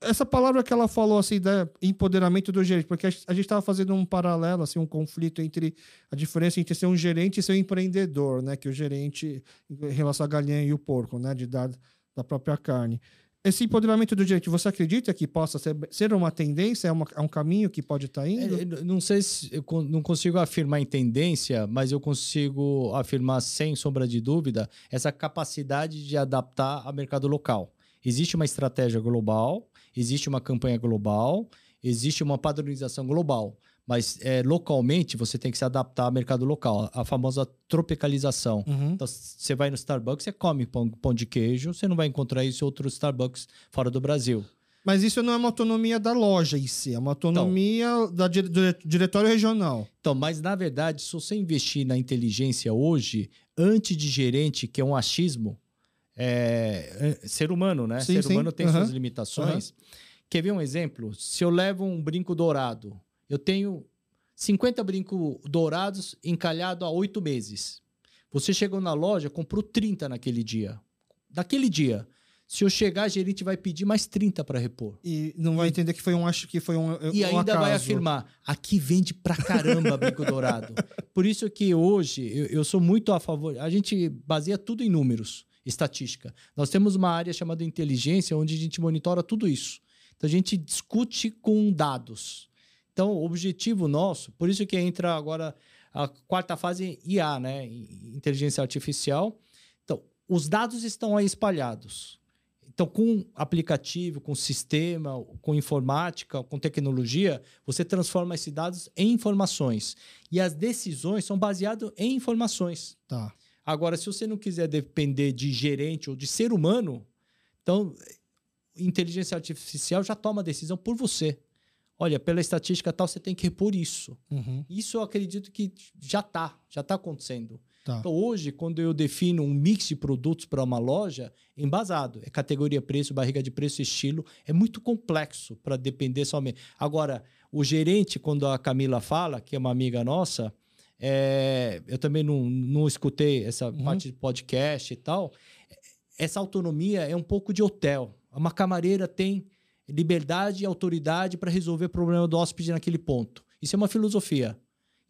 Essa palavra que ela falou, assim, da empoderamento do gerente, porque a gente- a gente estava fazendo um paralelo, assim, um conflito entre a diferença entre ser um gerente e ser um empreendedor, né? Que o gerente, em relação à galinha e o porco, né? De dar da própria carne. Esse empoderamento do gerente, você acredita que possa ser, ser uma tendência? É, uma- é um caminho que pode estar indo? É, não sei se eu não consigo afirmar em tendência, mas eu consigo afirmar sem sombra de dúvida essa capacidade de adaptar ao mercado local. Existe uma estratégia global, existe uma campanha global, existe uma padronização global, mas é, localmente você tem que se adaptar ao mercado local, a famosa tropicalização. Uhum. Então, você vai no Starbucks, você come pão, pão de queijo, você não vai encontrar isso em outro Starbucks fora do Brasil. Mas isso não é uma autonomia da loja em si, é uma autonomia da dire- do diretório regional. Então, mas na verdade, se você investir na inteligência hoje, antes de gerente, que é um achismo, é, ser humano, né? Sim, ser sim. humano tem Aham. suas limitações. Quer ver um exemplo? Se eu levo um brinco dourado, eu tenho 50 brincos dourados encalhados há oito meses. Você chegou na loja, comprou 30 naquele dia. Daquele dia. Se eu chegar, a gerente vai pedir mais 30 para repor. E não vai entender que foi um acho que foi um E um ainda vai acaso. afirmar, aqui vende pra caramba brinco dourado. Por isso que hoje eu, eu sou muito a favor. A gente baseia tudo em números, estatística. Nós temos uma área chamada inteligência, onde a gente monitora tudo isso. Então a gente discute com dados. Então, o objetivo nosso, por isso que entra agora a quarta fase IA, né? Inteligência artificial. Então, os dados estão aí espalhados. Então, com aplicativo, com sistema, com informática, com tecnologia, você transforma esses dados em informações. E as decisões são baseadas em informações. Tá. Agora, se você não quiser depender de gerente ou de ser humano, então inteligência artificial já toma a decisão por você. Olha, pela estatística tal, você tem que repor isso. Uhum. Isso eu acredito que já está, já está acontecendo. Tá. Então, hoje, quando eu defino um mix de produtos para uma loja, embasado, é categoria preço, barriga de preço, estilo, é muito complexo para depender somente. Agora, o gerente, quando a Camila fala, que é uma amiga nossa, é, eu também não, não escutei essa Uhum. parte de podcast e tal. Essa autonomia é um pouco de hotel. Uma camareira tem liberdade e autoridade para resolver o problema do hóspede naquele ponto. Isso é uma filosofia.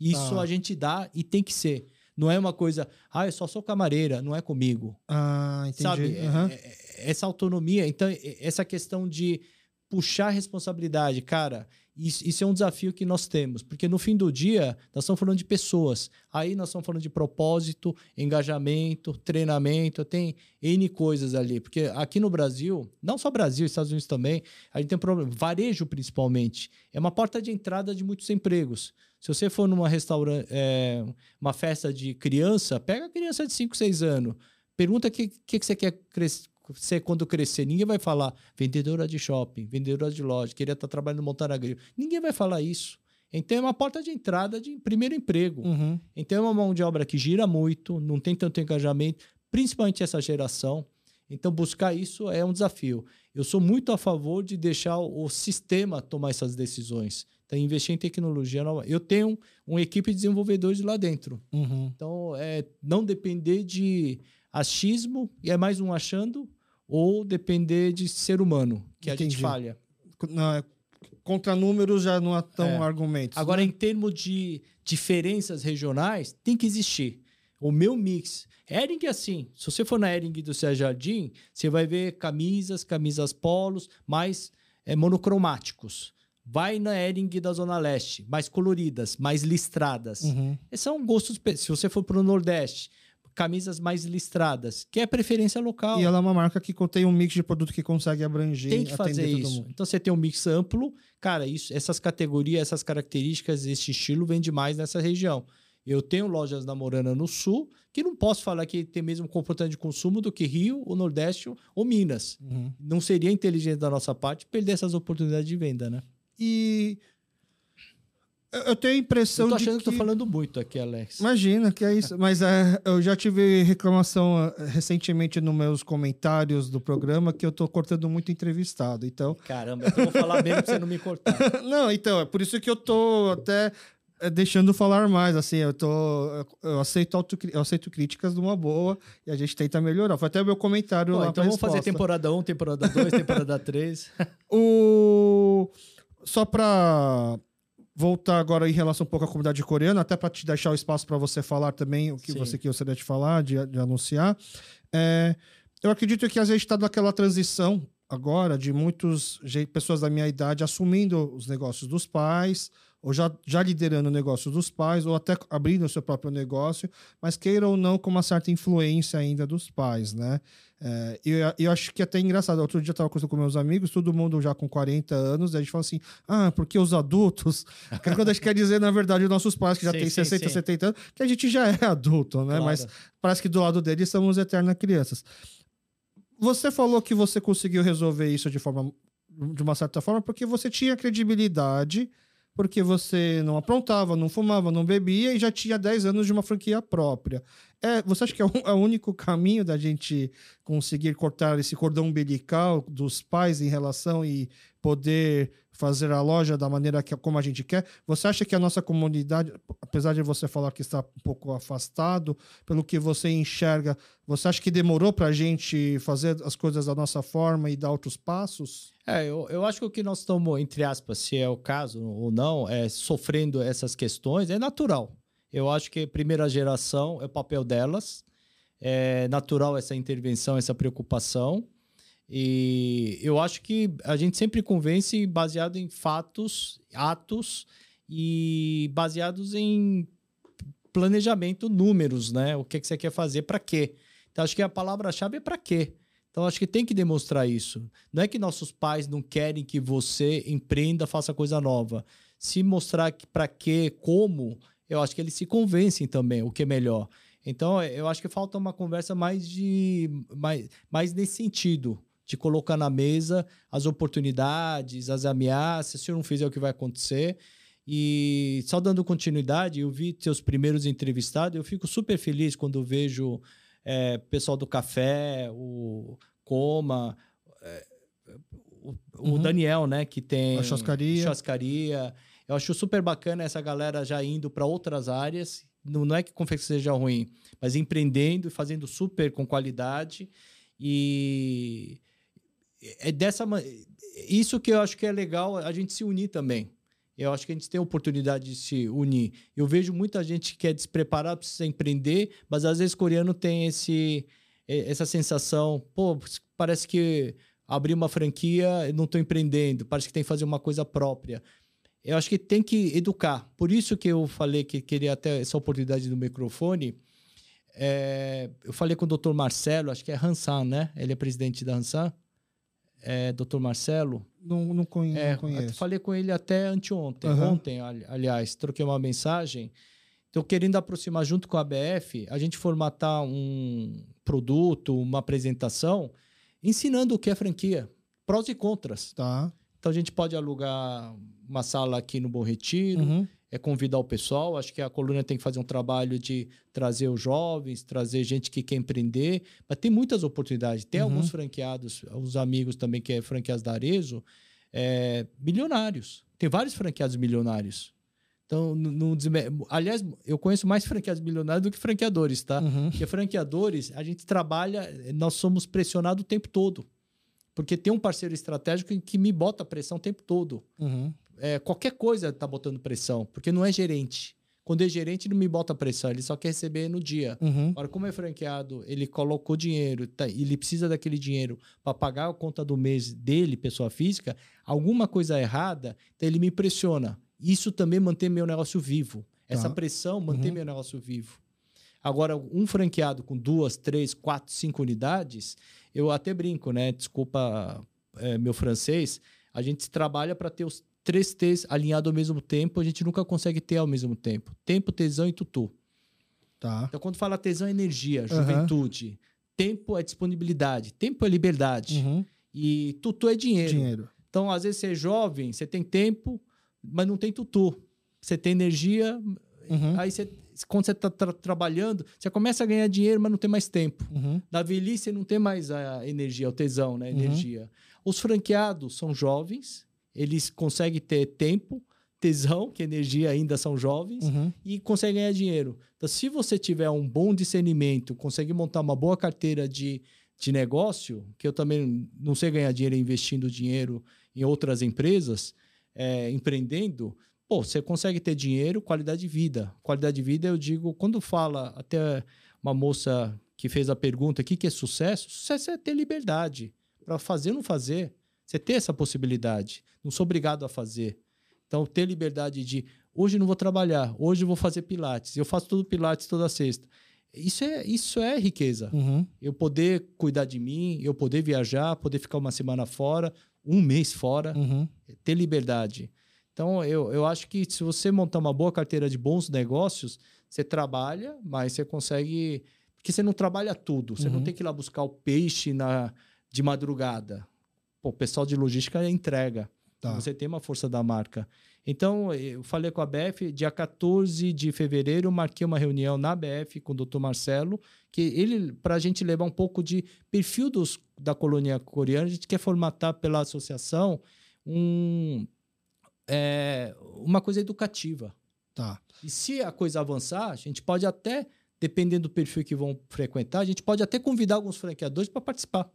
Isso Tá. a gente dá e tem que ser. Não é uma coisa, ah, eu só sou camareira, não é comigo. Ah, entendi. Sabe? É- essa autonomia, então, essa questão de puxar responsabilidade, cara, isso, isso é um desafio que nós temos, porque no fim do dia, nós estamos falando de pessoas. Aí nós estamos falando de propósito, engajamento, treinamento, tem N coisas ali. Porque aqui no Brasil, não só Brasil, Estados Unidos também, a gente tem um problema, varejo principalmente, é uma porta de entrada de muitos empregos. Se você for numa restaurante, é, uma festa de criança, pega a criança de 5, 6 anos, pergunta o que, que, que você quer ser quando crescer. Ninguém vai falar vendedora de shopping, vendedora de loja, queria estar trabalhando no Montanagrio. Ninguém vai falar isso. Então é uma porta de entrada de primeiro emprego. Uhum. Então é uma mão de obra que gira muito, não tem tanto engajamento, principalmente essa geração. Então buscar isso é um desafio. Eu sou muito a favor de deixar o sistema tomar essas decisões. Então investir em tecnologia nova. Eu tenho uma equipe de desenvolvedores lá dentro. Uhum. Então é não depender de achismo e é mais um achando ou depender de ser humano que a Entendi. gente falha. Não, é- contra números já não há tão É. argumentos. Agora, né? em termos de diferenças regionais, tem que existir. O meu mix. Ering é assim. Se você for na Ering do Céu Jardim, você vai ver camisas, camisas polos, mais é, monocromáticos. Vai na Ering da Zona Leste, mais coloridas, mais listradas. Uhum. Esses são gostos. Se você for para o Nordeste, camisas mais listradas, que é preferência local. E ela é uma marca que contém um mix de produto que consegue abranger Tem que fazer atender todo isso. mundo. Então você tem um mix amplo, cara, isso, essas categorias, essas características, esse estilo vende mais nessa região. Eu tenho lojas na Morana no Sul, que não posso falar que tem mesmo comportamento de consumo do que Rio, o Nordeste ou Minas. Uhum. Não seria inteligente da nossa parte perder essas oportunidades de venda, né? E eu- eu tenho a Eu impressão tô de achando que... que tô falando muito aqui, Alex. Imagina que é isso. Mas é, eu já tive reclamação eh, recentemente nos meus comentários do programa que eu tô cortando muito entrevistado. Então, Caramba, então eu vou falar mesmo pra você não me cortar. não, então, é por isso que eu tô até eh, deixando falar mais, assim, eu tô eu aceito eu aceito críticas de uma boa e a gente tenta melhorar. Foi até o meu comentário Bom, lá então pra vamos fazer resposta. temporada 1, temporada 2, temporada 3. O... Só para voltar agora em relação um pouco à comunidade coreana, até para te deixar o espaço para você falar também o que Sim. você gostaria de falar, de, de anunciar. É, eu acredito que a gente está naquela transição agora de muitas pessoas da minha idade assumindo os negócios dos pais, ou já, já liderando o negócio dos pais, ou até abrindo o seu próprio negócio, mas queira ou não com uma certa influência ainda dos pais, né? É, e eu, eu acho que é até engraçado. Outro dia eu estava conversando com meus amigos, todo mundo já com 40 anos, e a gente fala assim: ah, porque os adultos. Que é quando a gente quer dizer, na verdade, os nossos pais que já Sim, têm sim, 60, sim. 70 anos, que a gente já é adulto, né? Claro. Mas parece que do lado deles somos eternas crianças. Você falou que você conseguiu resolver isso de forma de uma certa forma porque você tinha credibilidade, porque você não aprontava, não fumava, não bebia e já tinha 10 anos de uma franquia própria. É, você acha que é o, é o único caminho da gente conseguir cortar esse cordão umbilical dos pais em relação e poder fazer a loja da maneira que como a gente quer? Você acha que a nossa comunidade, apesar de você falar que está um pouco afastado, pelo que você enxerga, você acha que demorou para a gente fazer as coisas da nossa forma e dar outros passos? É, eu, eu acho que o que nós estamos, entre aspas, se é o caso ou não, é sofrendo essas questões, é natural. Eu acho que primeira geração é o papel delas, é natural essa intervenção, essa preocupação. E eu acho que a gente sempre convence baseado em fatos, atos e baseados em planejamento, números, né? O que, que você quer fazer, para quê? Então, acho que a palavra-chave é para quê. Então, acho que tem que demonstrar isso. Não é que nossos pais não querem que você empreenda, faça coisa nova. Se mostrar para quê, como, eu acho que eles se convencem também, o que é melhor. Então, eu acho que falta uma conversa mais de mais, mais nesse sentido, de colocar na mesa as oportunidades, as ameaças, se eu não fizer o que vai acontecer. E só dando continuidade, eu vi seus primeiros entrevistados, eu fico super feliz quando vejo é, pessoal do café, o Coma, é, o, o Uhum. Daniel, né, que tem A churrascaria. churrascaria. Eu acho super bacana essa galera já indo para outras áreas. Não, não é que confecção seja ruim, mas empreendendo e fazendo super com qualidade. E é dessa ma- isso que eu acho que é legal a gente se unir também. Eu acho que a gente tem a oportunidade de se unir. Eu vejo muita gente que é despreparada, precisa empreender, mas às vezes coreano tem esse, essa sensação, pô, parece que abrir uma franquia, não estou empreendendo, parece que tem que fazer uma coisa própria. Eu acho que tem que educar. Por isso que eu falei que queria até essa oportunidade do microfone. É, eu falei com o Dr. Marcelo, acho que é Hansan, né? Ele é presidente da Hansan. É, Dr. Marcelo. Não, não, conhe- É, não conheço. falei com ele até anteontem. Aham. Ontem, ali- aliás, troquei uma mensagem. Estou querendo aproximar junto com a BF, a gente formatar um produto, uma apresentação, ensinando o que é franquia, prós e contras. Tá. Então a gente pode alugar uma sala aqui no Bom Retiro, Uhum. É convidar o pessoal. Acho que a coluna tem que fazer um trabalho de trazer os jovens, trazer gente que quer empreender. Mas tem muitas oportunidades. Tem Uhum. alguns franqueados, os amigos também que é franqueados da Arezo, é, milionários. Tem vários franqueados milionários. Então, não, não desme- aliás, eu conheço mais franqueados milionários do que franqueadores, tá? Uhum. Porque franqueadores, a gente trabalha, nós somos pressionados o tempo todo. Porque tem um parceiro estratégico que me bota pressão o tempo todo Uhum. É, qualquer coisa tá botando pressão, porque não é gerente. Quando é gerente, não me bota pressão, ele só quer receber no dia. Uhum. Agora, como é franqueado, ele colocou dinheiro, tá, ele precisa daquele dinheiro para pagar a conta do mês dele, pessoa física, alguma coisa errada, então ele me pressiona. Isso também mantém meu negócio vivo. Essa Tá. pressão mantém Uhum. meu negócio vivo. Agora, um franqueado com duas, três, quatro, cinco unidades, eu até brinco, né? Desculpa é, meu francês, a gente trabalha para ter os três T's alinhados ao mesmo tempo, a gente nunca consegue ter ao mesmo tempo. Tempo, tesão e tutu. Tá. Então, quando fala tesão é energia, juventude. Tempo é disponibilidade. Tempo é liberdade. Uhum. E tutu é dinheiro. Dinheiro. Então, às vezes, você é jovem, você tem tempo, mas não tem tutu. Você tem energia, Uhum. aí você, quando você está trabalhando, você começa a ganhar dinheiro, mas não tem mais tempo. Uhum. Na velhice, você não tem mais a energia, o tesão, né? A Uhum. energia. Os franqueados são jovens, eles conseguem ter tempo, tesão, que energia ainda são jovens, Uhum. e conseguem ganhar dinheiro. Então, se você tiver um bom discernimento, conseguir montar uma boa carteira de, de negócio, que eu também não sei ganhar dinheiro investindo dinheiro em outras empresas, é, empreendendo, pô, você consegue ter dinheiro, qualidade de vida. Qualidade de vida, eu digo, quando fala até uma moça que fez a pergunta, o que, que é sucesso? Sucesso é ter liberdade para fazer ou não fazer. Você ter essa possibilidade. Não sou obrigado a fazer. Então, ter liberdade de hoje não vou trabalhar, hoje vou fazer pilates. Eu faço tudo pilates toda sexta. Isso é, isso é riqueza. Uhum. Eu poder cuidar de mim, eu poder viajar, poder ficar uma semana fora, um mês fora, Uhum. ter liberdade. Então, eu, eu acho que se você montar uma boa carteira de bons negócios, você trabalha, mas você consegue. Porque você não trabalha tudo. Você não Uhum. tem que ir lá buscar o peixe na, de madrugada. Pô, o pessoal de logística entrega. Tá. Você tem uma força da marca. Então, eu falei com a BF, dia 14 de fevereiro, marquei uma reunião na BF com o Dr. Marcelo, que ele, para a gente levar um pouco de perfil dos, da colônia coreana, a gente quer formatar pela associação um, é, uma coisa educativa. Tá. E se a coisa avançar, a gente pode até, dependendo do perfil que vão frequentar, a gente pode até convidar alguns franqueadores para participar.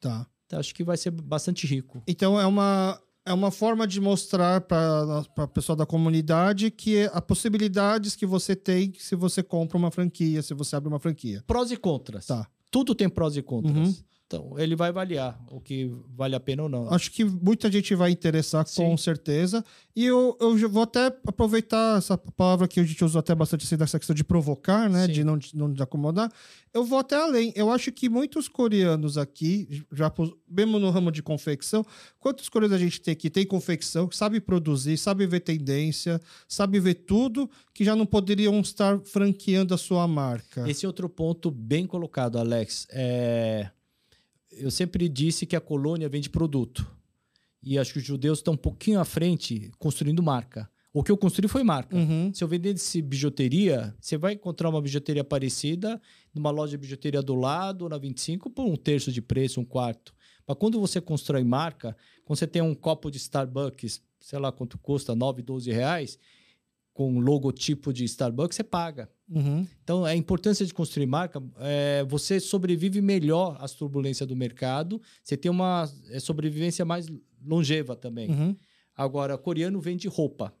Tá. Acho que vai ser bastante rico. Então é uma, é uma forma de mostrar para a pessoa da comunidade que é a possibilidades que você tem se você compra uma franquia, se você abre uma franquia. Prós e contras. Tá. Tudo tem prós e contras. Uhum. Então, ele vai avaliar o que vale a pena ou não. Acho que muita gente vai interessar, com Sim. certeza. E eu, eu vou até aproveitar essa palavra que a gente usou até bastante assim, dessa questão de provocar, né? Sim. De não, não de acomodar. Eu vou até além. Eu acho que muitos coreanos aqui, já mesmo no ramo de confecção, quantos coreanos a gente tem aqui? Tem confecção, sabe produzir, sabe ver tendência, sabe ver tudo, que já não poderiam estar franqueando a sua marca. Esse é outro ponto bem colocado, Alex. É, eu sempre disse que a colônia vende produto. E acho que os judeus estão um pouquinho à frente construindo marca. O que eu construí foi marca. Uhum. Se eu vendesse bijuteria, você vai encontrar uma bijuteria parecida numa loja de bijuteria do lado, na 25, por um terço de preço, um quarto. Mas quando você constrói marca, quando você tem um copo de Starbucks, sei lá quanto custa, 9, 12 reais, com logotipo de Starbucks, você paga. Uhum. Então, a importância de construir marca, é, você sobrevive melhor às turbulências do mercado, você tem uma é, sobrevivência mais longeva também. Uhum. Agora, coreano vende roupa.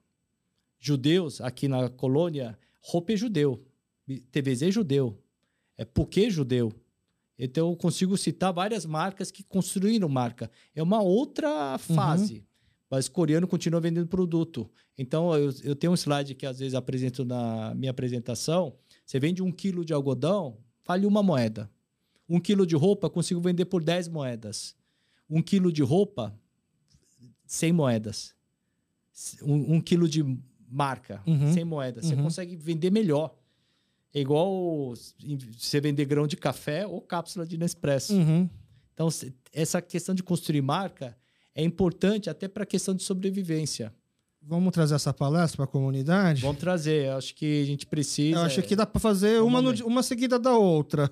Judeus, aqui na colônia, roupa é judeu. TVZ é judeu. É porque judeu. Então, eu consigo citar várias marcas que construíram marca. É uma outra fase. Mas coreano continua vendendo produto. Então, eu, eu tenho um slide que às vezes apresento na minha apresentação. Você vende um quilo de algodão, vale uma moeda. Um quilo de roupa, consigo vender por 10 moedas. Um quilo de roupa, 100 moedas. Um, um quilo de marca, Uhum. 100 moedas. Você Uhum. consegue vender melhor. É igual você vender grão de café ou cápsula de Nespresso. Uhum. Então, essa questão de construir marca é importante até para a questão de sobrevivência. Vamos trazer essa palestra para a comunidade? Vamos trazer, eu acho que a gente precisa. Eu acho que dá para fazer uma, no- uma seguida da outra.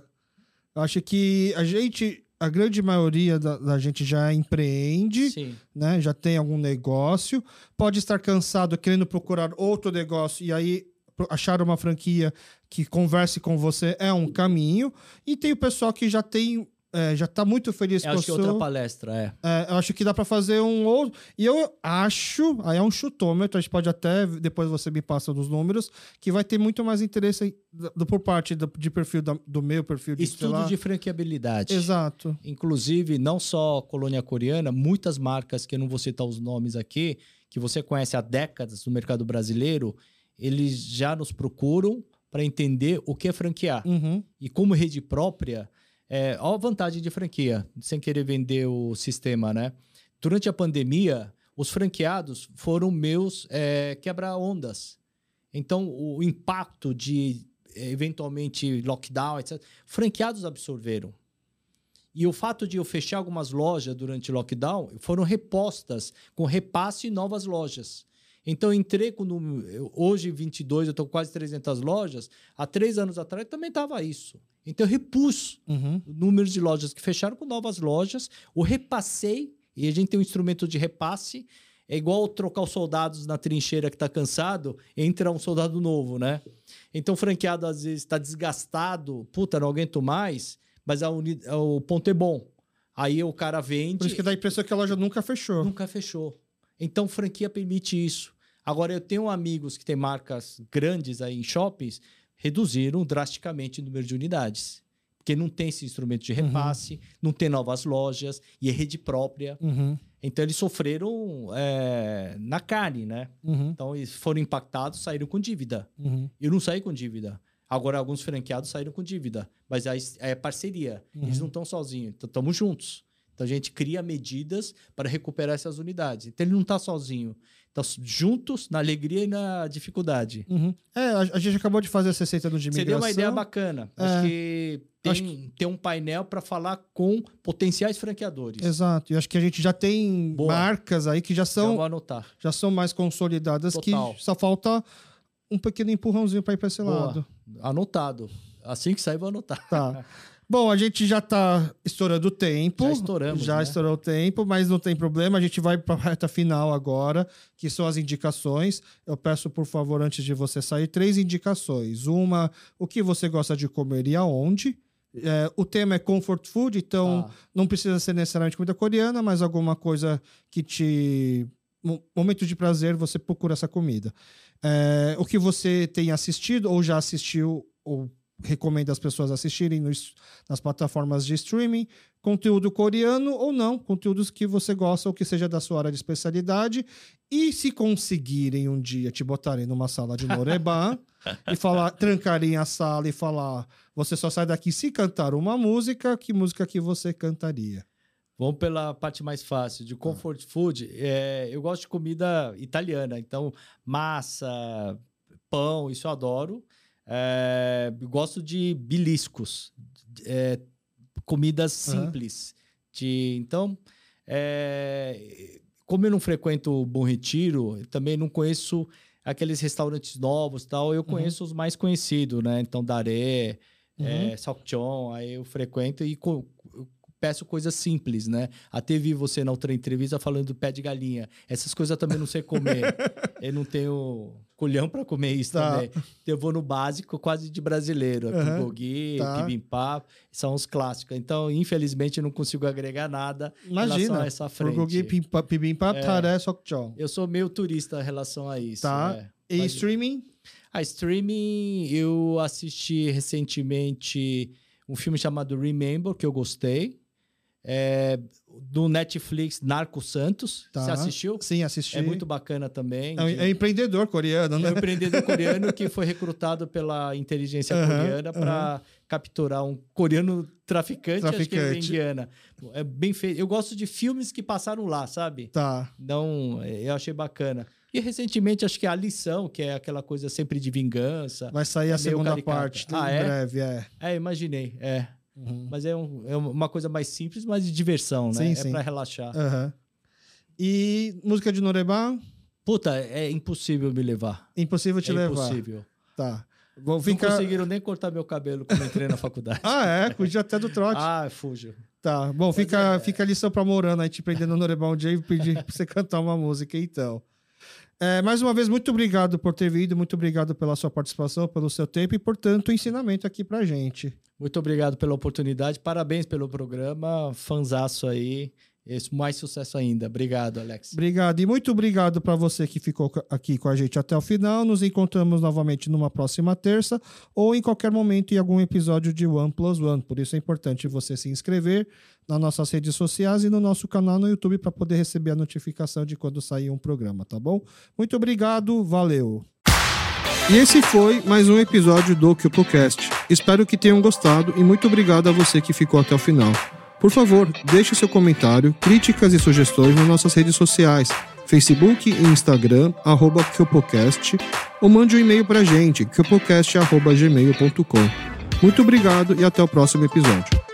Eu acho que a gente, a grande maioria da, da gente já empreende, Sim, né? Já tem algum negócio, pode estar cansado querendo procurar outro negócio e aí achar uma franquia que converse com você é um caminho. E tem o pessoal que já tem, é, já tá muito feliz eu com acho que o é outra palestra, é. É, eu acho que dá para fazer um outro. E eu acho, aí é um chutômetro, a gente pode até, depois você me passa dos números, que vai ter muito mais interesse do- por parte do, de perfil da- do meu perfil de Estudo de franqueabilidade. Exato. Inclusive, não só colônia coreana, muitas marcas, que eu não vou citar os nomes aqui, que você conhece há décadas no mercado brasileiro, eles já nos procuram para entender o que é franquear. Uhum. E como rede própria, é, olha a vantagem de franquia, sem querer vender o sistema, né? Durante a pandemia, os franqueados foram meus é, quebra-ondas. Então, o impacto de, é, eventualmente, lockdown, etc., franqueados absorveram. E o fato de eu fechar algumas lojas durante lockdown foram repostas com repasse em novas lojas. Então, eu entrei com. eu- Hoje, 22, eu estou com quase 300 lojas. Há três anos atrás também estava isso. Então, eu repus Uhum. números de lojas que fecharam com novas lojas, o repassei, e a gente tem um instrumento de repasse. É igual trocar os soldados na trincheira que está cansado, entra um soldado novo, né? Então, o franqueado às vezes está desgastado, puta, não aguento mais, mas a uni- o ponto é bom. Aí o cara vende. Por isso que dá a impressão que a loja nunca fechou. Nunca fechou. Então, franquia permite isso. Agora, eu tenho amigos que têm marcas grandes aí em shoppings, reduziram drasticamente o número de unidades. Porque não tem esse instrumento de repasse, não tem novas lojas e é rede própria. Uhum. Então, eles sofreram é, na carne, né? Uhum. Então, eles foram impactados, saíram com dívida. Uhum. Eu não saí com dívida. Agora, alguns franqueados saíram com dívida. Mas aí é parceria. Eles não estão sozinhos. Estamos juntos. Então, a gente cria medidas para recuperar essas unidades. Então, ele não está sozinho. Então, juntos na alegria e na dificuldade. Uhum. É, a, gente acabou de fazer a 60 anos de Seria uma ideia bacana. É. Acho que tem, Acho tem um painel para falar com potenciais franqueadores. Exato. E acho que a gente já tem Boa. marcas aí que já são, já são mais consolidadas, Total. que só falta um pequeno empurrãozinho para ir para esse Boa. lado. Anotado. Assim que sair, vou anotar. Tá. Bom, a gente já tá estourando o tempo. Já estouramos, Já né? estourou o tempo, mas não tem problema. A gente vai para a reta final agora, que são as indicações. Eu peço, por favor, antes de você sair, três indicações. Uma, o que você gosta de comer e aonde. É, o tema é comfort food, então Tá. não precisa ser necessariamente comida coreana, mas alguma coisa que te. mo- Momento de prazer, você procura essa comida. É, o que você tem assistido ou já assistiu ou recomenda as pessoas assistirem nos- nas plataformas de streaming, conteúdo coreano ou não, conteúdos que você gosta ou que seja da sua área de especialidade. E se conseguirem um dia te botarem numa sala de Noreban e falar, trancarem a sala e falar, você só sai daqui se cantar uma música, que música que você cantaria? Vamos pela parte mais fácil, de comfort food. É, eu gosto de comida italiana, então massa, pão, isso eu adoro. É, gosto de beliscos, é, comidas simples. De, então, é, como eu não frequento o Bom Retiro, também não conheço aqueles restaurantes novos tal. Eu conheço os mais conhecidos, né? Então, Daré, Uhum. é, Salchon, aí eu frequento e co- eu peço coisas simples, né? Até vi você na outra entrevista falando do pé de galinha. Essas coisas eu também não sei comer. eu não tenho colhão para comer isso Tá. também. Eu vou no básico quase de brasileiro. Uhum. Bulgogi, Tá. bibimbap, são os clássicos. Então, infelizmente, eu não consigo agregar nada em relação Imagina. a essa frente. Bulgogi, bibimbap, taré, sokchon. Eu sou meio turista em relação a isso. Tá. é. E Mas- streaming? a streaming, eu assisti recentemente um filme chamado Remember, que eu gostei. É, do Netflix, Narco Santos. Tá. Você assistiu? Sim, assisti. É muito bacana também. É de- é empreendedor coreano, é né? um empreendedor coreano que foi recrutado pela inteligência Aham, coreana para capturar um coreano traficante, acho que é Traficante. indiana. É bem feito. Eu gosto de filmes que passaram lá, sabe? Tá. Então, eu achei bacana. E recentemente, acho que a lição, que é aquela coisa sempre de vingança. Vai sair É a meio segunda caricata. parte Ah, em é? breve, é. É, imaginei, é. Uhum. Mas é, um- é uma coisa mais simples, mas de diversão, né? Sim, é sim. pra relaxar. Aham. E música de Noreban? Puta, é impossível me levar. Impossível te é levar. impossível. Tá. Vou Não ficar. conseguiram nem cortar meu cabelo quando entrei na faculdade. Ah, é? Podia até do trote. ah, fujo. Tá. Bom, fica, é- fica a lição pra Morana aí te prendendo no Noreban um dia e pedir pra você cantar uma música, então. É, mais uma vez, muito obrigado por ter vindo, muito obrigado pela sua participação, pelo seu tempo e por tanto ensinamento aqui pra gente. Muito obrigado pela oportunidade. Parabéns pelo programa. Fanzaço aí. Esse, mais sucesso ainda. Obrigado, Alex. Obrigado. E muito obrigado para você que ficou aqui com a gente até o final. Nos encontramos novamente numa próxima terça ou em qualquer momento em algum episódio de One Plus One. Por isso é importante você se inscrever nas nossas redes sociais e no nosso canal no YouTube para poder receber a notificação de quando sair um programa, tá bom? Muito obrigado, valeu. E esse foi mais um episódio do KyopoCast. Espero que tenham gostado e muito obrigado a você que ficou até o final. Por favor, deixe seu comentário, críticas e sugestões nas nossas redes sociais, Facebook e Instagram, arroba Kyopocast, ou mande um e-mail pra gente, kyopocast.gmail.com. Muito obrigado e até o próximo episódio.